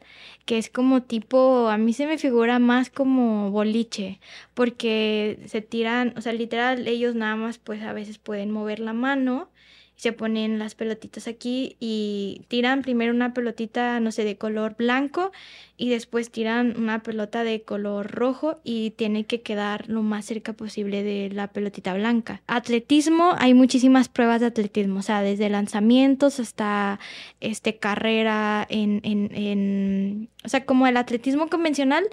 que es como tipo, a mí se me figura más como boliche, porque se tiran, o sea, literal, ellos nada más pues a veces pueden mover la mano se ponen las pelotitas aquí y tiran primero una pelotita, no sé, de color blanco y después tiran una pelota de color rojo y tiene que quedar lo más cerca posible de la pelotita blanca. Atletismo, hay muchísimas pruebas de atletismo, o sea, desde lanzamientos hasta este carrera en, en, en o sea, como el atletismo convencional,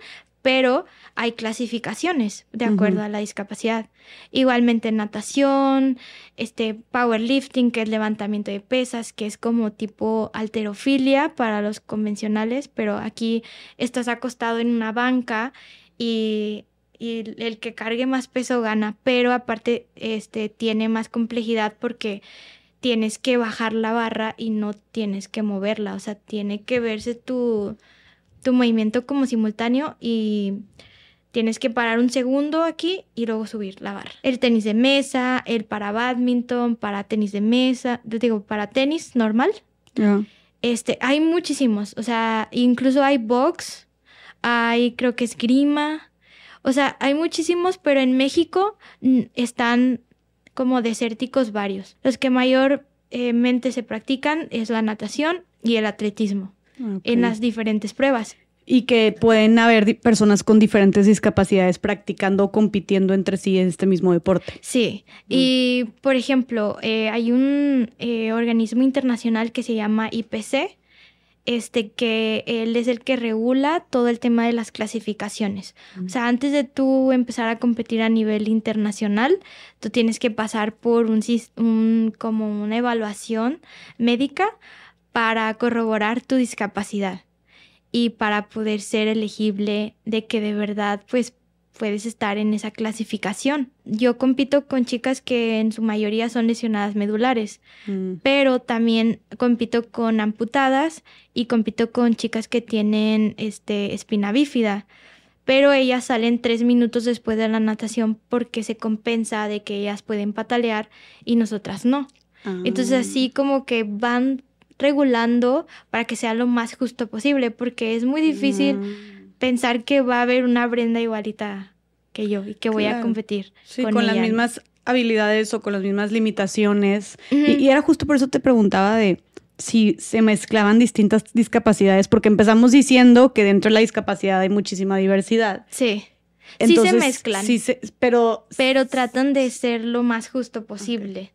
pero hay clasificaciones de acuerdo a la discapacidad. Igualmente natación, este powerlifting, que es levantamiento de pesas, que es como tipo alterofilia para los convencionales, pero aquí estás acostado en una banca y, y el que cargue más peso gana, pero aparte este tiene más complejidad porque tienes que bajar la barra y no tienes que moverla, o sea, tiene que verse tu tu movimiento como simultáneo y tienes que parar un segundo aquí y luego subir la barra. El tenis de mesa, el para badminton, para tenis de mesa, digo, para tenis normal. Este, hay muchísimos, o sea, incluso hay box, hay creo que esgrima, o sea, hay muchísimos, pero en México están como desérticos varios. Los que mayormente se practican es la natación y el atletismo en las diferentes pruebas. Y que pueden haber personas con diferentes discapacidades practicando o compitiendo entre sí en este mismo deporte. Sí, y por ejemplo, eh, hay un eh, organismo internacional que se llama IPC, este que él es el que regula todo el tema de las clasificaciones. O sea, antes de tú empezar a competir a nivel internacional, tú tienes que pasar por un, un como una evaluación médica para corroborar tu discapacidad y para poder ser elegible de que de verdad pues puedes estar en esa clasificación. Yo compito con chicas que en su mayoría son lesionadas medulares, mm. pero también compito con amputadas y compito con chicas que tienen este espina bífida. Pero ellas salen tres minutos después de la natación porque se compensa de que ellas pueden patalear y nosotras no. Entonces ah. así como que van regulando para que sea lo más justo posible, porque es muy difícil mm. pensar que va a haber una Brenda igualita que yo y que voy a competir. con, las mismas habilidades o con las mismas limitaciones. y, era justo por eso te preguntaba de si se mezclaban distintas discapacidades, porque empezamos diciendo que dentro de la discapacidad hay muchísima diversidad. Sí sí se mezclan. Sí pero... Pero tratan de ser lo más justo posible.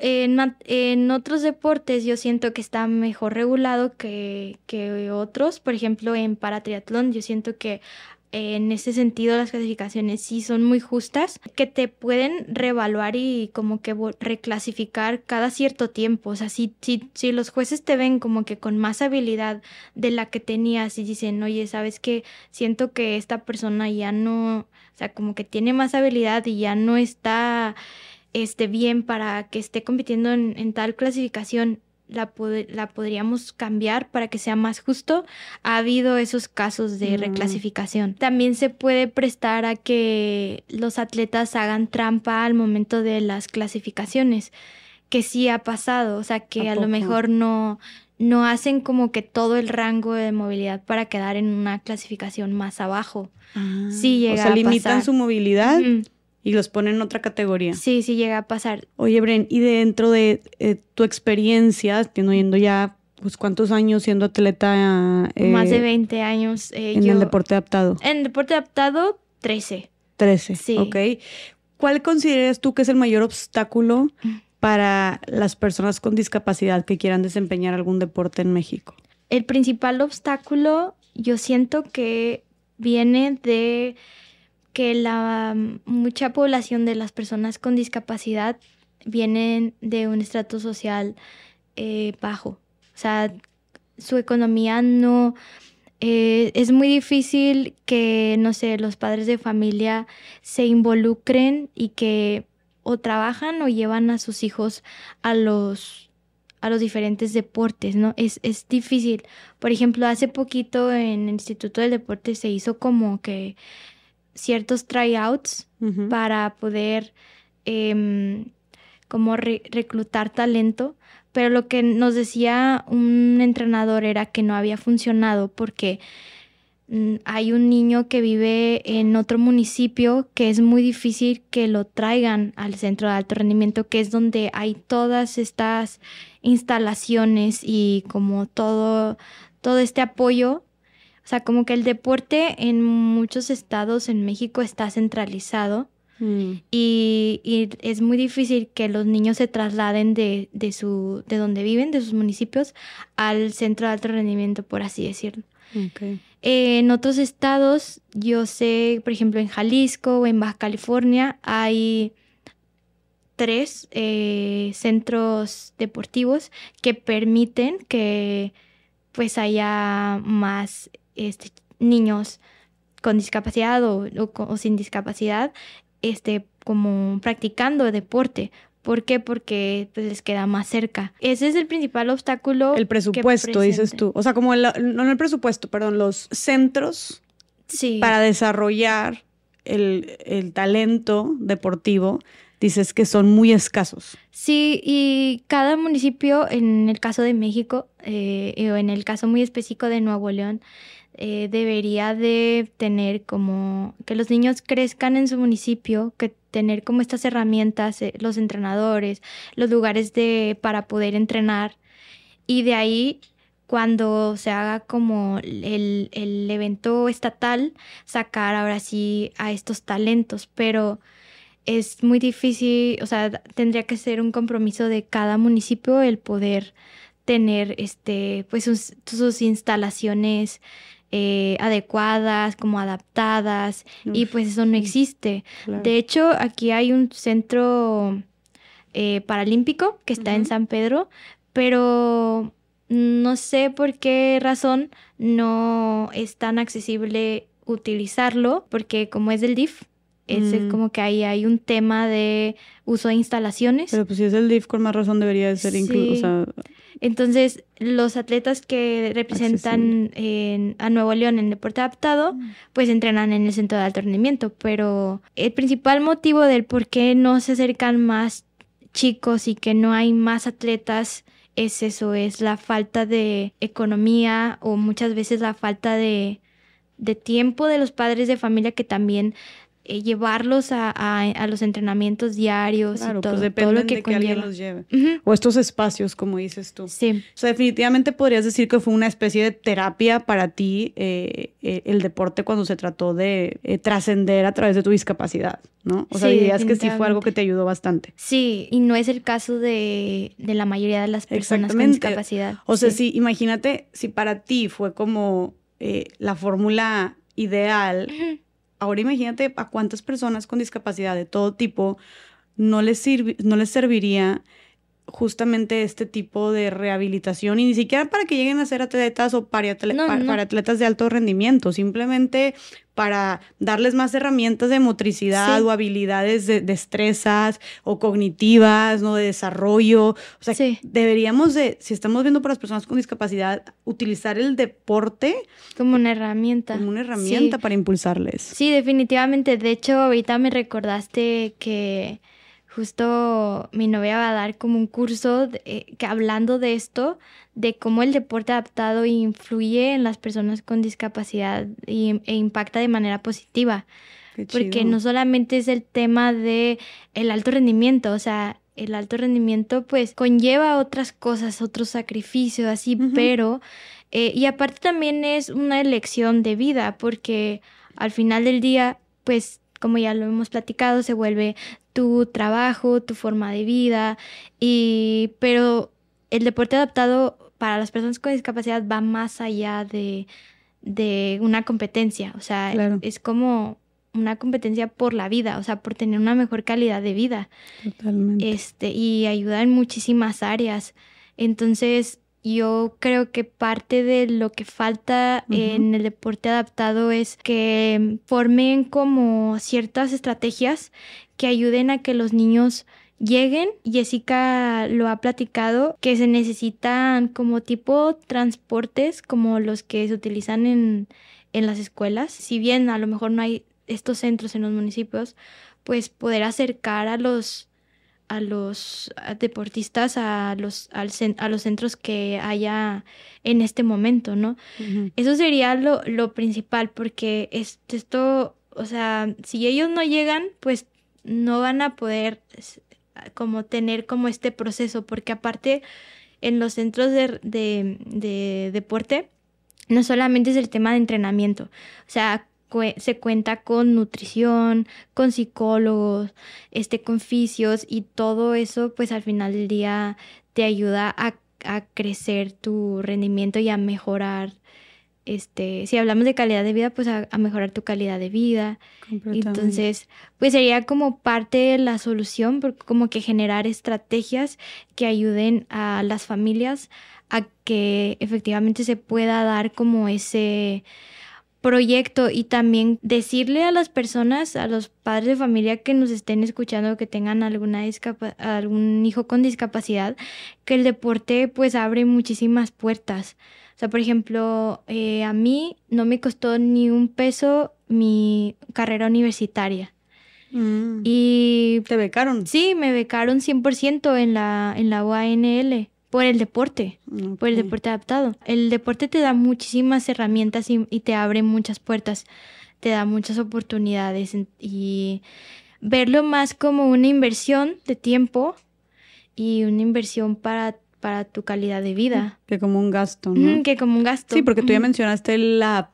En, otros deportes yo siento que está mejor regulado que, que otros. Por ejemplo, en paratriatlón yo siento que en ese sentido las clasificaciones sí son muy justas, que te pueden reevaluar y como que reclasificar cada cierto tiempo. O sea, si, si, si los jueces te ven como que con más habilidad de la que tenías y dicen, oye, sabes que siento que esta persona ya no, o sea, como que tiene más habilidad y ya no está este, bien para que esté compitiendo en, en tal clasificación la, la, podríamos cambiar para que sea más justo, ha habido esos casos de mm. reclasificación. También se puede prestar a que los atletas hagan trampa al momento de las clasificaciones, que sí ha pasado, o sea, que a, lo mejor no, no hacen como que todo el rango de movilidad para quedar en una clasificación más abajo. Ah, sí llega o sea, limitan su movilidad y los ponen en otra categoría. Sí, sí llega a pasar. Oye, Bren, y dentro de eh, tu experiencia, teniendo ya pues cuántos años siendo atleta. Eh, Más de 20 años. Eh, en el deporte adaptado. En el deporte adaptado, 13. 13. Sí. Ok. ¿Cuál consideras tú que es el mayor obstáculo mm. para las personas con discapacidad que quieran desempeñar algún deporte en México? El principal obstáculo, yo siento que viene de que la mucha población de las personas con discapacidad vienen de un estrato social eh, bajo. O sea, su economía no... Eh, es muy difícil que, no sé, los padres de familia se involucren y que o trabajan o llevan a sus hijos a los a los diferentes deportes, ¿no? Es, es difícil. Por ejemplo, hace poquito en el Instituto del Deporte se hizo como que ciertos tryouts para poder em, como reclutar talento, pero lo que nos decía un entrenador era que no había funcionado porque mm, hay un niño que vive en otro municipio que es muy difícil que lo traigan al centro de alto rendimiento, que es donde hay todas estas instalaciones y como todo, todo este apoyo o sea, como que el deporte en muchos estados en México está centralizado mm. y, es muy difícil que los niños se trasladen de, su, de donde viven, de sus municipios, al centro de alto rendimiento, por así decirlo. en otros estados, yo sé, por ejemplo, en Jalisco o en Baja California, hay tres eh, centros deportivos que permiten que pues haya más este, niños con discapacidad o, o, sin discapacidad este, como practicando deporte. ¿Por qué? Porque pues, les queda más cerca. Ese es el principal obstáculo. El presupuesto, dices tú. O sea, como el, no el presupuesto, perdón, los centros sí. para desarrollar el, el talento deportivo dices que son muy escasos. Sí, y cada municipio, en el caso de México, eh, o en el caso muy específico de Nuevo León, eh, debería de tener como que los niños crezcan en su municipio, que tener como estas herramientas, eh, los entrenadores, los lugares de para poder entrenar. Y de ahí cuando se haga como el, el evento estatal, sacar ahora sí a estos talentos, pero es muy difícil, o sea, tendría que ser un compromiso de cada municipio el poder tener este, pues sus, instalaciones eh, adecuadas, como adaptadas, y pues eso no existe. De hecho, aquí hay un centro eh, paralímpico que está en San Pedro, pero no sé por qué razón no es tan accesible utilizarlo, porque como es del DIF, es mm. como que ahí hay un tema de uso de instalaciones. Pero pues si es el DIF, con más razón debería de ser incluso. Entonces, los atletas que representan a Nuevo León en deporte adaptado, mm. pues entrenan en el centro de alto rendimiento. Pero el principal motivo del por qué no se acercan más chicos y que no hay más atletas es eso, es la falta de economía o muchas veces la falta de, de tiempo de los padres de familia que también eh, llevarlos a, a, los entrenamientos diarios y pues todo, pues todo lo que, de alguien los lleve. O estos espacios, como dices tú. Sí. O sea, definitivamente podrías decir que fue una especie de terapia para ti eh, eh, el deporte cuando se trató de trascender a través de tu discapacidad, ¿no? O sea, dirías que sí fue algo que te ayudó bastante. Sí, y no es el caso de, de la mayoría de las personas con discapacidad. O sea, sí. imagínate si para ti fue como la fórmula ideal Ahora imagínate a cuántas personas con discapacidad de todo tipo no les, no les serviría justamente este tipo de rehabilitación y ni siquiera para que lleguen a ser atletas o para, atletas de alto rendimiento, simplemente para darles más herramientas de motricidad o habilidades de destrezas o cognitivas, ¿no? De desarrollo. O sea, deberíamos de, si estamos viendo para las personas con discapacidad, utilizar el deporte como una herramienta. Como una herramienta para impulsarles. Sí, definitivamente. De hecho, ahorita me recordaste que justo mi novia va a dar como un curso eh, que hablando de esto, de cómo el deporte adaptado influye en las personas con discapacidad y, e impacta de manera positiva. Porque no solamente es el tema de el alto rendimiento, o sea, el alto rendimiento pues conlleva otras cosas, otros sacrificios, así, pero, eh, y aparte también es una elección de vida, porque al final del día, pues como ya lo hemos platicado, se vuelve tu trabajo, tu forma de vida, y, pero el deporte adaptado para las personas con discapacidad va más allá de, de una competencia, o sea, es como una competencia por la vida, o sea, por tener una mejor calidad de vida. Totalmente. Este, y ayuda en muchísimas áreas. Entonces, yo creo que parte de lo que falta en el deporte adaptado es que formen como ciertas estrategias que ayuden a que los niños lleguen. Jessica lo ha platicado, que se necesitan como tipo transportes como los que se utilizan en, en las escuelas. Si bien a lo mejor no hay estos centros en los municipios, pues poder acercar a los a los deportistas a los, a los centros que haya en este momento, ¿no? Eso sería lo, lo principal, porque esto, o sea, si ellos no llegan, pues no van a poder como tener como este proceso, porque aparte en los centros de, de, de deporte, no solamente es el tema de entrenamiento, o sea, se cuenta con nutrición, con psicólogos, este, con fisios y todo eso pues al final del día te ayuda a, crecer tu rendimiento y a mejorar este, si hablamos de calidad de vida, pues a, a mejorar tu calidad de vida. Entonces, pues sería como parte de la solución, como que generar estrategias que ayuden a las familias a que efectivamente se pueda dar como ese proyecto y también decirle a las personas, a los padres de familia que nos estén escuchando, que tengan alguna algún hijo con discapacidad, que el deporte pues abre muchísimas puertas. O sea, por ejemplo, eh, a mí no me costó ni un peso mi carrera universitaria. Mm. Y... ¿Te becaron? Sí, me becaron 100% en la, en la UANL por el deporte, por el deporte adaptado. El deporte te da muchísimas herramientas y, te abre muchas puertas, te da muchas oportunidades y verlo más como una inversión de tiempo y una inversión para, para tu calidad de vida. Que como un gasto, ¿no? que como un gasto. Sí, porque tú ya mencionaste la,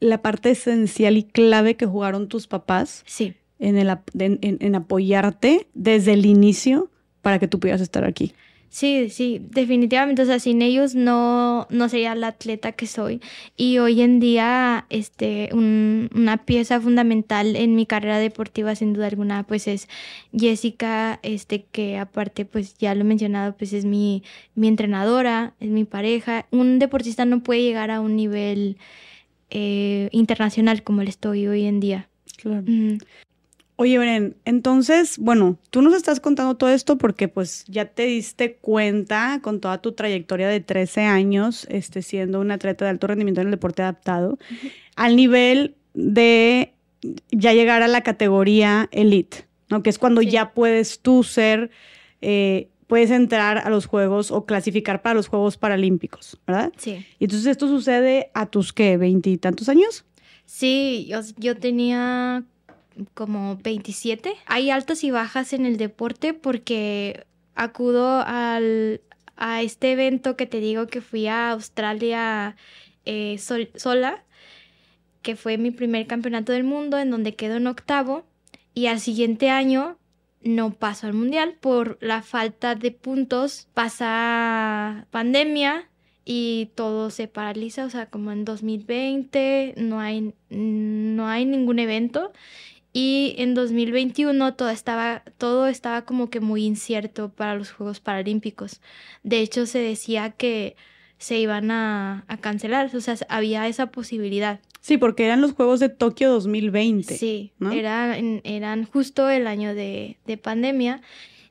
la parte esencial y clave que jugaron tus papás. Sí. En, el, en, en apoyarte desde el inicio para que tú pudieras estar aquí. Sí, sí, definitivamente. O sea, sin ellos no, no sería la atleta que soy. Y hoy en día, este, una pieza fundamental en mi carrera deportiva, sin duda alguna, pues es Jessica, este, que aparte, pues ya lo he mencionado, pues es mi, mi entrenadora, es mi pareja. Un deportista no puede llegar a un nivel eh, internacional como el estoy hoy en día. Claro. Oye, Bren, entonces, bueno, tú nos estás contando todo esto porque pues ya te diste cuenta con toda tu trayectoria de 13 años, este, siendo un atleta de alto rendimiento en el deporte adaptado, al nivel de ya llegar a la categoría elite, ¿no? Que es cuando ya puedes tú ser, eh, puedes entrar a los Juegos o clasificar para los Juegos Paralímpicos, ¿verdad? Sí. Y entonces esto sucede a tus, ¿qué? ¿Veintitantos años? Sí, yo, yo tenía como 27. Hay altas y bajas en el deporte porque acudo al, a este evento que te digo que fui a Australia eh, sola, que fue mi primer campeonato del mundo en donde quedo en octavo y al siguiente año no paso al mundial por la falta de puntos, pasa pandemia y todo se paraliza, o sea, como en 2020 no hay, no hay ningún evento y en 2021 todo estaba, todo estaba como que muy incierto para los Juegos Paralímpicos. De hecho, se decía que se iban a, cancelar, o sea, había esa posibilidad. Sí, porque eran los Juegos de Tokio 2020. Sí, eran justo el año de, de pandemia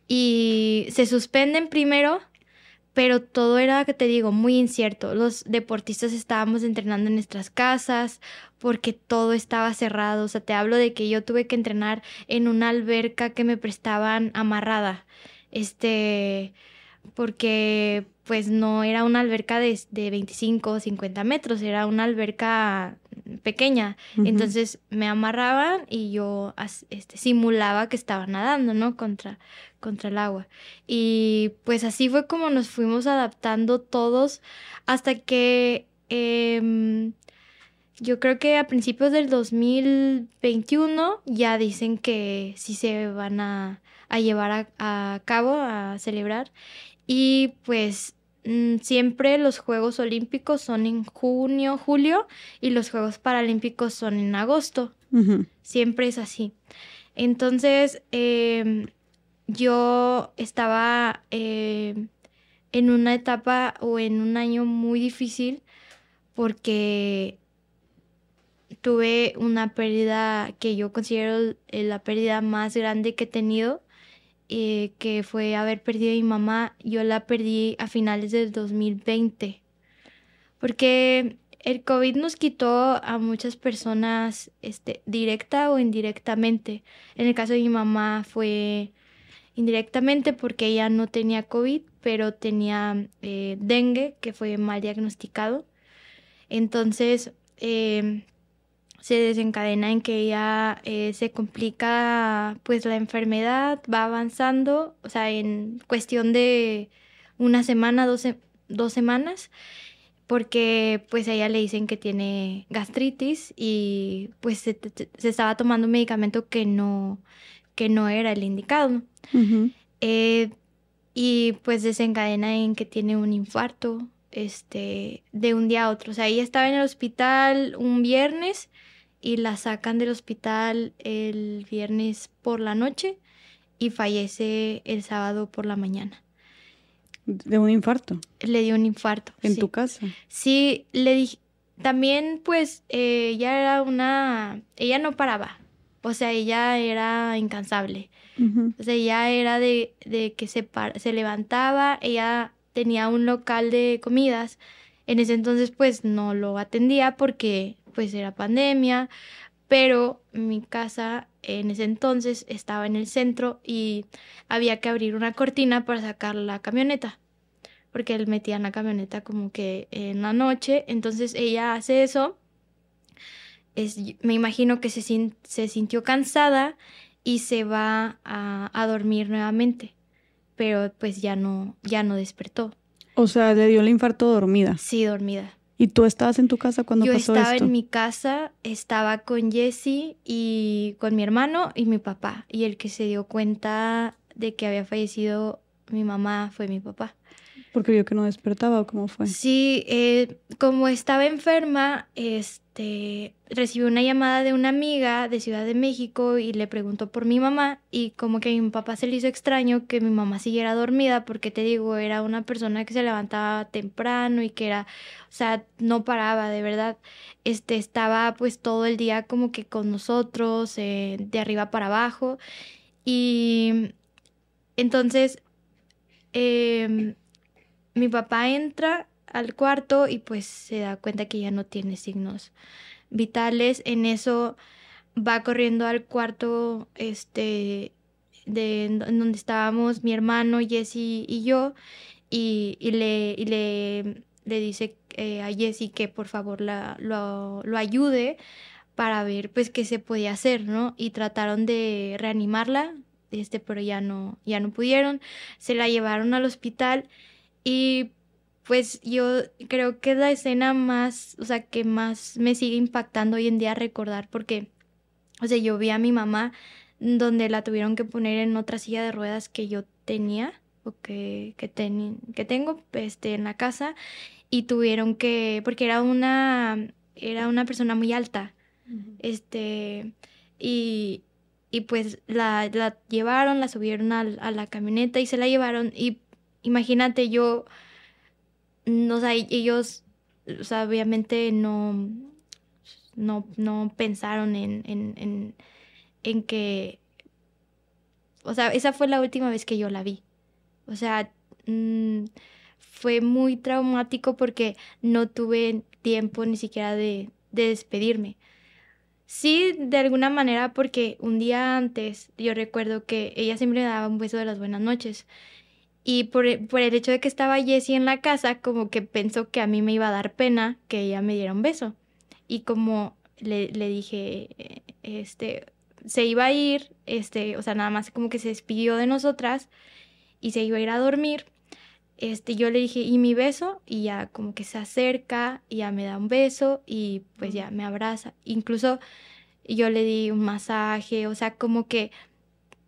y se suspenden primero pero todo era, que te digo, muy incierto. Los deportistas estábamos entrenando en nuestras casas porque todo estaba cerrado. O sea, te hablo de que yo tuve que entrenar en una alberca que me prestaban amarrada. Este, porque pues no era una alberca de, de 25 o 50 metros, era una alberca pequeña. Entonces me amarraban y yo este, simulaba que estaba nadando, ¿no? Contra, contra el agua. Y pues así fue como nos fuimos adaptando todos hasta que em, yo creo que a principios del 2021 ya dicen que sí se van a, llevar a, cabo, a celebrar. Y pues siempre los Juegos Olímpicos son en junio, julio y los Juegos Paralímpicos son en agosto. Siempre es así. Entonces, em, yo estaba eh, en una etapa o en un año muy difícil porque tuve una pérdida que yo considero la pérdida más grande que he tenido, eh, que fue haber perdido a mi mamá. Yo la perdí a finales del 2020, porque el COVID nos quitó a muchas personas este, directa o indirectamente. En el caso de mi mamá fue indirectamente porque ella no tenía COVID, pero tenía eh, dengue, que fue mal diagnosticado. Entonces, em, se desencadena en que ella eh, se complica, pues la enfermedad va avanzando, o sea, en cuestión de una semana, dos, dos semanas, porque pues a ella le dicen que tiene gastritis y pues se, se estaba tomando un medicamento que no, que no era el indicado. Eh, y pues desencadena en que tiene un infarto. este, de un día a otro. O sea, ella estaba en el hospital un viernes y la sacan del hospital el viernes por la noche y fallece el sábado por la mañana. ¿De un infarto? Le dio un infarto. ¿En tu casa? Sí, le dije, también pues eh, ella era una, ella no paraba, o sea, ella era incansable. O sea, ella era de, de que se, se levantaba, ella tenía un local de comidas. En ese entonces pues no lo atendía porque pues era pandemia, pero mi casa en ese entonces estaba en el centro y había que abrir una cortina para sacar la camioneta, porque él metía en la camioneta como que en la noche, entonces ella hace eso, es, me imagino que se, se sintió cansada y se va a, a dormir nuevamente, pero pues ya no, ya no despertó. O sea, le dio el infarto dormida. Sí, dormida. ¿Y tú estabas en tu casa cuando pasó esto? Yo estaba en mi casa, estaba con Jesse y con mi hermano y mi papá. Y el que se dio cuenta de que había fallecido mi mamá fue mi papá. Porque vio que no despertaba o cómo fue. Sí, eh, como estaba enferma, este, recibí una llamada de una amiga de Ciudad de México y le preguntó por mi mamá y como que a mi papá se le hizo extraño que mi mamá siguiera dormida porque te digo, era una persona que se levantaba temprano y que era, o sea, no paraba de verdad. Este, estaba pues todo el día como que con nosotros, eh, de arriba para abajo y entonces... Eh, mi papá entra al cuarto y pues se da cuenta que ya no tiene signos vitales. En eso va corriendo al cuarto este de donde estábamos mi hermano Jesse y yo y, le, le, le, dice eh, a Jesse que por favor la, lo, lo, ayude para ver pues qué se podía hacer, ¿no? Y trataron de reanimarla, este, pero ya no, ya no pudieron. Se la llevaron al hospital y pues yo creo que es la escena más, o sea, que más me sigue impactando hoy en día recordar porque, o sea, yo vi a mi mamá donde la tuvieron que poner en otra silla de ruedas que yo tenía o que, que, que tengo este, en la casa y tuvieron que, porque era una, era una persona muy alta, este, y, y pues la, la, llevaron, la subieron a, a la camioneta y se la llevaron y imagínate yo, no sé, ellos, o sea, obviamente no, no, no pensaron en, en, en, que, o sea, esa fue la última vez que yo la vi. O sea, mm, fue muy traumático porque no tuve tiempo ni siquiera de, de despedirme. Sí, de alguna manera, porque un día antes yo recuerdo que ella siempre me daba un beso de las buenas noches. Y por, e, por, el hecho de que estaba Jessie en la casa, como que pensó que a mí me iba a dar pena que ella me diera un beso. Y como le, le dije, eh, este, se iba a ir, este, o sea, nada más como que se despidió de nosotras y se iba a ir a dormir. Este, yo le dije, ¿y mi beso? Y ya como que se acerca y ya me da un beso y pues ya me abraza. Incluso yo le di un masaje, o sea, como que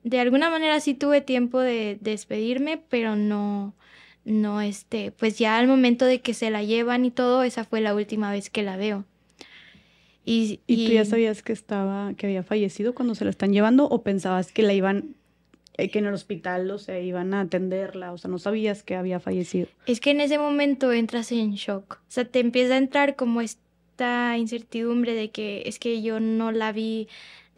de alguna manera sí tuve tiempo de, despedirme, pero no, no, este, pues ya al momento de que se la llevan y todo, esa fue la última vez que la veo. Y, ¿Y, tú ya sabías que estaba, que había fallecido cuando se la están llevando o pensabas que la iban, eh, que en el hospital, o sea, iban a atenderla, o sea, no sabías que había fallecido? Es que en ese momento entras en shock, o sea, te empieza a entrar como esta incertidumbre de que es que yo no la vi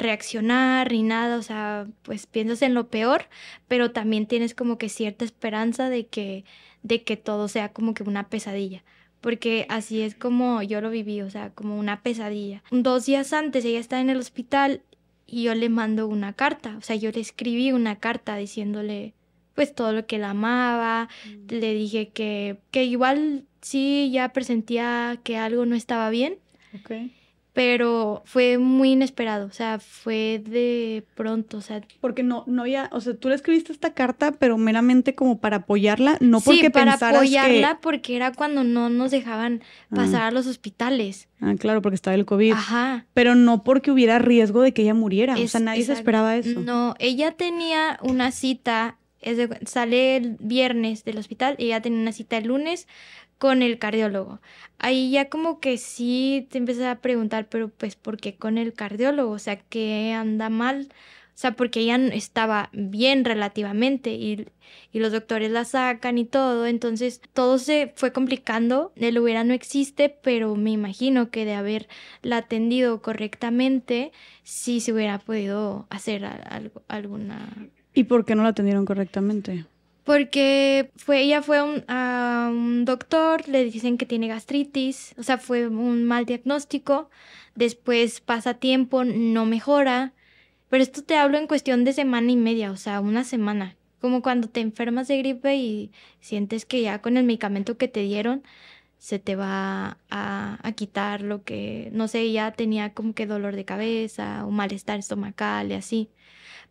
reaccionar ni nada, o sea, pues piensas en lo peor, pero también tienes como que cierta esperanza de que, de que todo sea como que una pesadilla. Porque así es como yo lo viví, o sea, como una pesadilla. Dos días antes ella está en el hospital y yo le mando una carta, o sea, yo le escribí una carta diciéndole pues todo lo que la amaba, mm. le dije que, que igual sí ya presentía que algo no estaba bien. Okay pero fue muy inesperado, o sea, fue de pronto, o sea. Porque no, no había, o sea, tú le escribiste esta carta, pero meramente como para apoyarla, no porque sí, para apoyarla porque era cuando no nos dejaban ah. pasar a los hospitales. Ah, claro, porque estaba el COVID. Ajá. Pero no porque hubiera riesgo de que ella muriera, o sea, nadie se esperaba eso. No, ella tenía una cita, sale el viernes del hospital, ella tenía una cita el lunes con el cardiólogo. Ahí ya como que sí te empiezas a preguntar, pero pues ¿por qué con el cardiólogo? O sea, ¿qué anda mal? O sea, porque ella estaba bien relativamente y, y, los doctores la sacan y todo. Entonces todo se fue complicando. El hubiera no existe, pero me imagino que de haberla atendido correctamente, sí se hubiera podido hacer algo, alguna... ¿Y por qué no la atendieron correctamente? Porque fue, ella fue a un doctor, le dicen que tiene gastritis, o sea, fue un mal diagnóstico. Después pasa tiempo, no mejora pero esto te hablo en cuestión de semana y media, o sea, una semana. Como cuando te enfermas de gripe y sientes que ya con el medicamento que te dieron se te va a, quitar lo que, no sé, ya tenía como que dolor de cabeza o malestar estomacal y así.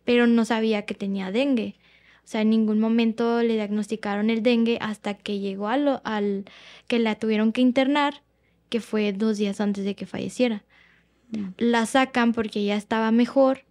Pero no sabía que tenía dengue. O sea, en ningún momento le diagnosticaron el dengue hasta que llegó al, al que la tuvieron que internar, que fue dos días antes de que falleciera. Mm. La sacan porque ya estaba mejor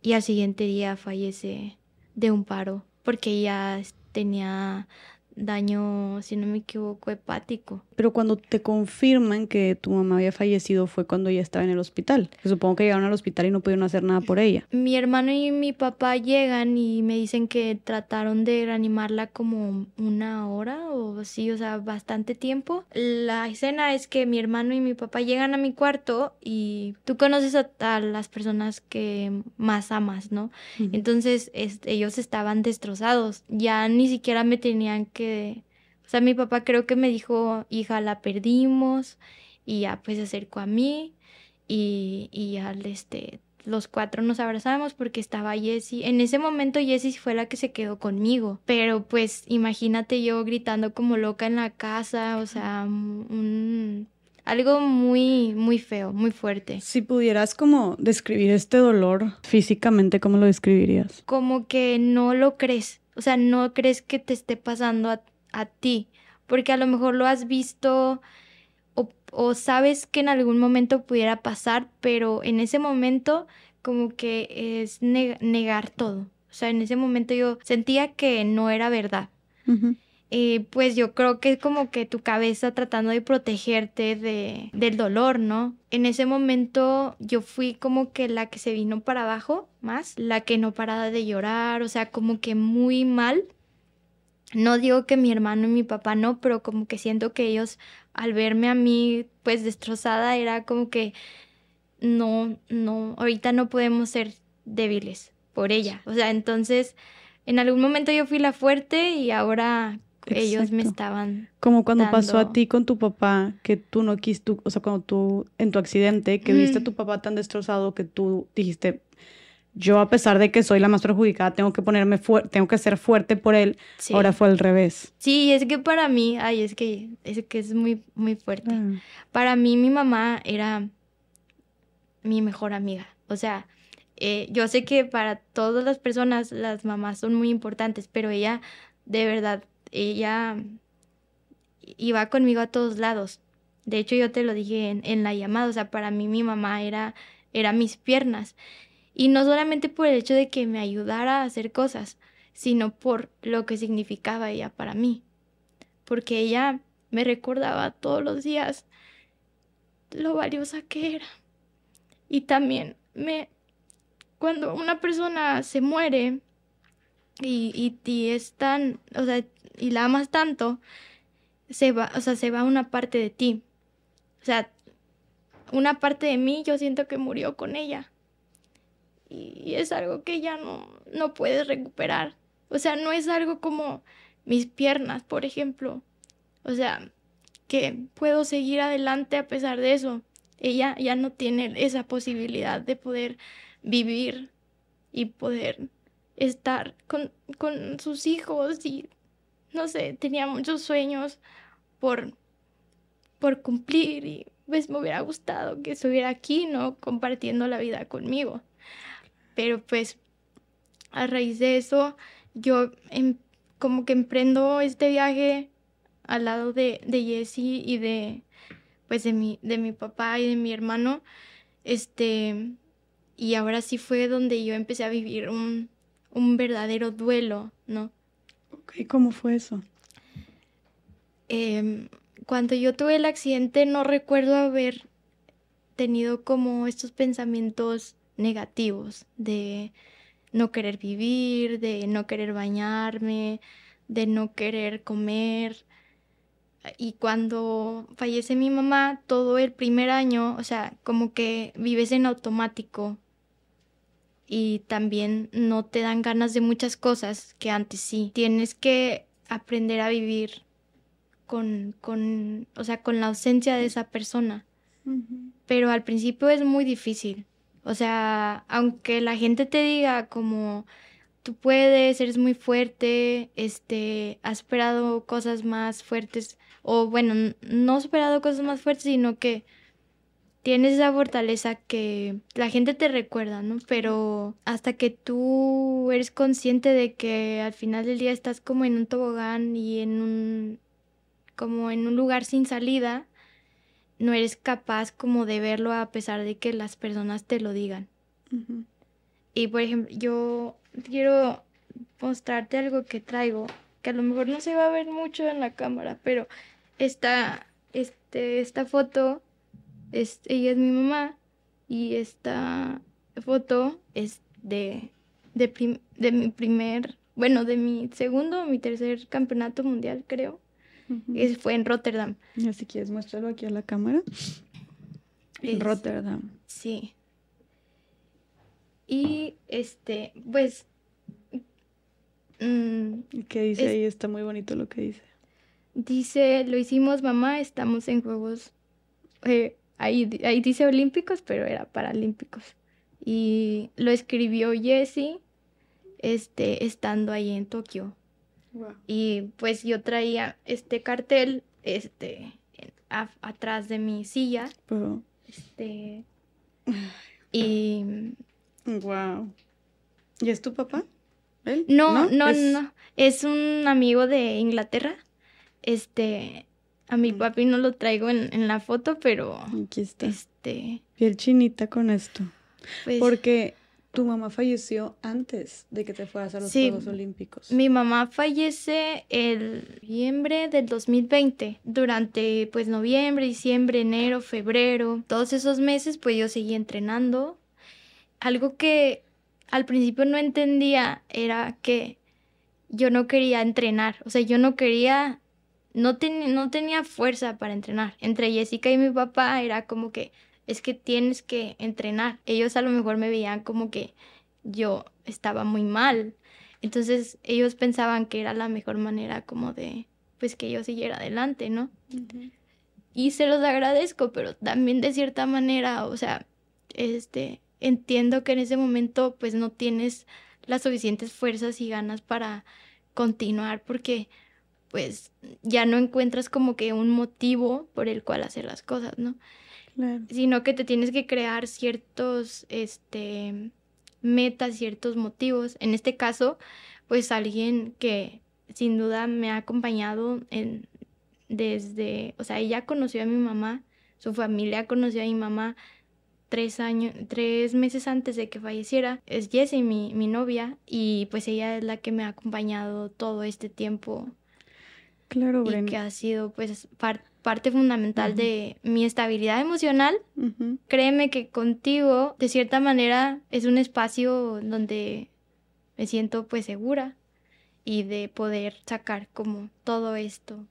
y al siguiente día fallece de un paro porque ya tenía daño, si no me equivoco, hepático. Pero cuando te confirman que tu mamá había fallecido fue cuando ella estaba en el hospital. Supongo que llegaron al hospital y no pudieron hacer nada por ella. Mi hermano y mi papá llegan y me dicen que trataron de reanimarla como una hora o así, o sea, bastante tiempo. La escena es que mi hermano y mi papá llegan a mi cuarto y tú conoces a, las personas que más amas, ¿no? Entonces ellos estaban destrozados. Ya ni siquiera me tenían que o sea, mi papá creo que me dijo, hija, la perdimos, y ya pues se acercó a mí, y, y al este, los cuatro nos abrazamos porque estaba Jessie. En ese momento Jessie fue la que se quedó conmigo, pero pues imagínate yo gritando como loca en la casa, o sea, un, algo muy, muy feo, muy fuerte. Si pudieras como describir este dolor físicamente, ¿cómo lo describirías? Como que no lo crees. O sea, no crees que te esté pasando a, ti, porque a lo mejor lo has visto o, sabes que en algún momento pudiera pasar, pero en ese momento como que es negar todo. O sea, en ese momento yo sentía que no era verdad. Eh, pues yo creo que es como que tu cabeza tratando de protegerte de, del dolor, ¿no? En ese momento yo fui como que la que se vino para abajo más, la que no paraba de llorar, o sea, como que muy mal. No digo que mi hermano y mi papá no, pero como que siento que ellos al verme a mí pues destrozada era como que no, no, ahorita no podemos ser débiles por ella. O sea, entonces en algún momento yo fui la fuerte y ahora ellos me estaban. Como cuando pasó a ti con tu papá, que tú no quisiste, o sea, cuando tú, en tu accidente, que viste a tu papá tan destrozado que tú dijiste, yo a pesar de que soy la más perjudicada, tengo que ponerme fuerte, tengo que ser fuerte por él. Ahora fue al revés. Sí, es que para mí, ay, es que es, que es muy, muy fuerte. Ah. Para mí, mi mamá era mi mejor amiga. O sea, eh, yo sé que para todas las personas las mamás son muy importantes, pero ella de verdad ella iba conmigo a todos lados. De hecho, yo te lo dije en, la llamada, o sea, para mí mi mamá era, era mis piernas. Y no solamente por el hecho de que me ayudara a hacer cosas, sino por lo que significaba ella para mí. Porque ella me recordaba todos los días lo valiosa que era. Y también me, cuando una persona se muere y, y, y es tan, o sea, y la amas tanto, se va, o sea, se va una parte de ti. O sea, una parte de mí yo siento que murió con ella. Y, es algo que ya no, no puedes recuperar. O sea, no es algo como mis piernas, por ejemplo. O sea, que puedo seguir adelante a pesar de eso. Ella ya no tiene esa posibilidad de poder vivir y poder estar con, con sus hijos y no sé, tenía muchos sueños por, por cumplir y pues me hubiera gustado que estuviera aquí, ¿no? Compartiendo la vida conmigo. Pero pues a raíz de eso, yo em, como que emprendo este viaje al lado de, de Jessie y de pues de mi, de mi papá y de mi hermano. Este, y ahora sí fue donde yo empecé a vivir un, un verdadero duelo, ¿no? ¿Y ¿cómo fue eso? Em, cuando yo tuve el accidente no recuerdo haber tenido como estos pensamientos negativos de no querer vivir, de no querer bañarme, de no querer comer. Y cuando fallece mi mamá, todo el primer año, o sea, como que vives en automático y también no te dan ganas de muchas cosas que antes sí. Tienes que aprender a vivir con, con, o sea, con la ausencia de esa persona. Pero al principio es muy difícil. O sea, aunque la gente te diga como tú puedes, eres muy fuerte, este, has esperado cosas más fuertes, o bueno, no has esperado cosas más fuertes, sino que tienes esa fortaleza que la gente te recuerda, ¿no? Pero hasta que tú eres consciente de que al final del día estás como en un tobogán y en un como en un lugar sin salida, no eres capaz como de verlo a pesar de que las personas te lo digan. Y por ejemplo, yo quiero mostrarte algo que traigo, que a lo mejor no se va a ver mucho en la cámara, pero esta, este, esta foto, es, ella es mi mamá y esta foto es de, de, de mi primer, bueno, de mi segundo o mi tercer campeonato mundial, creo. fue en Rotterdam. Si quieres muéstralo aquí a la cámara. En Rotterdam. Sí. Y este, pues Mm, ¿Qué dice ahí? Está muy bonito lo que dice. Dice, lo hicimos mamá, estamos en Juegos, eh, ahí, ahí dice Olímpicos, pero era Paralímpicos. Y lo escribió Jesse, este, estando ahí en Tokio. Y pues yo traía este cartel, este, atrás de mi silla. Este, y... Wow. ¿Y es tu papá? No, no, no, Es un amigo de Inglaterra. Este, a mi papi no lo traigo en, la foto, pero... Aquí está. Este... Piel chinita con esto. Pues Porque tu mamá falleció antes de que te fueras a los Juegos Olímpicos. Mi mamá fallece el noviembre del 2020. Durante pues noviembre, diciembre, enero, febrero, todos esos meses pues yo seguí entrenando. Algo que al principio no entendía era que yo no quería entrenar, o sea, yo no quería, no, no tenía fuerza para entrenar. Entre Jessica y mi papá era como que, es que tienes que entrenar. Ellos a lo mejor me veían como que yo estaba muy mal. Entonces ellos pensaban que era la mejor manera como de, pues que yo siguiera adelante, ¿no? Y se los agradezco, pero también de cierta manera, o sea, este, entiendo que en ese momento pues no tienes las suficientes fuerzas y ganas para continuar porque pues ya no encuentras como que un motivo por el cual hacer las cosas, ¿no? Sino que te tienes que crear ciertos, este, metas, ciertos motivos. En este caso, pues alguien que sin duda me ha acompañado en, desde, o sea, ella conoció a mi mamá, su familia conoció a mi mamá tres años, tres meses antes de que falleciera, es Jessie, mi, mi novia, y pues ella es la que me ha acompañado todo este tiempo. Claro, Y que ha sido pues parte fundamental de mi estabilidad emocional. Créeme que contigo, de cierta manera, es un espacio donde me siento pues segura y de poder sacar como todo esto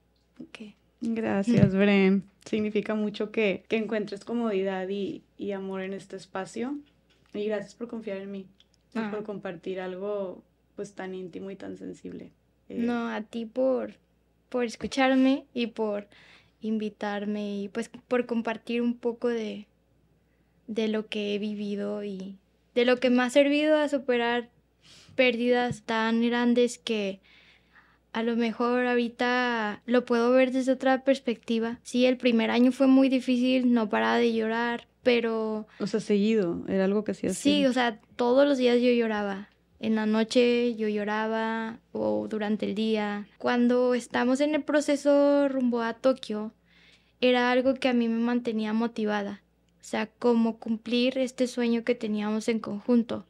que Gracias, Bren. Significa mucho que, encuentres comodidad y, amor en este espacio. Y gracias por confiar en mí y ah. por compartir algo pues tan íntimo y tan sensible. Eh, no, a ti por, por escucharme y por invitarme y pues por compartir un poco de, de lo que he vivido y de lo que me ha servido a superar pérdidas tan grandes que a lo mejor ahorita lo puedo ver desde otra perspectiva. Sí, el primer año fue muy difícil, no paraba de llorar, pero... O sea, seguido, era algo que hacía Sí, o sea, todos los días yo lloraba. En la noche yo lloraba o durante el día. Cuando estamos en el proceso rumbo a Tokio, era algo que a mí me mantenía motivada. O sea, como cumplir este sueño que teníamos en conjunto.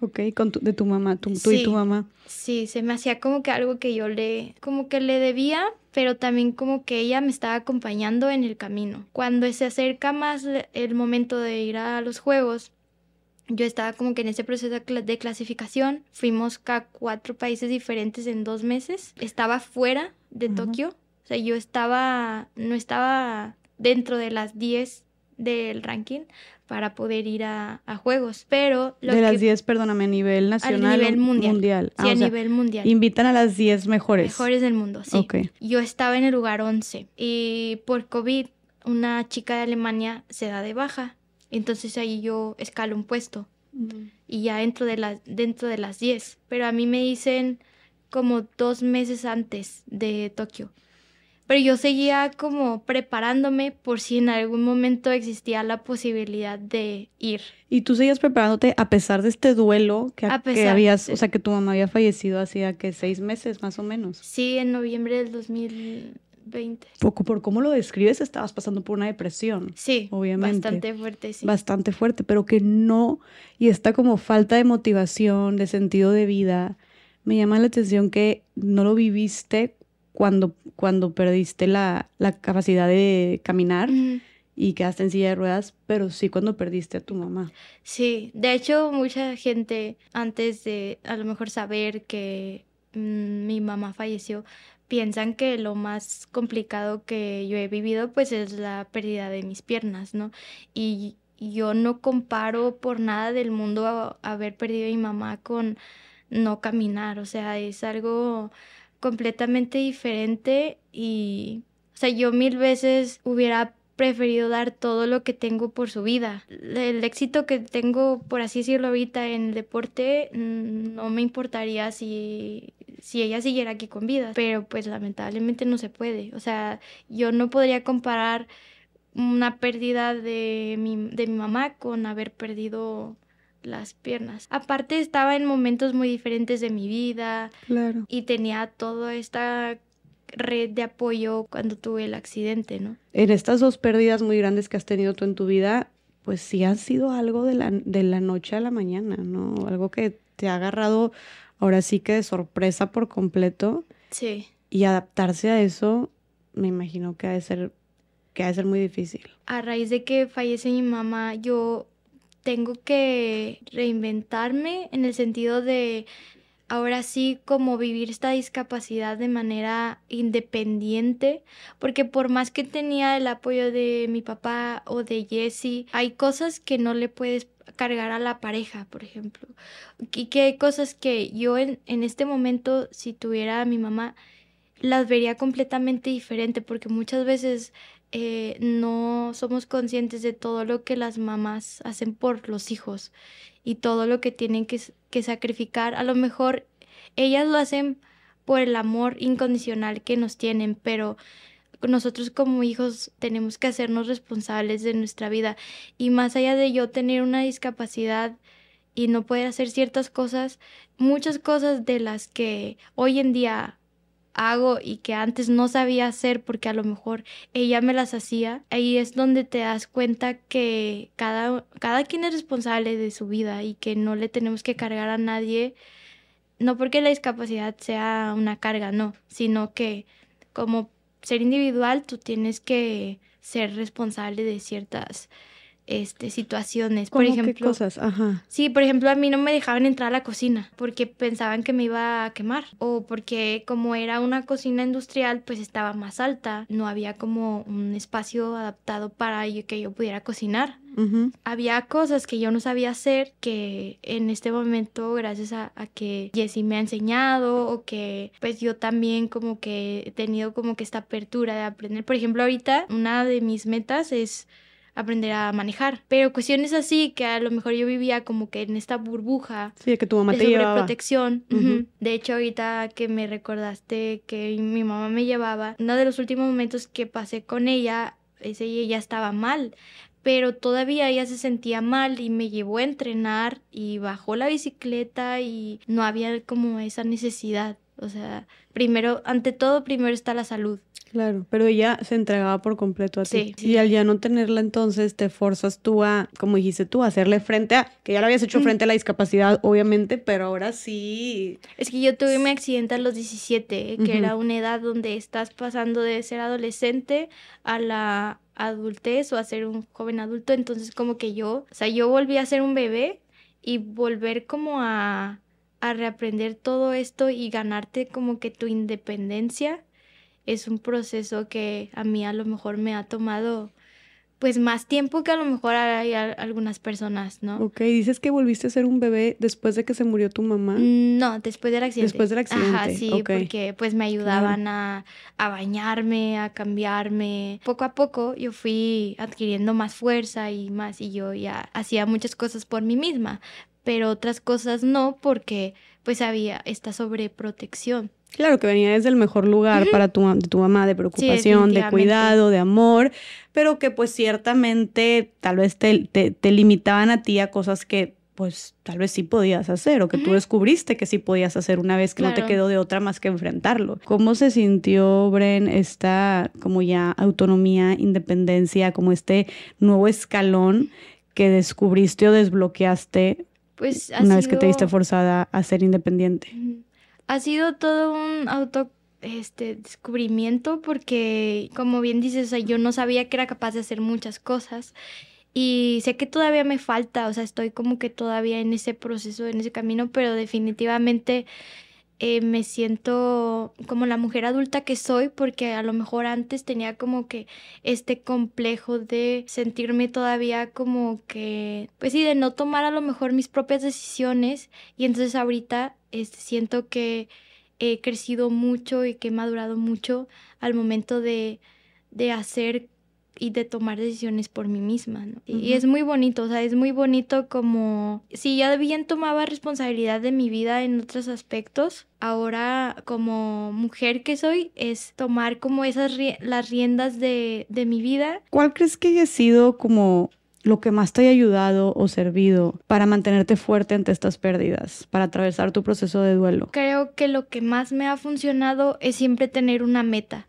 Ok, con tu- de tu mamá, tú, y tu mamá. Sí, se me hacía como que algo que yo le, como que le debía, pero también como que ella me estaba acompañando en el camino. Cuando se acerca más el momento de ir a los juegos, yo estaba como que en ese proceso de cla- de clasificación. Fuimos a cuatro países diferentes en dos meses. Estaba fuera de. Tokio. O sea, yo estaba, no estaba dentro de las 10 del ranking para poder ir a, a juegos. Pero lo de que, las 10, perdóname, a nivel a nacional. nivel o mundial. Ah, Sí, o a sea, nivel mundial. Invitan a las 10 mejores. Mejores del mundo, sí. Ok. Yo estaba en el lugar 11 y por COVID una chica de Alemania se da de baja. Entonces ahí yo escalo un puesto y ya dentro de las, dentro de las 10. Pero a mí me dicen como dos meses antes de Tokio. Pero yo seguía como preparándome por si en algún momento existía la posibilidad de ir. Y tú seguías preparándote a pesar de este duelo que, A que pesar, habías, o sea, que tu mamá había fallecido hacía que seis meses más o menos. Sí, en noviembre del 2020. Poco por cómo lo describes, estabas pasando por una depresión. Sí, Obviamente. bastante fuerte, sí. bastante fuerte, pero que no, y esta como falta de motivación, de sentido de vida, me llama la atención que no lo viviste cuando, cuando perdiste la, la capacidad de caminar y quedaste en silla de ruedas, pero sí cuando perdiste a tu mamá. Sí, de hecho mucha gente antes de a lo mejor saber que mm, mi mamá falleció, piensan que lo más complicado que yo he vivido pues es la pérdida de mis piernas, ¿no? Y yo no comparo por nada del mundo a- haber perdido a mi mamá con no caminar, o sea, es algo completamente diferente y, o sea, yo mil veces hubiera preferido dar todo lo que tengo por su vida. El éxito que tengo, por así decirlo ahorita en el deporte, mm, no me importaría si, si ella siguiera aquí con vida, pero pues lamentablemente no se puede. O sea, yo no podría comparar una pérdida de mi, de mi mamá con haber perdido las piernas. Aparte estaba en momentos muy diferentes de mi vida Claro. y tenía toda esta red de apoyo cuando tuve el accidente, ¿no? En estas dos pérdidas muy grandes que has tenido tú en tu vida, pues sí han sido algo de la, de la noche a la mañana, ¿no? Algo que te ha agarrado ahora sí que de sorpresa por completo. Sí. Y adaptarse a eso, me imagino que ha de ser, que ha de ser muy difícil. A raíz de que fallece mi mamá, yo tengo que reinventarme en el sentido de ahora sí como vivir esta discapacidad de manera independiente, porque por más que tenía el apoyo de mi papá o de Jesse, hay cosas que no le puedes cargar a la pareja, por ejemplo, y que hay cosas que yo en, este momento, si tuviera a mi mamá, las vería completamente diferente, porque muchas veces eh, no somos conscientes de todo lo que las mamás hacen por los hijos y todo lo que tienen que, que sacrificar. A lo mejor ellas lo hacen por el amor incondicional que nos tienen, pero nosotros como hijos tenemos que hacernos responsables de nuestra vida y más allá de yo tener una discapacidad y no poder hacer ciertas cosas, muchas cosas de las que hoy en día hago y que antes no sabía hacer porque a lo mejor ella me las hacía, ahí es donde te das cuenta que cada, cada quien es responsable de su vida y que no le tenemos que cargar a nadie, no porque la discapacidad sea una carga, no, sino que como ser individual tú tienes que ser responsable de ciertas este, situaciones. Por ¿Cómo qué ejemplo, cosas? Ajá. Sí, por ejemplo, a mí no me dejaban entrar a la cocina porque pensaban que me iba a quemar o porque como era una cocina industrial, pues estaba más alta, no había como un espacio adaptado para que yo pudiera cocinar. Ujú. Había cosas que yo no sabía hacer que en este momento, gracias a, a que Jessie me ha enseñado o que pues yo también como que he tenido como que esta apertura de aprender. Por ejemplo, ahorita una de mis metas es aprender a manejar, pero cuestiones así que a lo mejor yo vivía como que en esta burbuja Sí, que tu mamá de te. De hecho, ahorita que me recordaste que mi mamá me llevaba, uno de los últimos momentos que pasé con ella, ese ella estaba mal, pero todavía ella se sentía mal y me llevó a entrenar y bajó la bicicleta y no había como esa necesidad. O sea, primero, ante todo, primero está la salud. Claro, pero ella se entregaba por completo a ti. Sí. Y al ya no tenerla, entonces te forzas tú a, como dijiste tú, a hacerle frente a, que ya lo habías hecho frente a la discapacidad, obviamente, pero ahora sí. Es que yo tuve mi accidente a los 17, que era una edad donde estás pasando de ser adolescente a la adultez o a ser un joven adulto. Entonces, como que yo, o sea, yo volví a ser un bebé y volver como a, a reaprender todo esto y ganarte como que tu independencia es un proceso que a mí a lo mejor me ha tomado pues más tiempo que a lo mejor hay algunas personas, ¿no? Ok, dices que volviste a ser un bebé después de que se murió tu mamá. No, después del accidente. Después del accidente, Ajá, sí, ok. porque pues me ayudaban a, a bañarme, a cambiarme. Poco a poco yo fui adquiriendo más fuerza y más, y yo ya hacía muchas cosas por mí misma, pero otras cosas no, porque pues había esta sobreprotección. Claro que venía desde el mejor lugar para tu, de tu mamá, de preocupación, de cuidado, de amor, pero que pues ciertamente tal vez te, te, te limitaban a ti a cosas que pues tal vez sí podías hacer o que tú descubriste que sí podías hacer una vez que no te quedó de otra más que enfrentarlo. ¿Cómo se sintió, Bren, esta como ya autonomía, independencia, como este nuevo escalón que descubriste o desbloqueaste Pues ha una vez que te viste forzada a ser independiente? Ha sido todo un auto este descubrimiento porque como bien dices, o sea, yo no sabía que era capaz de hacer muchas cosas y sé que todavía me falta, o sea, estoy como que todavía en ese proceso, en ese camino, pero definitivamente eh, me siento como la mujer adulta que soy porque a lo mejor antes tenía como que este complejo de sentirme todavía como que, pues sí, de no tomar a lo mejor mis propias decisiones. Y entonces ahorita este, siento que he crecido mucho y que he madurado mucho al momento de, de hacer y de tomar decisiones por mí misma, ¿no? Y- es muy bonito, o sea, es muy bonito como si ya bien tomaba responsabilidad de mi vida en otros aspectos, ahora como mujer que soy es tomar como esas las riendas de, de mi vida ¿Cuál crees que haya sido como lo que más te haya ayudado o servido para mantenerte fuerte ante estas pérdidas, para atravesar tu proceso de duelo? Creo que lo que más me ha funcionado es siempre tener una meta,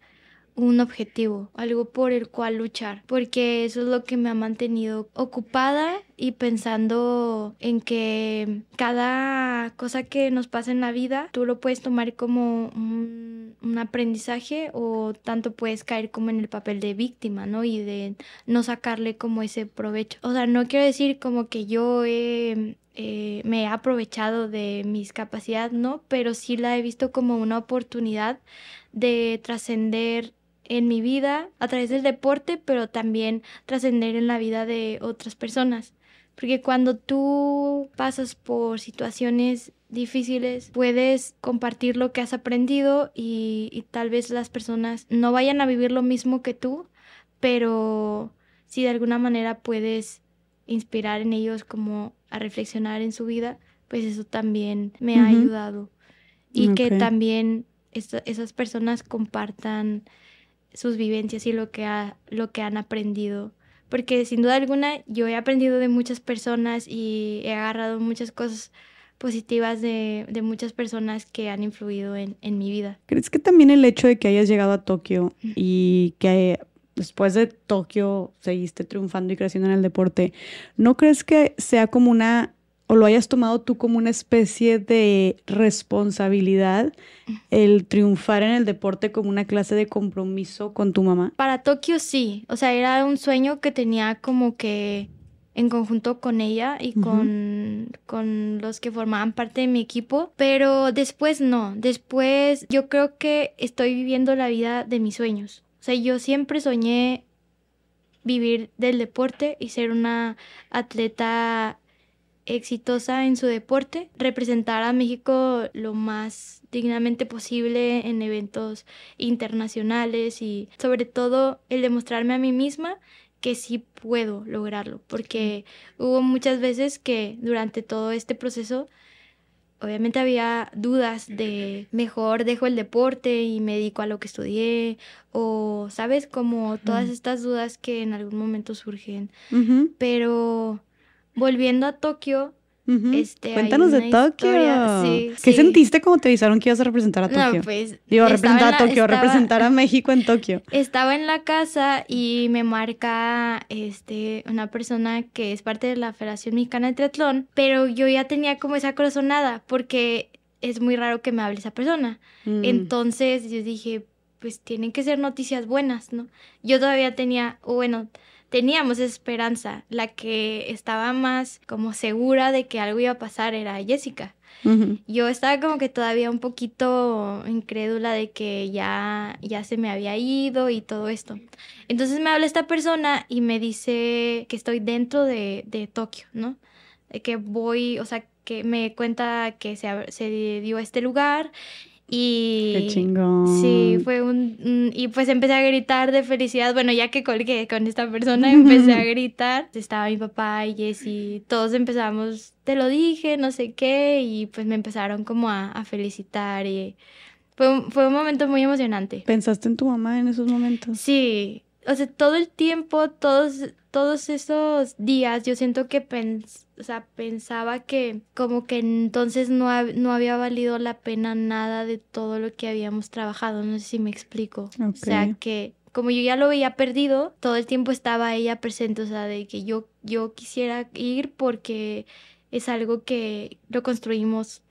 un objetivo, algo por el cual luchar, porque eso es lo que me ha mantenido ocupada y pensando en que cada cosa que nos pasa en la vida, tú lo puedes tomar como un, un aprendizaje o tanto puedes caer como en el papel de víctima, ¿no? Y de no sacarle como ese provecho. O sea, no quiero decir como que yo he eh, me he aprovechado de mis capacidades, ¿no? Pero sí la he visto como una oportunidad de trascender en mi vida a través del deporte, pero también trascender en la vida de otras personas. Porque cuando tú pasas por situaciones difíciles, puedes compartir lo que has aprendido y, y tal vez las personas no vayan a vivir lo mismo que tú, pero si de alguna manera puedes inspirar en ellos como a reflexionar en su vida, pues eso también me ha ayudado. Y que también esta- esas personas compartan sus vivencias y lo que, ha- lo que han aprendido. Porque sin duda alguna yo he aprendido de muchas personas y he agarrado muchas cosas positivas de, de muchas personas que han influido en, en mi vida. ¿Crees que también el hecho de que hayas llegado a Tokio y que después de Tokio seguiste triunfando y creciendo en el deporte, ¿no crees que sea como una, o lo hayas tomado tú como una especie de responsabilidad el triunfar en el deporte como una clase de compromiso con tu mamá? Para Tokio sí, o sea, era un sueño que tenía como que en conjunto con ella y con, con los que formaban parte de mi equipo, pero después no, después yo creo que estoy viviendo la vida de mis sueños. O sea, yo siempre soñé vivir del deporte y ser una atleta exitosa en su deporte, representar a México lo más dignamente posible en eventos internacionales y sobre todo el demostrarme a mí misma que sí puedo lograrlo, porque hubo muchas veces que durante todo este proceso obviamente había dudas de mejor dejo el deporte y me dedico a lo que estudié o sabes como todas Ujú. estas dudas que en algún momento surgen. Pero volviendo a Tokio, este, Cuéntanos de Tokio. ¿Qué sentiste cuando te avisaron que ibas a representar a Tokio? No, pues. Iba a representar a Tokio, representar a México en Tokio. Estaba en la casa y me marca este, una persona que es parte de la Federación Mexicana de Triatlón, pero yo ya tenía como esa corazonada porque es muy raro que me hable esa persona. Mm. Entonces yo dije, pues tienen que ser noticias buenas, ¿no? Yo todavía tenía, bueno, teníamos esperanza. La que estaba más como segura de que algo iba a pasar era Jessica. Yo estaba como que todavía un poquito incrédula de que ya, ya se me había ido y todo esto. Entonces me habla esta persona y me dice que estoy dentro de, de Tokio, ¿no? Que voy, o sea, que me cuenta que se, se dio este lugar y Qué chingón. Sí, fue un, y pues empecé a gritar de felicidad. Bueno, ya que colgué con esta persona, empecé a gritar. Estaba mi papá y Jessy, todos empezamos, te lo dije, no sé qué, y pues me empezaron como a, a felicitar y fue un, fue un momento muy emocionante. ¿Pensaste en tu mamá en esos momentos? Sí, o sea, todo el tiempo, todos, todos esos días, yo siento que pens o sea, pensaba que como que entonces no, no había valido la pena nada de todo lo que habíamos trabajado, no sé si me explico. O sea, que como yo ya lo veía perdido, todo el tiempo estaba ella presente, o sea, de que yo, yo quisiera ir porque es algo que lo construimos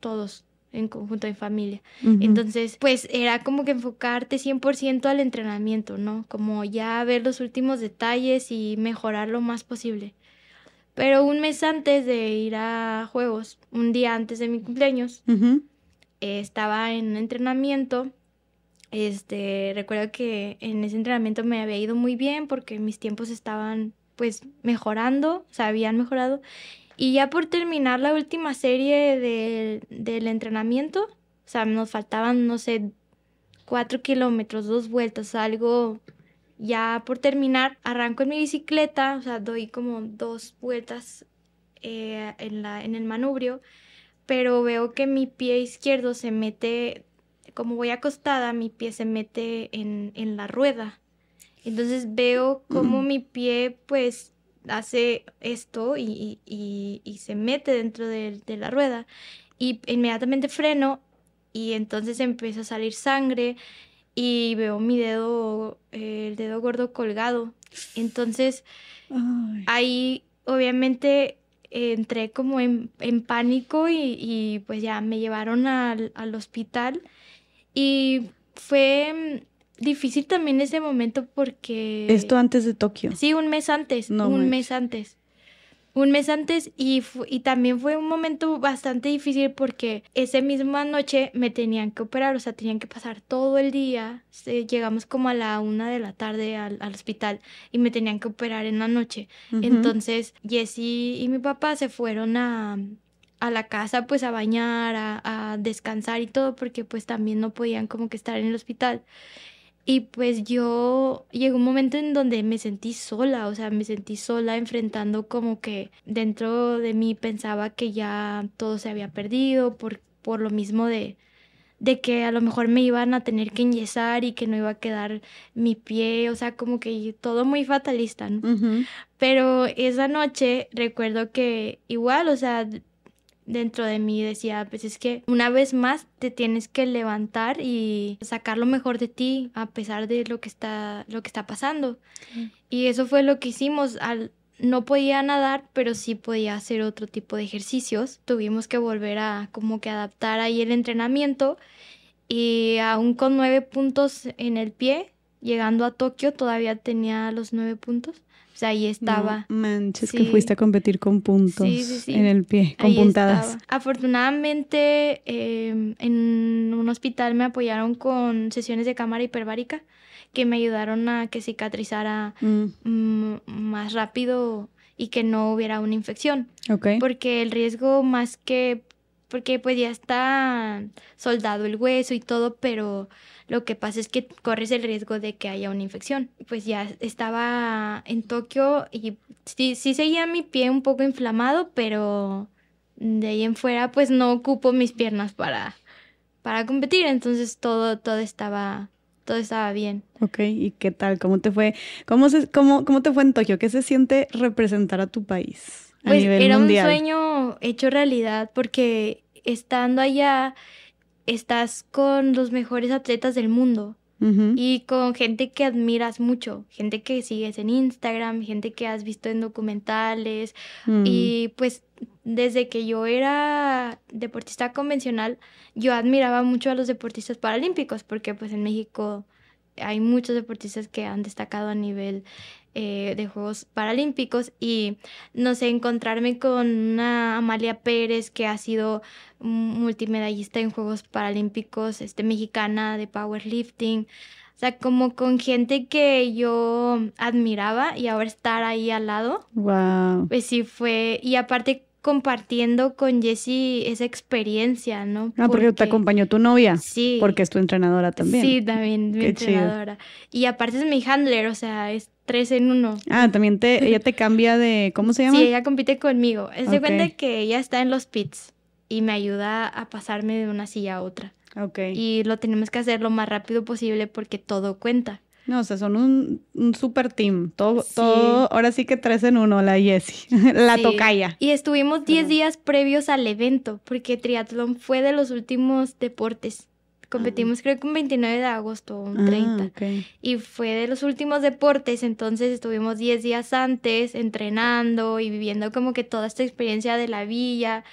todos en conjunto en familia. Entonces, pues era como que enfocarte 100% al entrenamiento, ¿no? Como ya ver los últimos detalles y mejorar lo más posible. Pero un mes antes de ir a juegos, un día antes de mi cumpleaños, estaba en entrenamiento. Este, recuerdo que en ese entrenamiento me había ido muy bien porque mis tiempos estaban pues mejorando, o sea, habían mejorado. Y ya por terminar la última serie del entrenamiento, o sea, nos faltaban, no sé, cuatro kilómetros, dos vueltas, algo ya por terminar, arranco en mi bicicleta, o sea, doy como dos vueltas eh, en, la, en el manubrio, pero veo que mi pie izquierdo se mete, como voy acostada, mi pie se mete en, en la rueda. Entonces veo como mi pie pues hace esto y, y, se mete dentro de, de, la rueda y inmediatamente freno y entonces empieza a salir sangre y veo mi dedo, eh, el dedo gordo colgado. Entonces, ahí obviamente entré como en, pánico y, pues ya me llevaron al, al hospital y fue difícil también ese momento porque... Esto antes de Tokio. Sí, un mes antes, no un mes antes un mes antes y, y también fue un momento bastante difícil porque esa misma noche me tenían que operar, o sea, tenían que pasar todo el día. llegamos como a la una de la tarde al, hospital y me tenían que operar en la noche. Entonces, Jessie y mi papá se fueron a, a la casa pues a bañar, a, a, descansar y todo porque pues también no podían como que estar en el hospital. Y pues yo llegó un momento en donde me sentí sola, o sea, me sentí sola enfrentando como que dentro de mí pensaba que ya todo se había perdido por, por lo mismo de, de que a lo mejor me iban a tener que enyesar y que no iba a quedar mi pie, o sea, como que todo muy fatalista, ¿no? Pero esa noche recuerdo que igual, o sea, dentro de mí decía, pues es que una vez más te tienes que levantar y sacar lo mejor de ti a pesar de lo que está lo que está pasando. Y eso fue lo que hicimos al no podía nadar, pero sí podía hacer otro tipo de ejercicios. Tuvimos que volver a como que adaptar ahí el entrenamiento y aún con nueve puntos en el pie, llegando a Tokio todavía tenía los nueve puntos ahí estaba. manches, que fuiste a competir con puntos en el pie, con puntadas. Afortunadamente, em, en un hospital me apoyaron con sesiones de cámara hiperbárica que me ayudaron a que cicatrizara mm. más rápido y que no hubiera una infección. Porque el riesgo más que porque pues ya está soldado el hueso y todo, pero lo que pasa es que corres el riesgo de que haya una infección. Pues ya estaba en Tokio y sí, sí seguía mi pie un poco inflamado, pero de ahí en fuera pues no ocupo mis piernas para, para competir, entonces todo, todo estaba todo estaba bien. Ok, ¿y qué tal? ¿Cómo te fue? ¿Cómo, se, cómo, ¿Cómo te fue en Tokio? ¿Qué se siente representar a tu país? a Pues nivel era mundial. un sueño hecho realidad porque estando allá estás con los mejores atletas del mundo y con gente que admiras mucho, gente que sigues en Instagram, gente que has visto en documentales Mm. y pues desde que yo era deportista convencional, yo admiraba mucho a los deportistas paralímpicos porque pues en México hay muchos deportistas que han destacado a nivel eh, de Juegos Paralímpicos y no sé, encontrarme con una Amalia Pérez que ha sido multimedallista en Juegos Paralímpicos, este, mexicana de powerlifting. O sea, como con gente que yo admiraba y ahora estar ahí al lado, Wow. pues sí fue, y aparte compartiendo con Jessie esa experiencia, ¿no? Ah, porque te acompañó tu novia. Sí. Porque es tu entrenadora también. Sí, también mi Qué chido. entrenadora. Y aparte es mi handler, o sea, es tres en uno. Ah, también te, ella te cambia de, ¿cómo se llama? Sí, ella compite conmigo. Es de Ok. cuenta que ella está en los pits y me ayuda a pasarme de una silla a otra. Ok. Y lo tenemos que hacer lo más rápido posible porque todo cuenta. No, o sea, son un, un super team. Todo, Sí. todo, ahora sí que tres en uno, la Jessie, la Sí. tocaya. Y estuvimos 10 Perdón. días previos al evento porque triatlón fue de los últimos deportes. Competimos creo que un 29 de agosto o un 30. Ah. Y fue de los últimos deportes, entonces estuvimos 10 días antes entrenando y viviendo como que toda esta experiencia de la villa.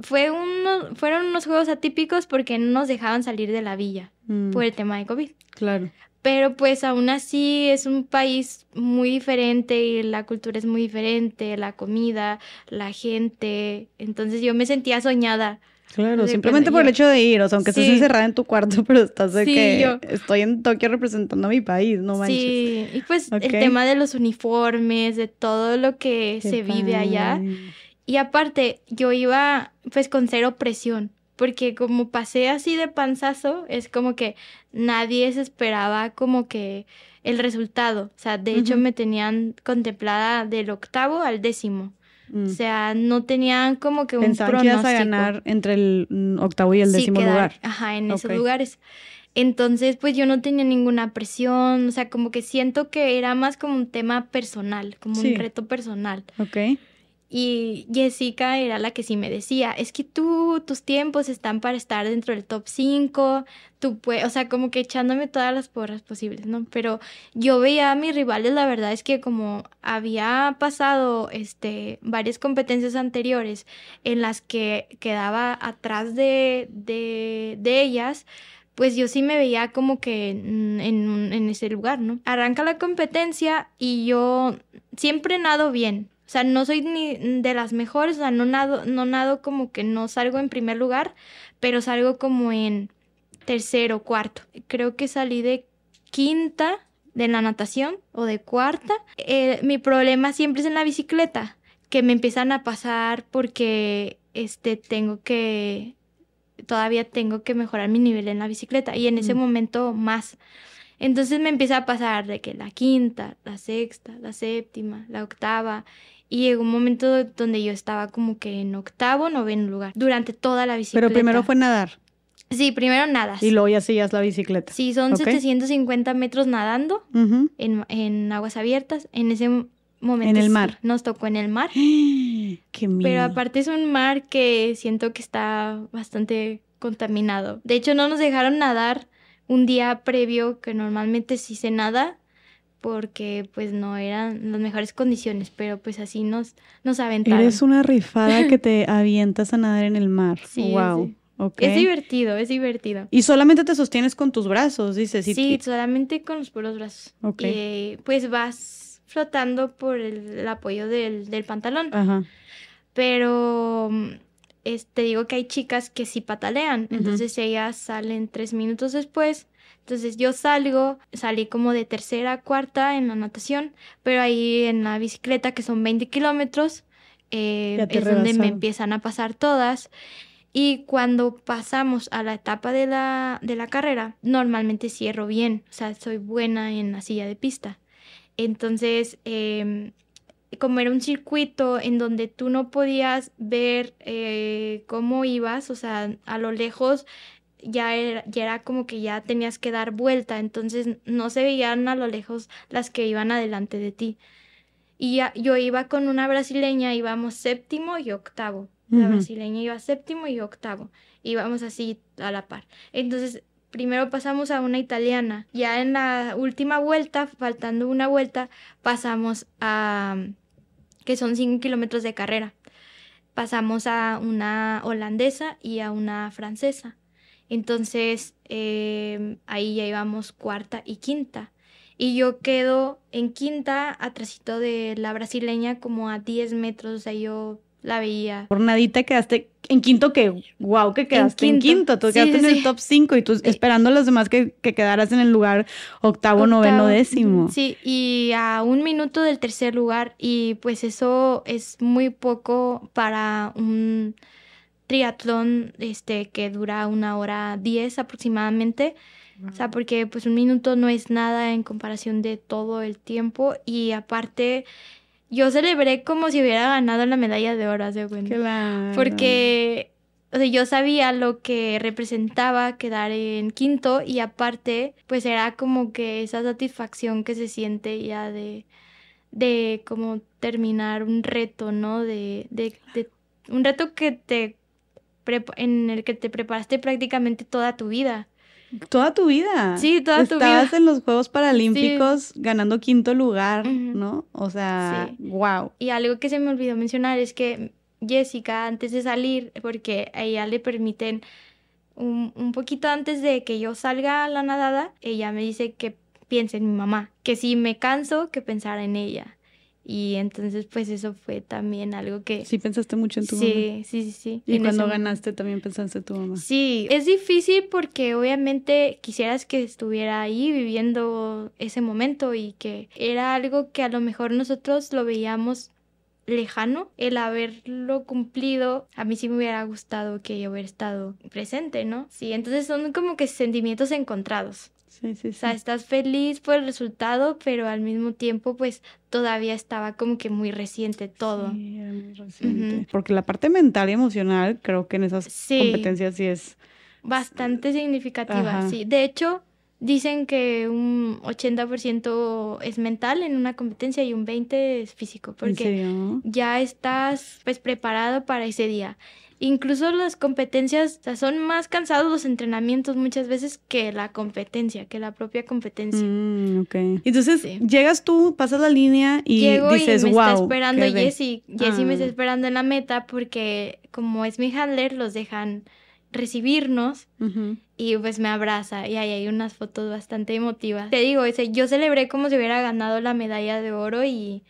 Fue uno, fueron unos juegos atípicos porque no nos dejaban salir de la villa Mm, por el tema de COVID. Claro. Pero pues aún así es un país muy diferente y la cultura es muy diferente, la comida, la gente. Entonces yo me sentía soñada. Claro, De simplemente por el hecho de ir, o sea, aunque estés Sí. encerrada en tu cuarto, pero estás de Sí, que yo- estoy en Tokio representando a mi país, no manches. Sí, y pues el tema de los uniformes, de todo lo que Qué se vive allá. Y aparte, yo iba pues con cero presión, porque como pasé así de panzazo, es como que nadie se esperaba como que el resultado. O sea, de hecho me tenían contemplada del octavo al décimo. Mm. O sea, no tenían como que un Pensaban que ibas a pronóstico. ganar entre el mm, octavo y el Sí, décimo quedar, lugar. Ajá, en esos lugares. Entonces, pues yo no tenía ninguna presión, o sea, como que siento que era más como un tema personal, como Sí. un reto personal. Ok. Y Jessica era la que sí me decía, es que tú, tus tiempos están para estar dentro del top 5, tú puedes, o sea, como que echándome todas las porras posibles, ¿no? Pero yo veía a mis rivales, la verdad es que como había pasado, este, varias competencias anteriores en las que quedaba atrás de, de, ellas, pues yo sí me veía como que en, en, en ese lugar, ¿no? Arranca la competencia y yo siempre nado bien. O sea, no soy ni de las mejores, o sea, no nado, no nado como que no salgo en primer lugar, pero salgo como en tercero, cuarto. Creo que salí de quinta de la natación o de cuarta. Eh, mi problema siempre es en la bicicleta, que me empiezan a pasar porque este tengo que todavía tengo que mejorar mi nivel en la bicicleta y en ese Mm. momento más. Entonces me empieza a pasar de que la quinta, la sexta, la séptima, la octava. Y llegó un momento donde yo estaba como que en octavo, noveno lugar, durante toda la bicicleta. Pero primero fue nadar Sí, primero nadas. y luego ya seguías la bicicleta. Sí, son Ok. 750 metros nadando en, en aguas abiertas. En ese momento En el sí, mar. nos tocó en el mar. Qué miedo. Pero aparte es un mar que siento que está bastante contaminado. De hecho, no nos dejaron nadar un día previo, que normalmente sí se nada, porque pues no eran las mejores condiciones, pero pues así nos, nos aventaron. Eres una rifada que te avientas a nadar en el mar. Sí, wow. sí. Es divertido, es divertido. Y solamente te sostienes con tus brazos, dices. Sí, y- solamente con los puros brazos. Ok. Y pues vas flotando por el, el apoyo del, del pantalón. Ajá. Pero mm, te digo que hay chicas que sí patalean, Ujú. entonces ellas salen tres minutos después. Entonces yo salgo, salí como de tercera a cuarta en la natación, pero ahí en la bicicleta, que son 20 kilómetros, eh, es donde me empiezan a pasar todas. Y cuando pasamos a la etapa de la, de la carrera, normalmente cierro bien, o sea, soy buena en la silla de pista. Entonces, em, como era un circuito en donde tú no podías ver eh, cómo ibas, o sea, a lo lejos ya era, ya era como que ya tenías que dar vuelta, entonces no se veían a lo lejos las que iban adelante de ti. Y ya, yo iba con una brasileña, íbamos séptimo y octavo. La Ujú. brasileña iba séptimo y octavo. Íbamos así a la par. Entonces, primero pasamos a una italiana. Ya en la última vuelta, faltando una vuelta, pasamos a... que son 5 kilómetros de carrera. Pasamos a una holandesa y a una francesa. Entonces, eh, ahí ya íbamos cuarta y quinta. Y yo quedo en quinta, atrásito de la brasileña, como a 10 metros. O sea, yo la veía. Por nadita quedaste en quinto, que wow, que quedaste en quinto. quinto. Tú Sí, quedaste sí, en el sí. top 5 y tú esperando a los demás que, que quedaras en el lugar octavo, noveno, décimo. Sí, y a un minuto del tercer lugar. Y pues eso es muy poco para un triatlón este, que dura una hora diez aproximadamente. O sea, porque pues un minuto no es nada en comparación de todo el tiempo. Y aparte, yo celebré como si hubiera ganado la medalla de oro, ¿haz de cuenta? Claro. Porque o sea, yo sabía lo que representaba quedar en quinto y aparte, pues era como que esa satisfacción que se siente ya de, de como terminar un reto, ¿no? De, de, de un reto que te en el que te preparaste prácticamente toda tu vida. Toda tu vida. Sí, toda tu Estabas vida. en los Juegos Paralímpicos ganando quinto lugar. ¿no? O sea, Sí. wow. Y algo que se me olvidó mencionar es que Jessica, antes de salir, porque a ella le permiten un, un poquito antes de que yo salga a la nadada, ella me dice que piense en mi mamá, que si me canso, que pensara en ella. Y entonces, pues eso fue también algo que... Sí pensaste mucho en tu mamá. sí, sí, sí, sí. Y en cuando ese ganaste también pensaste en tu mamá. Sí, es difícil porque obviamente quisieras que estuviera ahí viviendo ese momento y que era algo que a lo mejor nosotros lo veíamos lejano, el haberlo cumplido, a mí sí me hubiera gustado que yo hubiera estado presente, ¿no? Sí, entonces son como que sentimientos encontrados. Sí, sí, O sea, estás feliz por el resultado, pero al mismo tiempo pues todavía estaba como que muy reciente todo. Sí, era muy reciente. Porque la parte mental y emocional, creo que en esas competencias sí es. Bastante significativa, Ajá. sí. De hecho, dicen que un 80% es mental en una competencia y un 20% es físico, ¿En porque ya estás pues preparado para ese día. Incluso las competencias, o sea, son más cansados los entrenamientos muchas veces que la competencia, que la propia competencia. Mm, ok. Entonces, Sí. llegas tú, pasas la línea y Llego dices, y me wow. está esperando quedé". Jessie. Jessie me está Ah. esperando en la meta porque como es mi handler, los dejan recibirnos y pues me abraza y ahí hay unas fotos bastante emotivas. Te digo, yo celebré como si hubiera ganado la medalla de oro y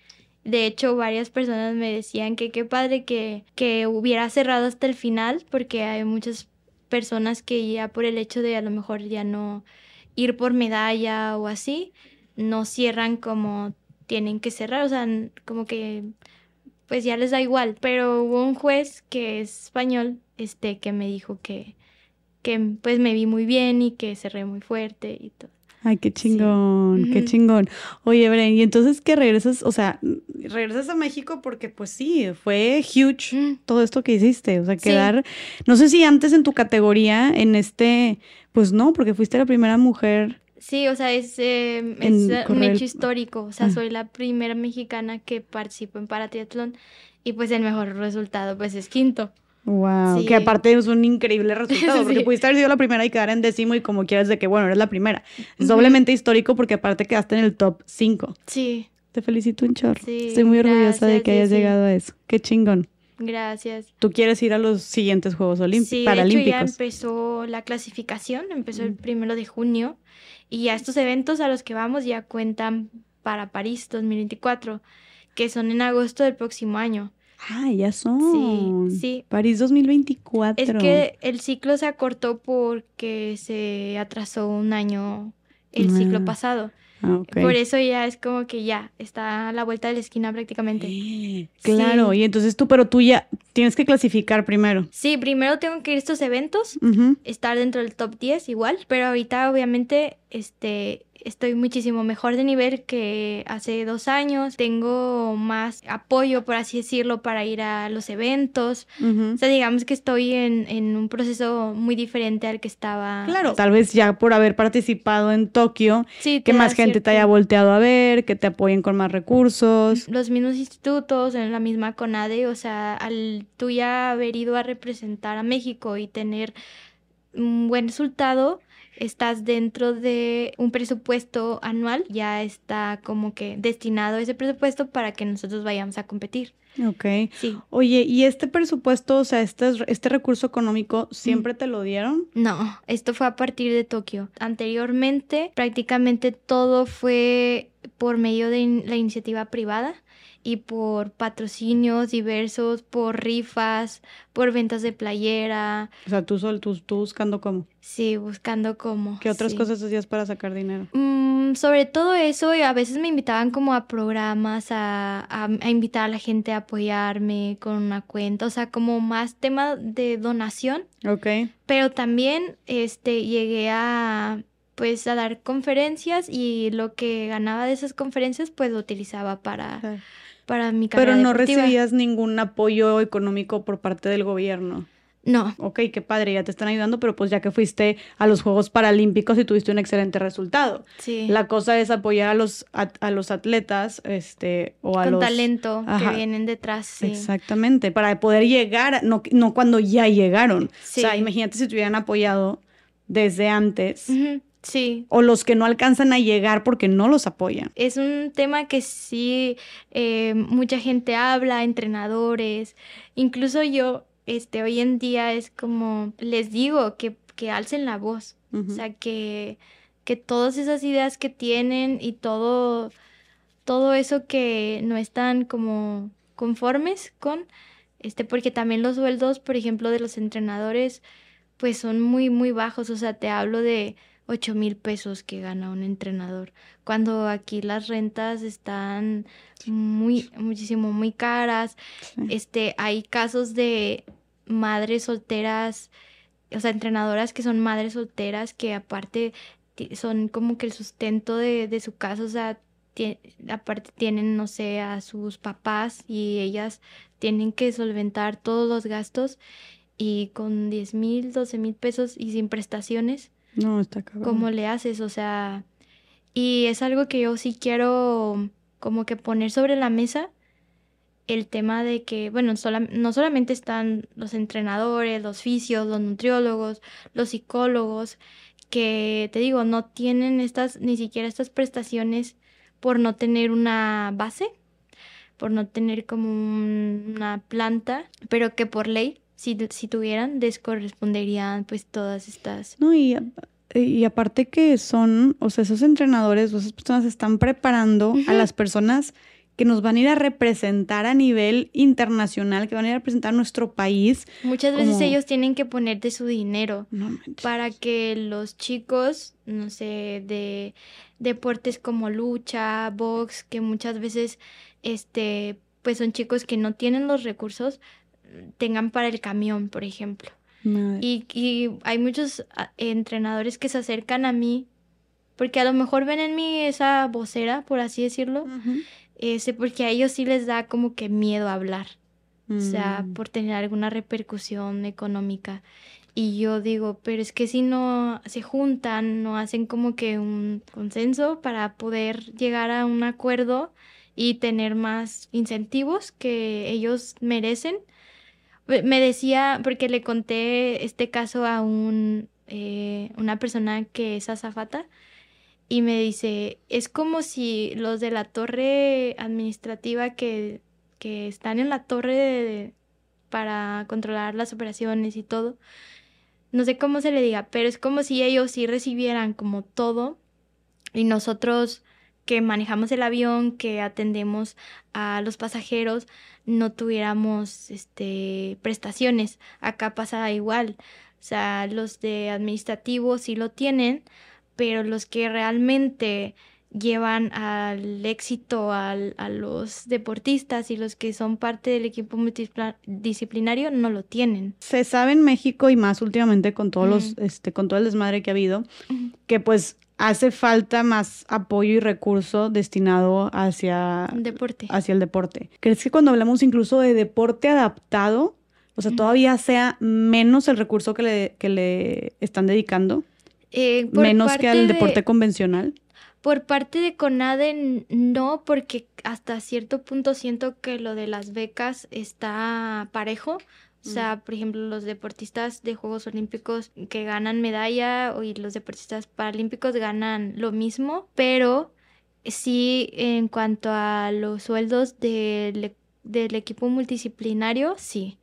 de hecho varias personas me decían que qué padre que, que hubiera cerrado hasta el final porque hay muchas personas que ya por el hecho de a lo mejor ya no ir por medalla o así, no cierran como tienen que cerrar, o sea, como que pues ya les da igual, pero hubo un juez que es español, este, que me dijo que, que pues me vi muy bien y que cerré muy fuerte y todo. Ay, qué chingón, qué chingón. Oye, Bren, y entonces que regresas, o sea, regresas a México porque pues sí, fue huge Mm. todo esto que hiciste, o sea, Sí. quedar, no sé si antes en tu categoría, en este, pues no, porque fuiste la primera mujer. Sí, o sea, es, eh, es eh, un hecho histórico, o sea, Ah. soy la primera mexicana que participó en paratriatlón y pues el mejor resultado pues es quinto. Wow, Sí. que aparte es un increíble resultado, porque Sí. pudiste haber sido la primera y quedar en décimo y como quieras de que, bueno, eres la primera. Es doblemente histórico porque aparte quedaste en el top 5. Sí, Te felicito un chorro. Sí, Estoy muy orgullosa de que hayas llegado a eso. Qué chingón. gracias. Tú quieres ir a los siguientes Juegos Olimpi- Sí, de hecho ya Paralímpicos. empezó la clasificación, empezó el primero de junio y ya estos eventos a los que vamos ya cuentan para París 2024, que son en agosto del próximo año. Ah, ya son. Sí, sí. París 2024. Es que el ciclo se acortó porque se atrasó un año el ciclo Ah, pasado. Ah, ok. Por eso ya es como que ya está a la vuelta de la esquina prácticamente. Eh, Claro, Sí. y entonces tú, pero tú ya tienes que clasificar primero. Sí, primero tengo que ir a estos eventos estar dentro del top 10 igual, pero ahorita obviamente este estoy muchísimo mejor de nivel que hace dos años. Tengo más apoyo, por así decirlo, para ir a los eventos. O sea, digamos que estoy en, en, un proceso muy diferente al que estaba. Claro, tal vez ya por haber participado en Tokio, sí, que más gente te haya volteado a ver, que te apoyen con más recursos. Los mismos institutos, en la misma CONADE, o sea, al tú ya haber ido a representar a México y tener un buen resultado, estás dentro de un presupuesto anual, ya está como que destinado ese presupuesto para que nosotros vayamos a competir. Ok. Sí. Oye, ¿y este presupuesto, o sea, este, este recurso económico, siempre te lo dieron? No, esto fue a partir de Tokio. Anteriormente, prácticamente todo fue por medio de la iniciativa privada y por patrocinios diversos, por rifas, por ventas de playera. O sea, tú, solo, tú, buscando cómo. Sí, buscando cómo. ¿Qué otras cosas hacías para sacar dinero? Mm, sobre todo eso, y a veces me invitaban como a programas, a, a, invitar a la gente a apoyarme con una cuenta, o sea, como más tema de donación. Ok. Pero también este, llegué a pues a dar conferencias y lo que ganaba de esas conferencias pues lo utilizaba para para mi carrera Pero no recibías ningún apoyo económico por parte del gobierno. No. Ok, qué padre, ya te están ayudando, pero pues ya que fuiste a los Juegos Paralímpicos y tuviste un excelente resultado. Sí. La cosa es apoyar a los, a, los atletas, este, o a Con los... talento que vienen detrás, sí. Exactamente, para poder llegar, no, no cuando ya llegaron. O sea, imagínate si te hubieran apoyado desde antes. Sí. O los que no alcanzan a llegar porque no los apoyan. Es un tema que sí eh, mucha gente habla, entrenadores, incluso yo, este, hoy en día es como, les digo que, que alcen la voz, o sea, que, que todas esas ideas que tienen y todo, todo eso que no están como conformes con, este, porque también los sueldos, por ejemplo, de los entrenadores, pues son muy, muy bajos, o sea, te hablo de 8 mil pesos que gana un entrenador, cuando aquí las rentas están muy, muchísimo, muy caras. Este, hay casos de madres solteras, o sea, entrenadoras que son madres solteras que aparte son como que el sustento de, de su casa, o sea, aparte tienen, no sé, a sus papás y ellas tienen que solventar todos los gastos y con 10 mil, 12 mil pesos y sin prestaciones, no, está cabrón. ¿Cómo le haces? O sea, y es algo que yo sí quiero como que poner sobre la mesa el tema de que, bueno, no solamente están los entrenadores, los fisios, los nutriólogos, los psicólogos, que te digo, no tienen estas, ni siquiera estas prestaciones por no tener una base, por no tener como una planta, pero que por ley si, si tuvieran, descorresponderían pues todas estas... No, y, y aparte que son, o sea, esos entrenadores, esas personas están preparando a las personas que nos van a ir a representar a nivel internacional, que van a ir a representar a nuestro país. Muchas veces ellos tienen que poner de su dinero para que los chicos, no sé, de deportes como lucha, box, que muchas veces, este, pues son chicos que no tienen los recursos, tengan para el camión, por ejemplo. Y, y, hay muchos ah, entrenadores que se acercan a mí porque a lo mejor ven en mí esa vocera, por así decirlo, ese, porque a ellos sí les da como que miedo hablar, o sea, mm. por tener alguna repercusión económica. Y yo digo, pero es que si no se juntan, no hacen como que un consenso para poder llegar a un acuerdo y tener más incentivos que ellos merecen, me decía, porque le conté este caso a un, eh, una persona que es azafata y me dice, es como si los de la torre administrativa que, que están en la torre para controlar las operaciones y todo, no sé cómo se le diga, pero es como si ellos sí recibieran como todo y nosotros que manejamos el avión, que atendemos a los pasajeros, no tuviéramos este, prestaciones. Acá pasa igual. O sea, los de administrativos sí lo tienen, pero los que realmente llevan al éxito a los deportistas y los que son parte del equipo multidisciplinario no lo tienen. Se sabe en México y más últimamente con todos los, este, con todo el desmadre que ha habido, que pues hace falta más apoyo y recurso destinado hacia, Deporte. hacia el deporte. ¿Crees que cuando hablamos incluso de deporte adaptado, o sea, todavía sea menos el recurso que le, que le están dedicando? Eh, menos que al de- deporte convencional. Por parte de CONADE no, porque hasta cierto punto siento que lo de las becas está parejo. O sea, por ejemplo, los deportistas de Juegos Olímpicos que ganan medalla y los deportistas paralímpicos ganan lo mismo, pero sí en cuanto a los sueldos del, e- del equipo multidisciplinario, sí.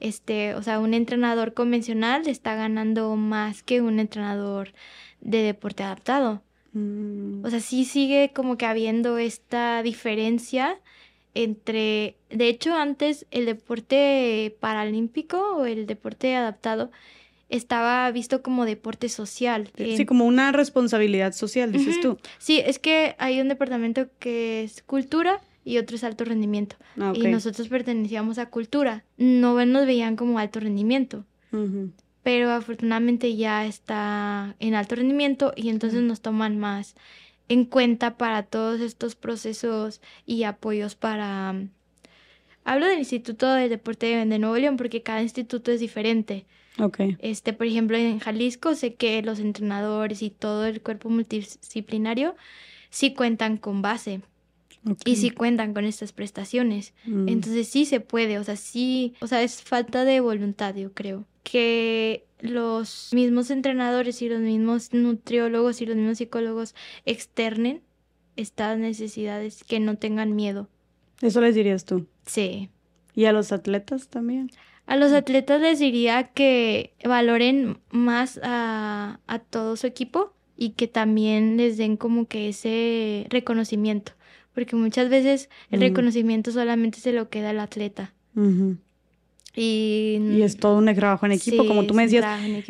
Este, o sea, un entrenador convencional está ganando más que un entrenador de deporte adaptado. Mm, O sea, sí sigue como que habiendo esta diferencia entre, de hecho, antes el deporte paralímpico o el deporte adaptado estaba visto como deporte social. sí, como una responsabilidad social, dices tú. Sí, es que hay un departamento que es cultura y otro es alto rendimiento. Ah. Y nosotros pertenecíamos a cultura. No nos veían como alto rendimiento. Pero afortunadamente ya está en alto rendimiento y entonces nos toman más en cuenta para todos estos procesos y apoyos para... Hablo del Instituto de Deporte de Nuevo León porque cada instituto es diferente. Ok. Este, por ejemplo, en Jalisco sé que los entrenadores y todo el cuerpo multidisciplinario sí cuentan con base y sí cuentan con estas prestaciones. Mm. Entonces sí se puede, o sea, sí, o sea, es falta de voluntad, yo creo. Que los mismos entrenadores y los mismos nutriólogos y los mismos psicólogos externen estas necesidades, que no tengan miedo. Eso les dirías tú. Sí. ¿Y a los atletas también? A los atletas les diría que valoren más a, a todo su equipo y que también les den como que ese reconocimiento, porque muchas veces el Mm. reconocimiento solamente se lo queda al atleta. Y, Y es todo un trabajo en equipo, Sí, como tú me decías,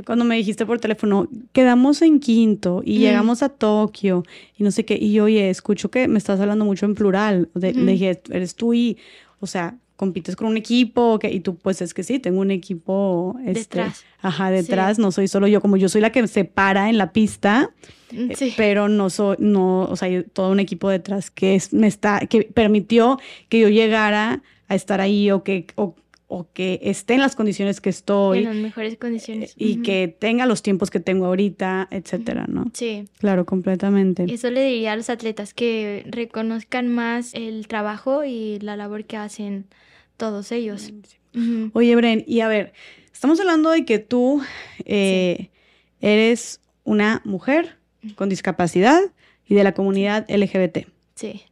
cuando me dijiste por teléfono, quedamos en quinto y Mm. llegamos a Tokio y no sé qué, y oye, escucho que me estás hablando mucho en plural, De- le dije, eres tú y, o sea, compites con un equipo, ¿o qué?". y tú, pues es que sí, tengo un equipo, este, Detrás. ajá, detrás, no soy solo yo, como yo soy la que se para en la pista, Mm, eh, Sí. pero no soy, no, o sea, hay todo un equipo detrás que es, me está, que permitió que yo llegara a estar ahí o que, o, o que esté en las condiciones que estoy en las mejores condiciones. y Ujú. que tenga los tiempos que tengo ahorita, etcétera, ¿no? Sí, Claro, completamente. eso le diría a los atletas que reconozcan más el trabajo y la labor que hacen todos ellos. Ujú. Oye, Bren, y a ver, estamos hablando de que tú eh, eres una mujer con discapacidad y de la comunidad LGBT. Sí.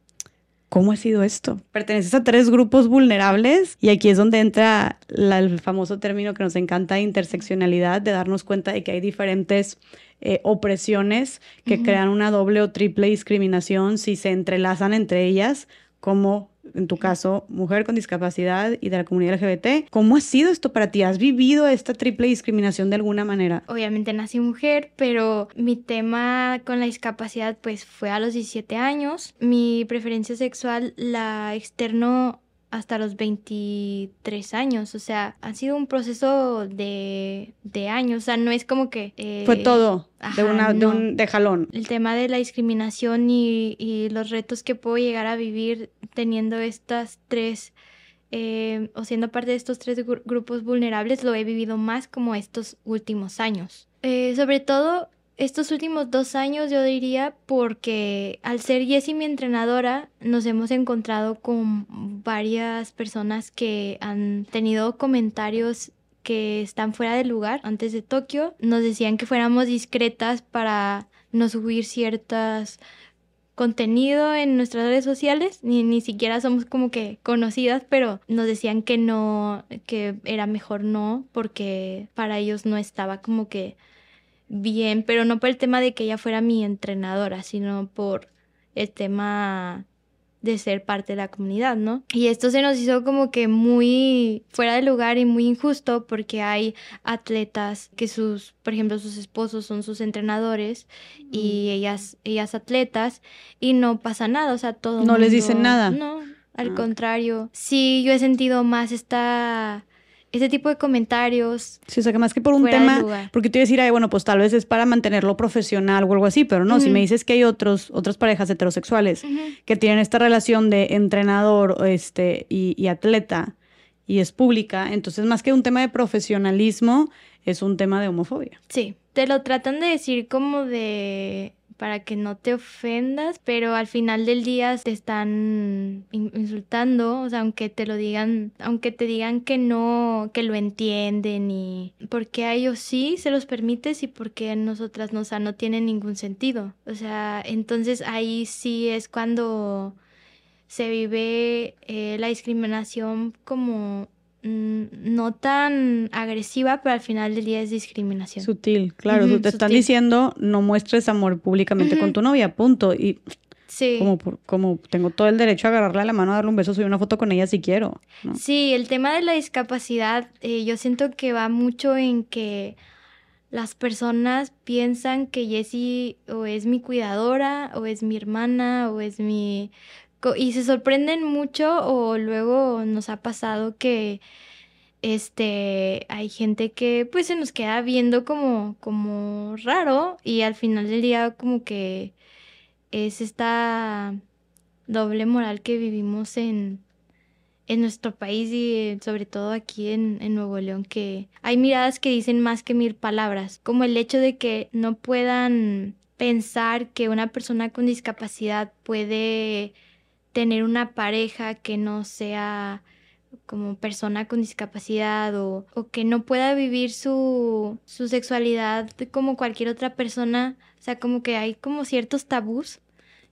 ¿Cómo ha sido esto? Perteneces a tres grupos vulnerables y aquí es donde entra la- el famoso término que nos encanta, interseccionalidad, de darnos cuenta de que hay diferentes eh, opresiones que crean una doble o triple discriminación si se entrelazan entre ellas, como en tu caso, mujer con discapacidad y de la comunidad LGBT. ¿Cómo ha sido esto para ti? ¿Has vivido esta triple discriminación de alguna manera? Obviamente nací mujer, pero mi tema con la discapacidad pues fue a los 17 años. Mi preferencia sexual la externo hasta los 23 años, o sea, ha sido un proceso de, de años, o sea, no es como que... eh, Fue todo de, un, de jalón. El tema de la discriminación y, y los retos que puedo llegar a vivir teniendo estas tres, eh, o siendo parte de estos tres gru- grupos vulnerables, lo he vivido más como estos últimos años. Eh, sobre todo estos últimos dos años, yo diría, porque al ser Jessie mi entrenadora, nos hemos encontrado con varias personas que han tenido comentarios que están fuera de lugar antes de Tokio. Nos decían que fuéramos discretas para no subir ciertas contenido en nuestras redes sociales, ni, ni siquiera somos como que conocidas, pero nos decían que no, que era mejor no, porque para ellos no estaba como que bien, pero no por el tema de que ella fuera mi entrenadora, sino por el tema de ser parte de la comunidad, ¿no? Y esto se nos hizo como que muy fuera de lugar y muy injusto porque hay atletas que sus, por ejemplo, sus esposos son sus entrenadores y ellas, ellas atletas y no pasa nada, o sea, todo No les dicen nada. No, al Ah. contrario. Sí, yo he sentido más esta ese tipo de comentarios. Sí, o sea, que más que por un tema, porque te iba a decir, ay, bueno, pues tal vez es para mantenerlo profesional o algo así, pero no, si me dices que hay otros, otras parejas heterosexuales que tienen esta relación de entrenador este, y, y atleta y es pública, entonces más que un tema de profesionalismo, es un tema de homofobia. Sí, te lo tratan de decir como de para que no te ofendas, pero al final del día te están insultando, o sea, aunque te lo digan, aunque te digan que no, que lo entienden y porque a ellos sí se los permites y porque a nosotras no, o sea, no tiene ningún sentido. O sea, entonces ahí sí es cuando se vive eh, la discriminación como no tan agresiva, pero al final del día es discriminación. Sutil, claro. te están diciendo no muestres amor públicamente con tu novia, punto. Y sí. como, como tengo todo el derecho a agarrarle la mano, a darle un beso, subir una foto con ella si quiero. Sí, el tema de la discapacidad, eh, yo siento que va mucho en que las personas piensan que Jessie o es mi cuidadora, o es mi hermana, o es mi y se sorprenden mucho o luego nos ha pasado que este hay gente que pues se nos queda viendo como como raro y al final del día como que es esta doble moral que vivimos en en nuestro país y sobre todo aquí en, en, Nuevo León, que hay miradas que dicen más que mil palabras, como el hecho de que no puedan pensar que una persona con discapacidad puede tener una pareja que no sea como persona con discapacidad o, que no pueda vivir su, su, sexualidad como cualquier otra persona. O sea, como que hay como ciertos tabús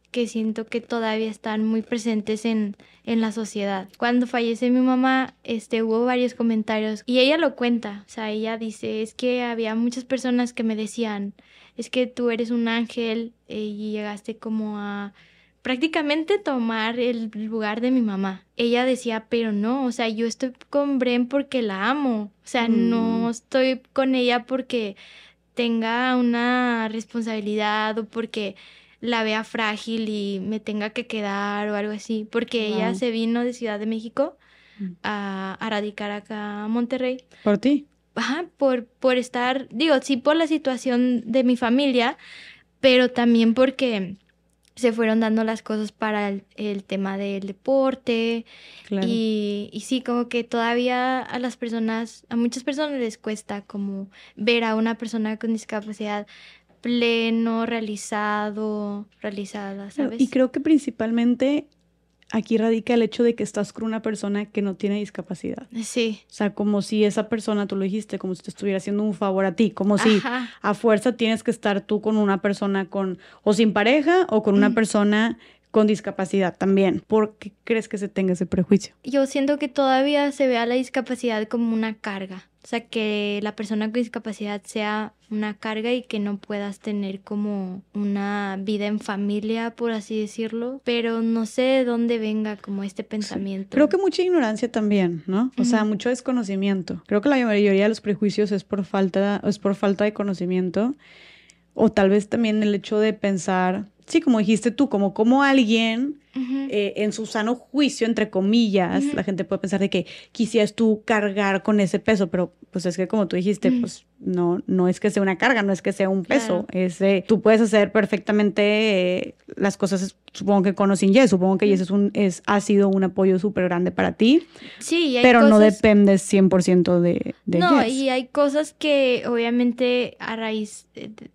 que siento que todavía están muy presentes en, en la sociedad. Cuando fallece mi mamá, este, hubo varios comentarios y ella lo cuenta. O sea, ella dice, es que había muchas personas que me decían, es que tú eres un ángel eh, y llegaste como a prácticamente tomar el lugar de mi mamá. Ella decía, pero no, o sea, yo estoy con Bren porque la amo, o sea, no mm. estoy con ella porque tenga una responsabilidad o porque la vea frágil y me tenga que quedar o algo así, porque ella se vino de Ciudad de México mm. a, radicar acá a Monterrey. ¿Por ti? Ajá, por, por estar, digo, sí por la situación de mi familia, pero también porque se fueron dando las cosas para el, tema del deporte. Y, y, sí, como que todavía a las personas, a muchas personas les cuesta como ver a una persona con discapacidad pleno, realizado, realizada, ¿sabes? Y creo que principalmente aquí radica el hecho de que estás con una persona que no tiene discapacidad. Sí. O sea, como si esa persona, tú lo dijiste, como si te estuviera haciendo un favor a ti, como si a fuerza tienes que estar tú con una persona con o sin pareja o con una mm. persona con discapacidad también. ¿Por qué crees que se tenga ese prejuicio? Yo siento que todavía se ve a la discapacidad como una carga. O sea, que la persona con discapacidad sea una carga y que no puedas tener como una vida en familia, por así decirlo. Pero no sé de dónde venga como este pensamiento. Creo que mucha ignorancia también, ¿no? O sea, mucho desconocimiento. Creo que la mayoría de los prejuicios es por falta, es por falta de conocimiento. O tal vez también el hecho de pensar sí, como dijiste tú, como, como alguien eh, en su sano juicio, entre comillas, la gente puede pensar de que quisieras tú cargar con ese peso, pero pues es que como tú dijiste, pues no, no es que sea una carga, no es que sea un peso, es tú puedes hacer perfectamente eh, las cosas, supongo que con o sin Yes, supongo que Yes es un, es, ha sido un apoyo súper grande para ti, sí, pero no dependes 100% de, de No, y hay cosas que obviamente a raíz,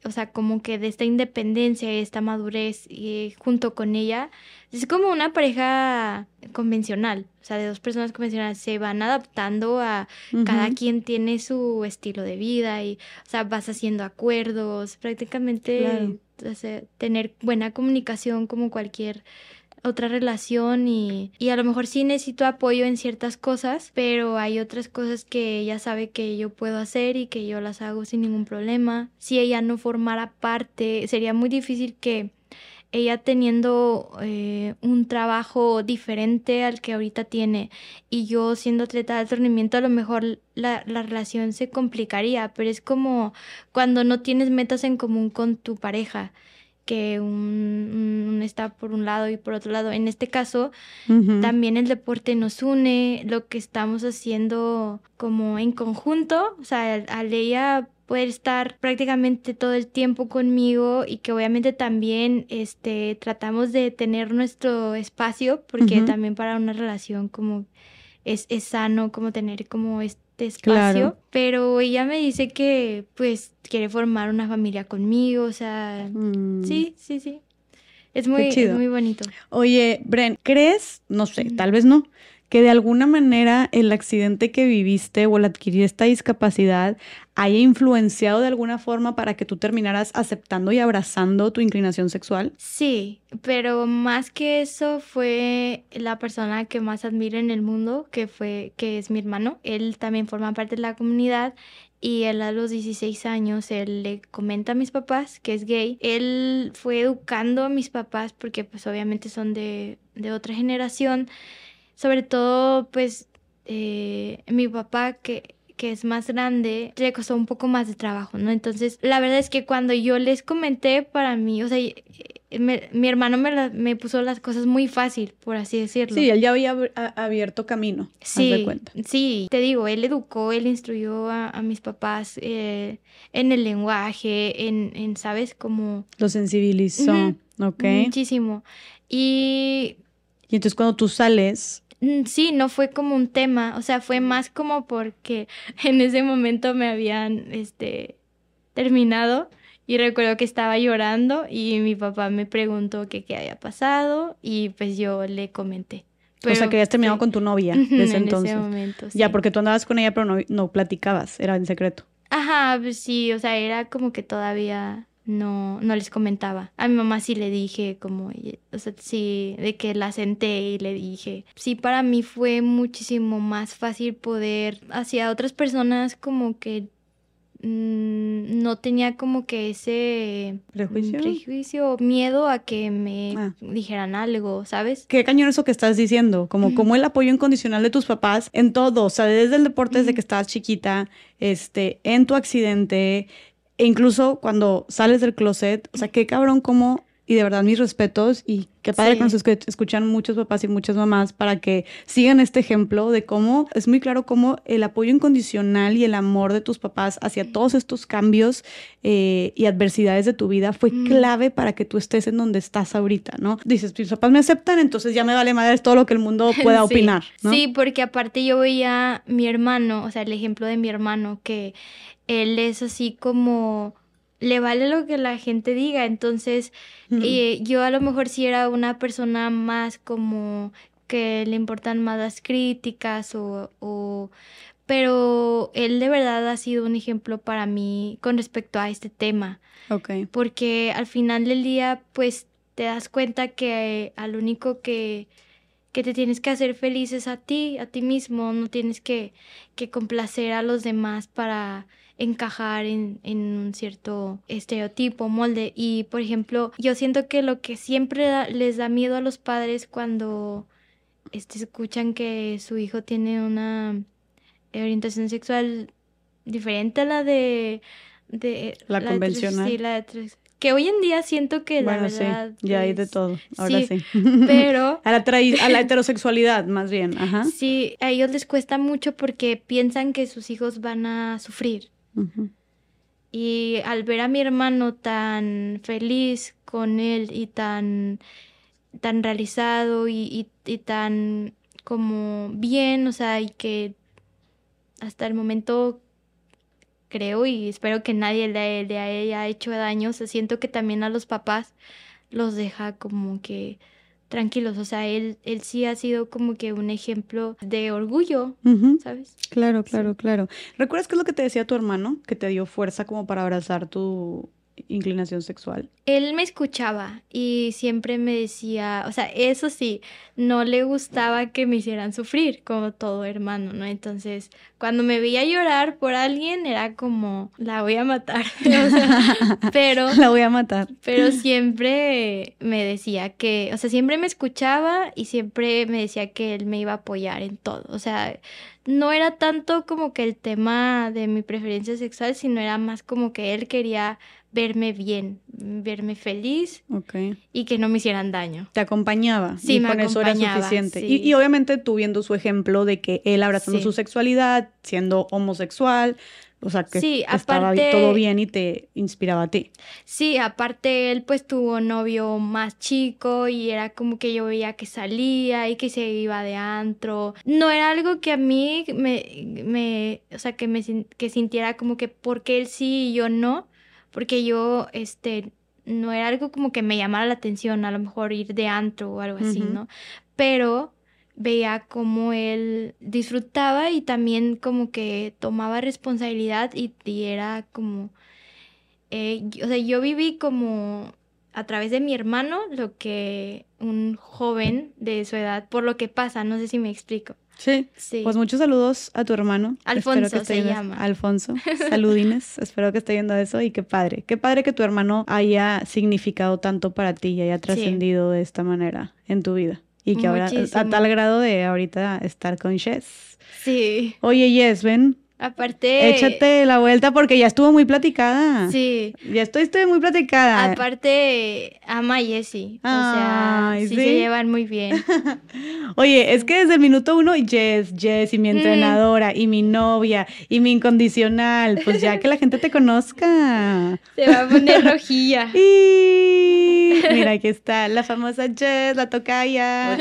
o sea, como que de esta independencia y esta madurez y junto con ella, es como una pareja convencional, o sea, de dos personas convencionales se van adaptando a cada quien tiene su estilo de vida y, o sea, vas haciendo acuerdos, prácticamente tener buena comunicación como cualquier otra relación y, y, a lo mejor sí necesito apoyo en ciertas cosas, pero hay otras cosas que ella sabe que yo puedo hacer y que yo las hago sin ningún problema. Si ella no formara parte, sería muy difícil que ella teniendo eh, un trabajo diferente al que ahorita tiene y yo siendo atleta de alto rendimiento, a lo mejor la, la, relación se complicaría, pero es como cuando no tienes metas en común con tu pareja que un, un está por un lado y por otro lado. En este caso, también el deporte nos une, lo que estamos haciendo como en conjunto, o sea, al ella poder estar prácticamente todo el tiempo conmigo y que obviamente también este tratamos de tener nuestro espacio porque también para una relación como es, es sano como tener como este Claro. espacio, pero ella me dice que pues quiere formar una familia conmigo, o sea, Mm. sí, sí, sí. Es muy, es muy bonito. Oye, Bren, ¿crees, no sé, tal vez no, que de alguna manera el accidente que viviste o el adquirir esta discapacidad haya influenciado de alguna forma para que tú terminaras aceptando y abrazando tu inclinación sexual? Sí, pero más que eso fue la persona que más admiro en el mundo, que fue, que es mi hermano. Él también forma parte de la comunidad y él a los 16 años, él le comenta a mis papás que es gay. Él fue educando a mis papás porque pues obviamente son de, de otra generación. Sobre todo pues eh, mi papá que que es más grande, le costó un poco más de trabajo, ¿no? Entonces, la verdad es que cuando yo les comenté para mí, o sea, me- mi hermano me, la- me puso las cosas muy fácil, por así decirlo. Sí, él ya había abierto camino, Sí, cuenta. sí, te digo, él educó, él instruyó a, a mis papás eh, en el lenguaje, en, en, ¿sabes? Como Lo sensibilizó. ¿ok? muchísimo. Y Y entonces cuando tú sales, Sí, no fue como un tema, o sea, fue más como porque en ese momento me habían, este, terminado y recuerdo que estaba llorando y mi papá me preguntó que qué había pasado y pues yo le comenté. o sea, que habías terminado sí, con tu novia desde en entonces. ese momento, Ya, porque tú andabas con ella, pero no, no platicabas, era en secreto. Ajá, pues sí, o sea, era como que todavía no, no les comentaba. A mi mamá sí le dije como, o sea, sí, de que la senté y le dije. Sí, para mí fue muchísimo más fácil poder hacia otras personas como que mm, no tenía como que ese ¿Prejuicio? prejuicio miedo a que me Ah. dijeran algo, ¿sabes? Qué cañón eso que estás diciendo, como, como el apoyo incondicional de tus papás en todo, o sea, desde el deporte, desde que estabas chiquita, este, en tu accidente, e incluso cuando sales del closet, o sea, qué cabrón como, y de verdad mis respetos, y qué padre que nos Sí. escu- escuchan muchos papás y muchas mamás para que sigan este ejemplo de cómo es muy claro cómo el apoyo incondicional y el amor de tus papás hacia todos estos cambios eh, y adversidades de tu vida fue clave para que tú estés en donde estás ahorita, ¿no? Dices, mis papás me aceptan, entonces ya me vale madre todo lo que el mundo pueda Sí, opinar, ¿no? Sí, porque aparte yo veía a mi hermano, o sea, el ejemplo de mi hermano, que él es así como le vale lo que la gente diga, entonces eh, yo a lo mejor sí era una persona más como que le importan más las críticas o, o- pero él de verdad ha sido un ejemplo para mí con respecto a este tema. Ok. porque al final del día pues te das cuenta que al único que, que te tienes que hacer feliz es a ti, a ti mismo, no tienes que, que complacer a los demás para encajar en, en un cierto estereotipo, molde. Y por ejemplo, yo siento que lo que siempre da- les da miedo a los padres cuando este, escuchan que su hijo tiene una orientación sexual diferente a la de... de La convencional. sí, la heterose- que hoy en día siento que la Bueno, sí, verdad... ya hay de todo, ahora sí. sí, Pero A la, a la heterosexualidad, más bien, ajá. sí, a ellos les cuesta mucho porque piensan que sus hijos van a sufrir. Y al ver a mi hermano tan feliz con él y tan, tan realizado y, y- y tan como bien, o sea, y que hasta el momento creo y espero que nadie le, le haya hecho daño, o sea, siento que también a los papás los deja como que tranquilos, o sea, él, él sí ha sido como que un ejemplo de orgullo. ¿sabes? Claro, Sí. claro, claro. ¿Recuerdas qué es lo que te decía tu hermano? Que te dio fuerza como para abrazar tu inclinación sexual. Él me escuchaba y siempre me decía, o sea, eso sí, no le gustaba que me hicieran sufrir, como todo hermano, ¿no? Entonces, cuando me veía llorar por alguien, era como, la voy a matar. O sea, pero, La voy a matar. pero siempre me decía que, o sea, siempre me escuchaba y siempre me decía que él me iba a apoyar en todo. O sea, no era tanto como que el tema de mi preferencia sexual, sino era más como que él quería verme bien, verme feliz y que no me hicieran daño. Te acompañaba. Sí, y me con eso era suficiente. sí. Y, y obviamente tú viendo su ejemplo de que él abrazando Sí. su sexualidad, siendo homosexual, o sea, que Sí, estaba aparte- todo bien y te inspiraba a ti. Sí, aparte él pues tuvo novio más chico y era como que yo veía que salía y que se iba de antro. No era algo que a mí me, me o sea, que me que sintiera como que porque él sí y yo no, porque yo, este, no era algo como que me llamara la atención, a lo mejor ir de antro o algo así. ¿no? Pero veía como él disfrutaba y también como que tomaba responsabilidad y, y era como, eh, o sea, yo viví como a través de mi hermano lo que un joven de su edad, por lo que pasa, no sé si me explico. Sí. Sí. Pues muchos saludos a tu hermano. Alfonso que se llama. Alfonso. Saludines. Espero que esté viendo eso y qué padre. Qué padre que tu hermano haya significado tanto para ti y haya trascendido de esta manera en tu vida. Y que ahora, a Muchísimo. tal grado de ahorita estar con Jess. Sí. Oye, Jess, ven, Aparte. échate la vuelta porque ya estuvo muy platicada. Sí. Ya estoy, estoy muy platicada. Aparte, ama a Jessie. O sea, Ay, sí, ¿sí? se llevan muy bien. Oye, es que desde el minuto uno, Jess, Jess y mi entrenadora y mi novia y mi incondicional, pues ya que la gente te conozca. Se va a poner rojilla. Y mira, aquí está la famosa Jess, la tocaya.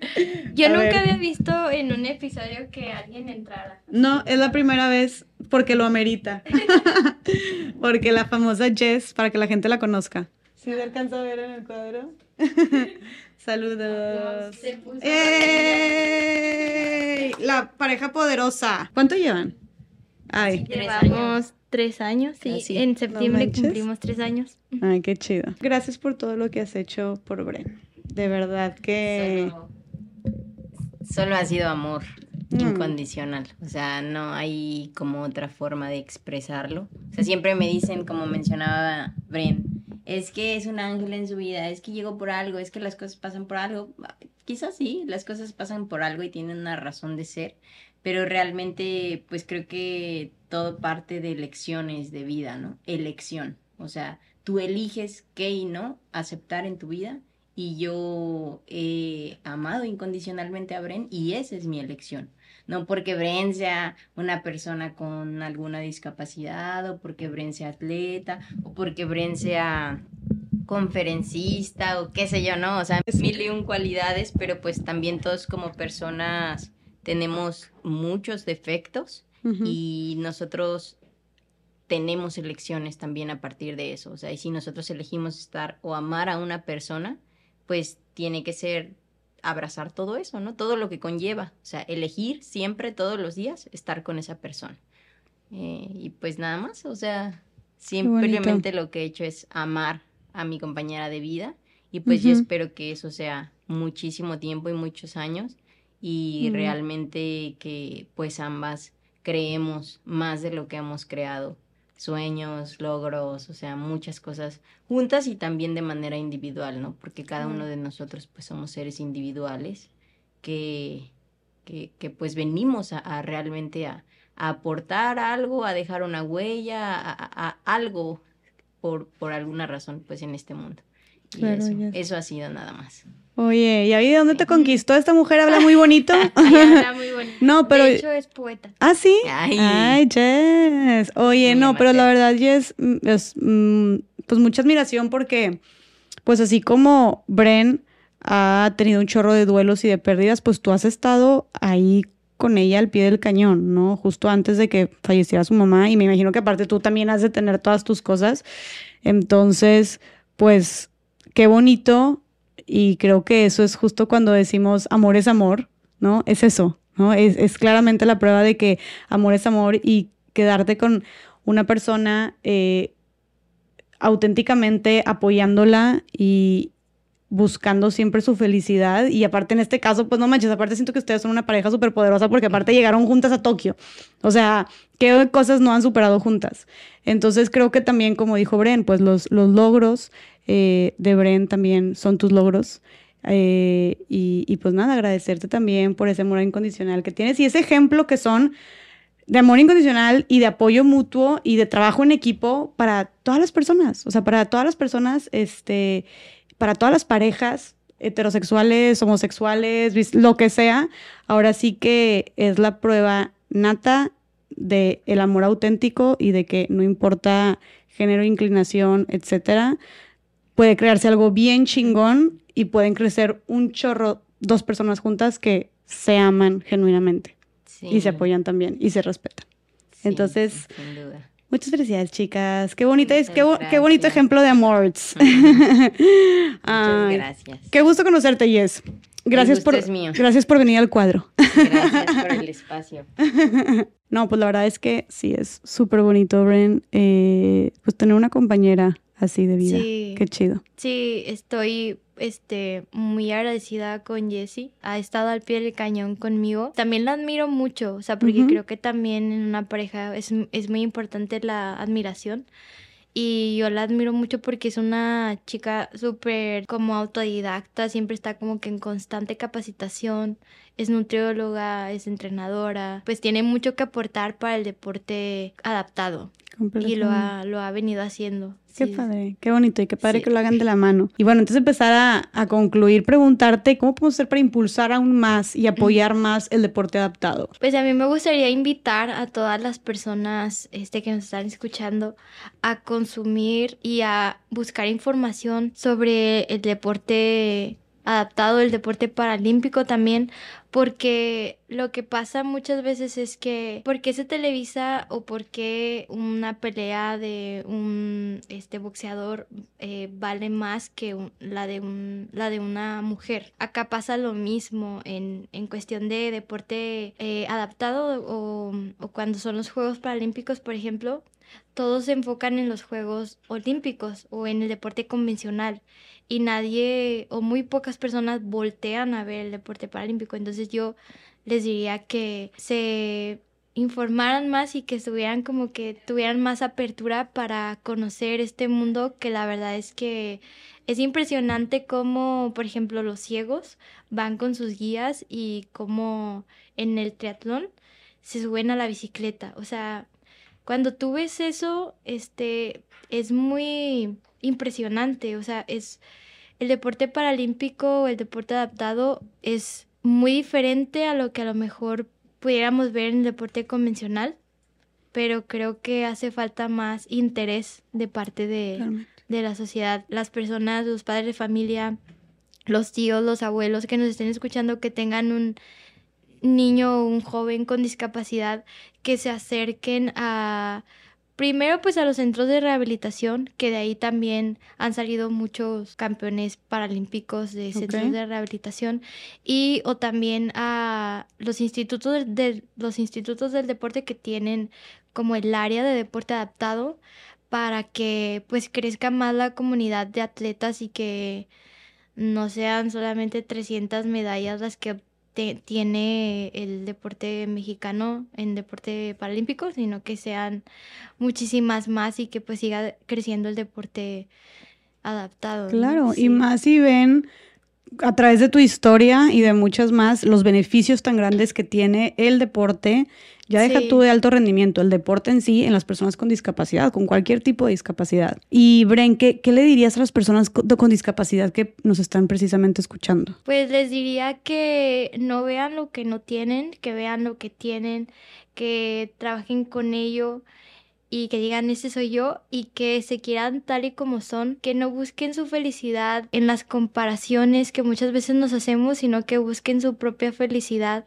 Yo A nunca ver. había visto en un episodio que alguien entrara. No, es la primera vez porque lo amerita. porque la famosa Jess, para que la gente la conozca. ¿Sí se alcanza a ver en el cuadro? Saludos. Se puso ¡Ey! La pareja poderosa. ¿Cuánto llevan? Ay, Tres Llevamos tres años, sí. Casi. En septiembre cumplimos tres años. ay, qué chido. Gracias por todo lo que has hecho por Bren. De verdad que... Solo, solo ha sido amor Mm. incondicional. O sea, no hay como otra forma de expresarlo. O sea, siempre me dicen, como mencionaba Bren, es que es un ángel en su vida, es que llegó por algo, es que las cosas pasan por algo. Quizás sí, las cosas pasan por algo y tienen una razón de ser, pero realmente pues creo que todo parte de elecciones de vida, ¿no? Elección. O sea, tú eliges qué y no aceptar en tu vida y yo he amado incondicionalmente a Bren y esa es mi elección. No porque Bren sea una persona con alguna discapacidad o porque Bren sea atleta o porque Bren sea conferencista o qué sé yo, ¿no? O sea, mil y un cualidades, pero pues también todos como personas tenemos muchos defectos Ujú. y nosotros tenemos elecciones también a partir de eso. O sea, y si nosotros elegimos estar o amar a una persona, pues tiene que ser abrazar todo eso, ¿no? Todo lo que conlleva. O sea, elegir siempre, todos los días, estar con esa persona. Eh, y pues nada más, o sea, simplemente lo que he hecho es amar a mi compañera de vida. Y pues yo espero que eso sea muchísimo tiempo y muchos años. Y realmente que pues ambas creemos más de lo que hemos creado sueños, logros, o sea, muchas cosas juntas y también de manera individual, ¿no? Porque cada uno de nosotros pues somos seres individuales que, que, que, pues venimos a, a realmente a, a aportar algo, a dejar una huella, a, algo por, por alguna razón pues en este mundo. Y Claro, eso, ya. eso ha sido nada más. Oye, ¿y ahí de dónde te conquistó esta mujer? Habla muy bonito. Habla muy bonito. No, pero- De hecho, es poeta. Ah, sí. Ay. Ay, Jess. Oye, Muy no, pero la verdad, Jess, mm, es mm, pues mucha admiración porque, pues así como Bren ha tenido un chorro de duelos y de pérdidas, pues tú has estado ahí con ella al pie del cañón, ¿no? Justo antes de que falleciera su mamá y me imagino que aparte tú también has de tener todas tus cosas. Entonces, pues, qué bonito y creo que eso es justo cuando decimos amor es amor, ¿no? Es eso, ¿no? Es, es claramente la prueba de que amor es amor y quedarte con una persona eh, auténticamente apoyándola y buscando siempre su felicidad y aparte en este caso pues no manches, aparte siento que ustedes son una pareja súper poderosa porque aparte llegaron juntas a Tokio, o sea, qué cosas no han superado juntas. Entonces creo que también como dijo Bren, pues los, los logros eh, de Bren también son tus logros. Eh, y, y pues nada, agradecerte también por ese amor incondicional que tienes y ese ejemplo que son de amor incondicional y de apoyo mutuo y de trabajo en equipo para todas las personas, o sea, para todas las personas, este, para todas las parejas heterosexuales, homosexuales, lo que sea, ahora sí que es la prueba nata de el amor auténtico y de que no importa género, inclinación, etcétera, puede crearse algo bien chingón y pueden crecer un chorro, dos personas juntas que se aman genuinamente y se apoyan también y se respetan. Entonces, muchas felicidades, chicas. Qué bonita es, qué, qué, bonito ejemplo de amor. muchas gracias. Qué gusto conocerte, Yes. Gracias por, gracias por venir al cuadro. Gracias por el espacio. No, pues la verdad es que sí, es súper bonito, Bren, eh, pues tener una compañera así de vida. Sí. Qué chido. Sí, estoy este, muy agradecida con Jessie. Ha estado al pie del cañón conmigo. También la admiro mucho, o sea, porque creo que también en una pareja es, es muy importante la admiración. Y yo la admiro mucho porque es una chica súper como autodidacta, siempre está como que en constante capacitación, es nutrióloga, es entrenadora, pues tiene mucho que aportar para el deporte adaptado. Y lo ha, lo ha venido haciendo. Qué padre, qué bonito y qué padre que lo hagan de la mano. Y bueno, entonces empezar a, a, concluir, preguntarte cómo podemos hacer para impulsar aún más y apoyar más el deporte adaptado. Pues a mí me gustaría invitar a todas las personas este, que nos están escuchando a consumir y a buscar información sobre el deporte adaptado, el deporte paralímpico también, porque lo que pasa muchas veces es que ¿por qué se televisa o por qué una pelea de un este boxeador eh, vale más que la de un la de una mujer acá pasa lo mismo en, en cuestión de deporte eh, adaptado o, o cuando son los Juegos Paralímpicos por ejemplo todos se enfocan en los Juegos Olímpicos o en el deporte convencional y nadie o muy pocas personas voltean a ver el deporte paralímpico. Entonces yo les diría que se informaran más y que estuvieran como que tuvieran más apertura para conocer este mundo que la verdad es que es impresionante cómo, por ejemplo, los ciegos van con sus guías y cómo en el triatlón se suben a la bicicleta. O sea, cuando tú ves eso, este, es muy impresionante. O sea, es el deporte paralímpico o el deporte adaptado es muy diferente a lo que a lo mejor pudiéramos ver en el deporte convencional, pero creo que hace falta más interés de parte de, de la sociedad, las personas, los padres de familia, los tíos, los abuelos que nos estén escuchando, que tengan un niño o un joven con discapacidad, que se acerquen a Primero, pues a los centros de rehabilitación, que de ahí también han salido muchos campeones paralímpicos de centros de rehabilitación, y o también a los institutos de, los institutos del deporte que tienen como el área de deporte adaptado para que pues crezca más la comunidad de atletas y que no sean solamente 300 medallas las que tiene el deporte mexicano en deporte paralímpico, sino que sean muchísimas más y que pues siga creciendo el deporte adaptado. Claro, y más si ven a través de tu historia y de muchas más los beneficios tan grandes que tiene el deporte ya deja tú de alto rendimiento, el deporte en sí, en las personas con discapacidad, con cualquier tipo de discapacidad. Y Bren, ¿qué, le dirías a las personas con, con, discapacidad que nos están precisamente escuchando? Pues les diría que no vean lo que no tienen, que vean lo que tienen, que trabajen con ello y que digan ese soy yo y que se quieran tal y como son, que no busquen su felicidad en las comparaciones que muchas veces nos hacemos, sino que busquen su propia felicidad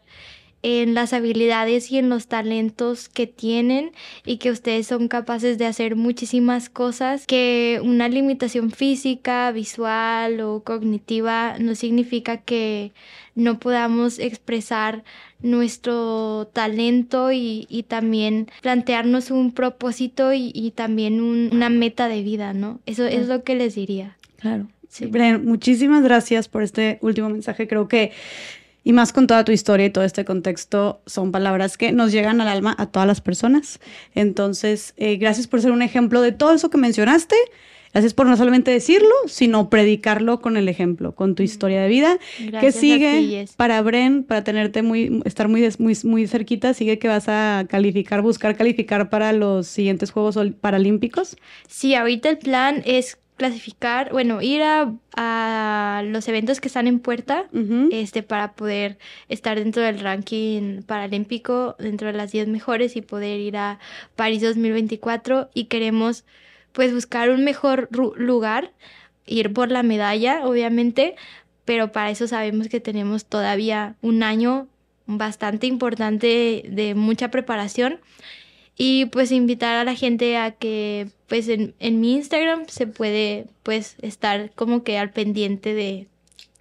en las habilidades y en los talentos que tienen y que ustedes son capaces de hacer muchísimas cosas que una limitación física, visual o cognitiva no significa que no podamos expresar nuestro talento y, también plantearnos un propósito y, también una meta de vida, ¿no? Eso es lo que les diría. Claro. Sí. muchísimas gracias por este último mensaje. Creo que y más con toda tu historia y todo este contexto, son palabras que nos llegan al alma a todas las personas. Entonces, eh, gracias por ser un ejemplo de todo eso que mencionaste. Gracias por no solamente decirlo, sino predicarlo con el ejemplo, con tu historia de vida. Gracias ¿Qué a sigue ti, Jess. para Bren, para tenerte muy, estar muy, muy, muy cerquita? Sigue que vas a calificar, buscar calificar para los siguientes Juegos Paralímpicos. Sí, ahorita el plan es clasificar, bueno, ir a, a los eventos que están en puerta, este, para poder estar dentro del ranking paralímpico, dentro de las 10 mejores y poder ir a París 2024 y queremos pues buscar un mejor lugar, ir por la medalla, obviamente, pero para eso sabemos que tenemos todavía un año bastante importante de mucha preparación y pues invitar a la gente a que pues en, en mi Instagram se puede pues estar como que al pendiente de,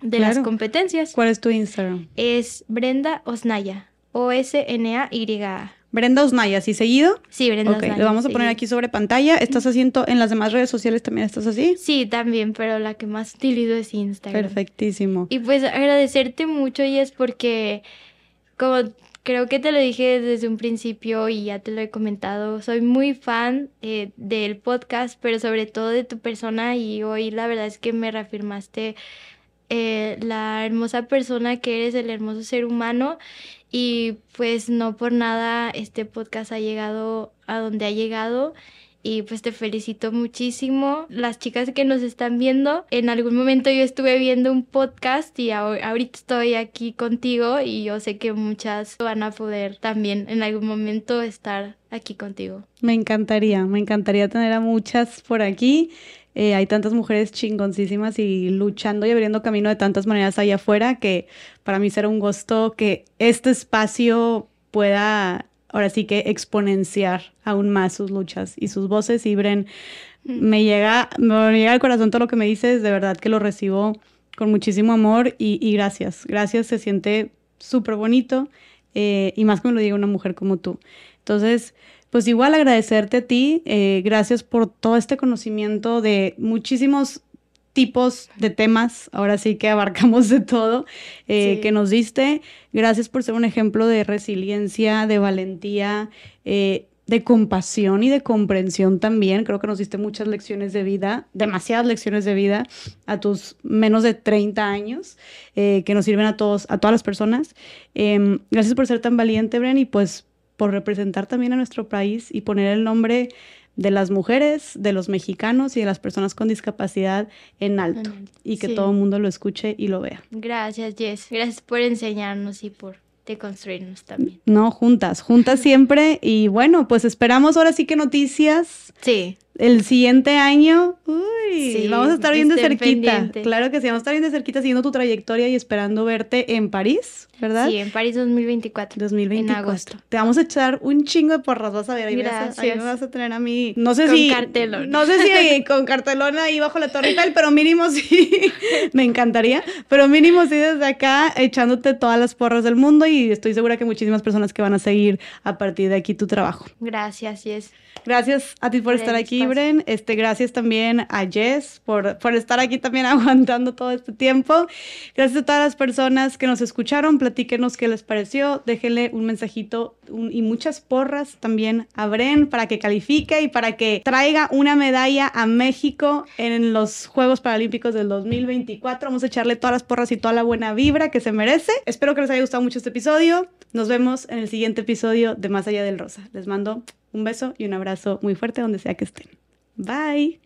de las competencias. ¿Cuál es tu Instagram? Es Brenda Osnaya, O-S-N-A-Y-A. Brenda Osnaya, ¿sí seguido? Sí, Brenda Osnaya. lo vamos a poner aquí sobre pantalla. ¿Estás haciendo en las demás redes sociales también estás así? Sí, también, pero la que más utilizo es Instagram. Perfectísimo. Y pues agradecerte mucho, Jess, porque como creo que te lo dije desde un principio y ya te lo he comentado, soy muy fan eh, del podcast, pero sobre todo de tu persona y hoy la verdad es que me reafirmaste eh, la hermosa persona que eres, el hermoso ser humano. Y pues no por nada este podcast ha llegado a donde ha llegado y pues te felicito muchísimo. Las chicas que nos están viendo, en algún momento yo estuve viendo un podcast y ahor- ahorita estoy aquí contigo y yo sé que muchas van a poder también en algún momento estar aquí contigo. Me encantaría, me encantaría tener a muchas por aquí. Eh, hay tantas mujeres chingoncísimas y luchando y abriendo camino de tantas maneras allá afuera que para mí será un gusto que este espacio pueda ahora sí que exponenciar aún más sus luchas y sus voces. Y Bren, me llega, me llega al corazón todo lo que me dices, de verdad que lo recibo con muchísimo amor y, y gracias. Gracias, se siente súper bonito eh, y más que me lo diga una mujer como tú. Entonces, pues igual agradecerte a ti, eh, gracias por todo este conocimiento de muchísimos tipos de temas, ahora sí que abarcamos de todo eh, Sí. que nos diste. Gracias por ser un ejemplo de resiliencia, de valentía, eh, de compasión y de comprensión también. Creo que nos diste muchas lecciones de vida, demasiadas lecciones de vida a tus menos de 30 años, eh, que nos sirven a todos, a todas las personas. Em, gracias por ser tan valiente, Bren, y pues por representar también a nuestro país y poner el nombre de las mujeres, de los mexicanos y de las personas con discapacidad en alto y que sí. todo el mundo lo escuche y lo vea. Gracias, Jess. Gracias por enseñarnos y por deconstruirnos también. No, juntas, juntas siempre y bueno, pues esperamos ahora sí que noticias Sí, el siguiente año. Uy, Sí, vamos a estar bien de cerquita. Claro que sí, vamos a estar bien de cerquita siguiendo tu trayectoria y esperando verte en París, ¿verdad? sí, en París 2024. 2024. En agosto. Te vamos a echar un chingo de porras, vas a ver. Ahí, vas a- ahí Gracias. me vas a tener a mí. No sé Con si. cartelón. No sé si con cartelón ahí bajo la Torre pero mínimo sí. me encantaría. Pero mínimo sí desde acá echándote todas las porras del mundo y estoy segura que muchísimas personas que van a seguir a partir de aquí tu trabajo. Gracias, Jess. Gracias a ti por estar aquí, espacio. Bren. Este, gracias también a Jess por, por estar aquí también aguantando todo este tiempo. Gracias a todas las personas que nos escucharon. Platíquenos qué les pareció. Déjenle un mensajito un- y muchas porras también a Bren para que califique y para que traiga una medalla a México en los Juegos Paralímpicos del 2024. Vamos a echarle todas las porras y toda la buena vibra que se merece. Espero que les haya gustado mucho este episodio. Nos vemos en el siguiente episodio de Más Allá del Rosa. Les mando un beso y un abrazo muy fuerte donde sea que estén. Bye.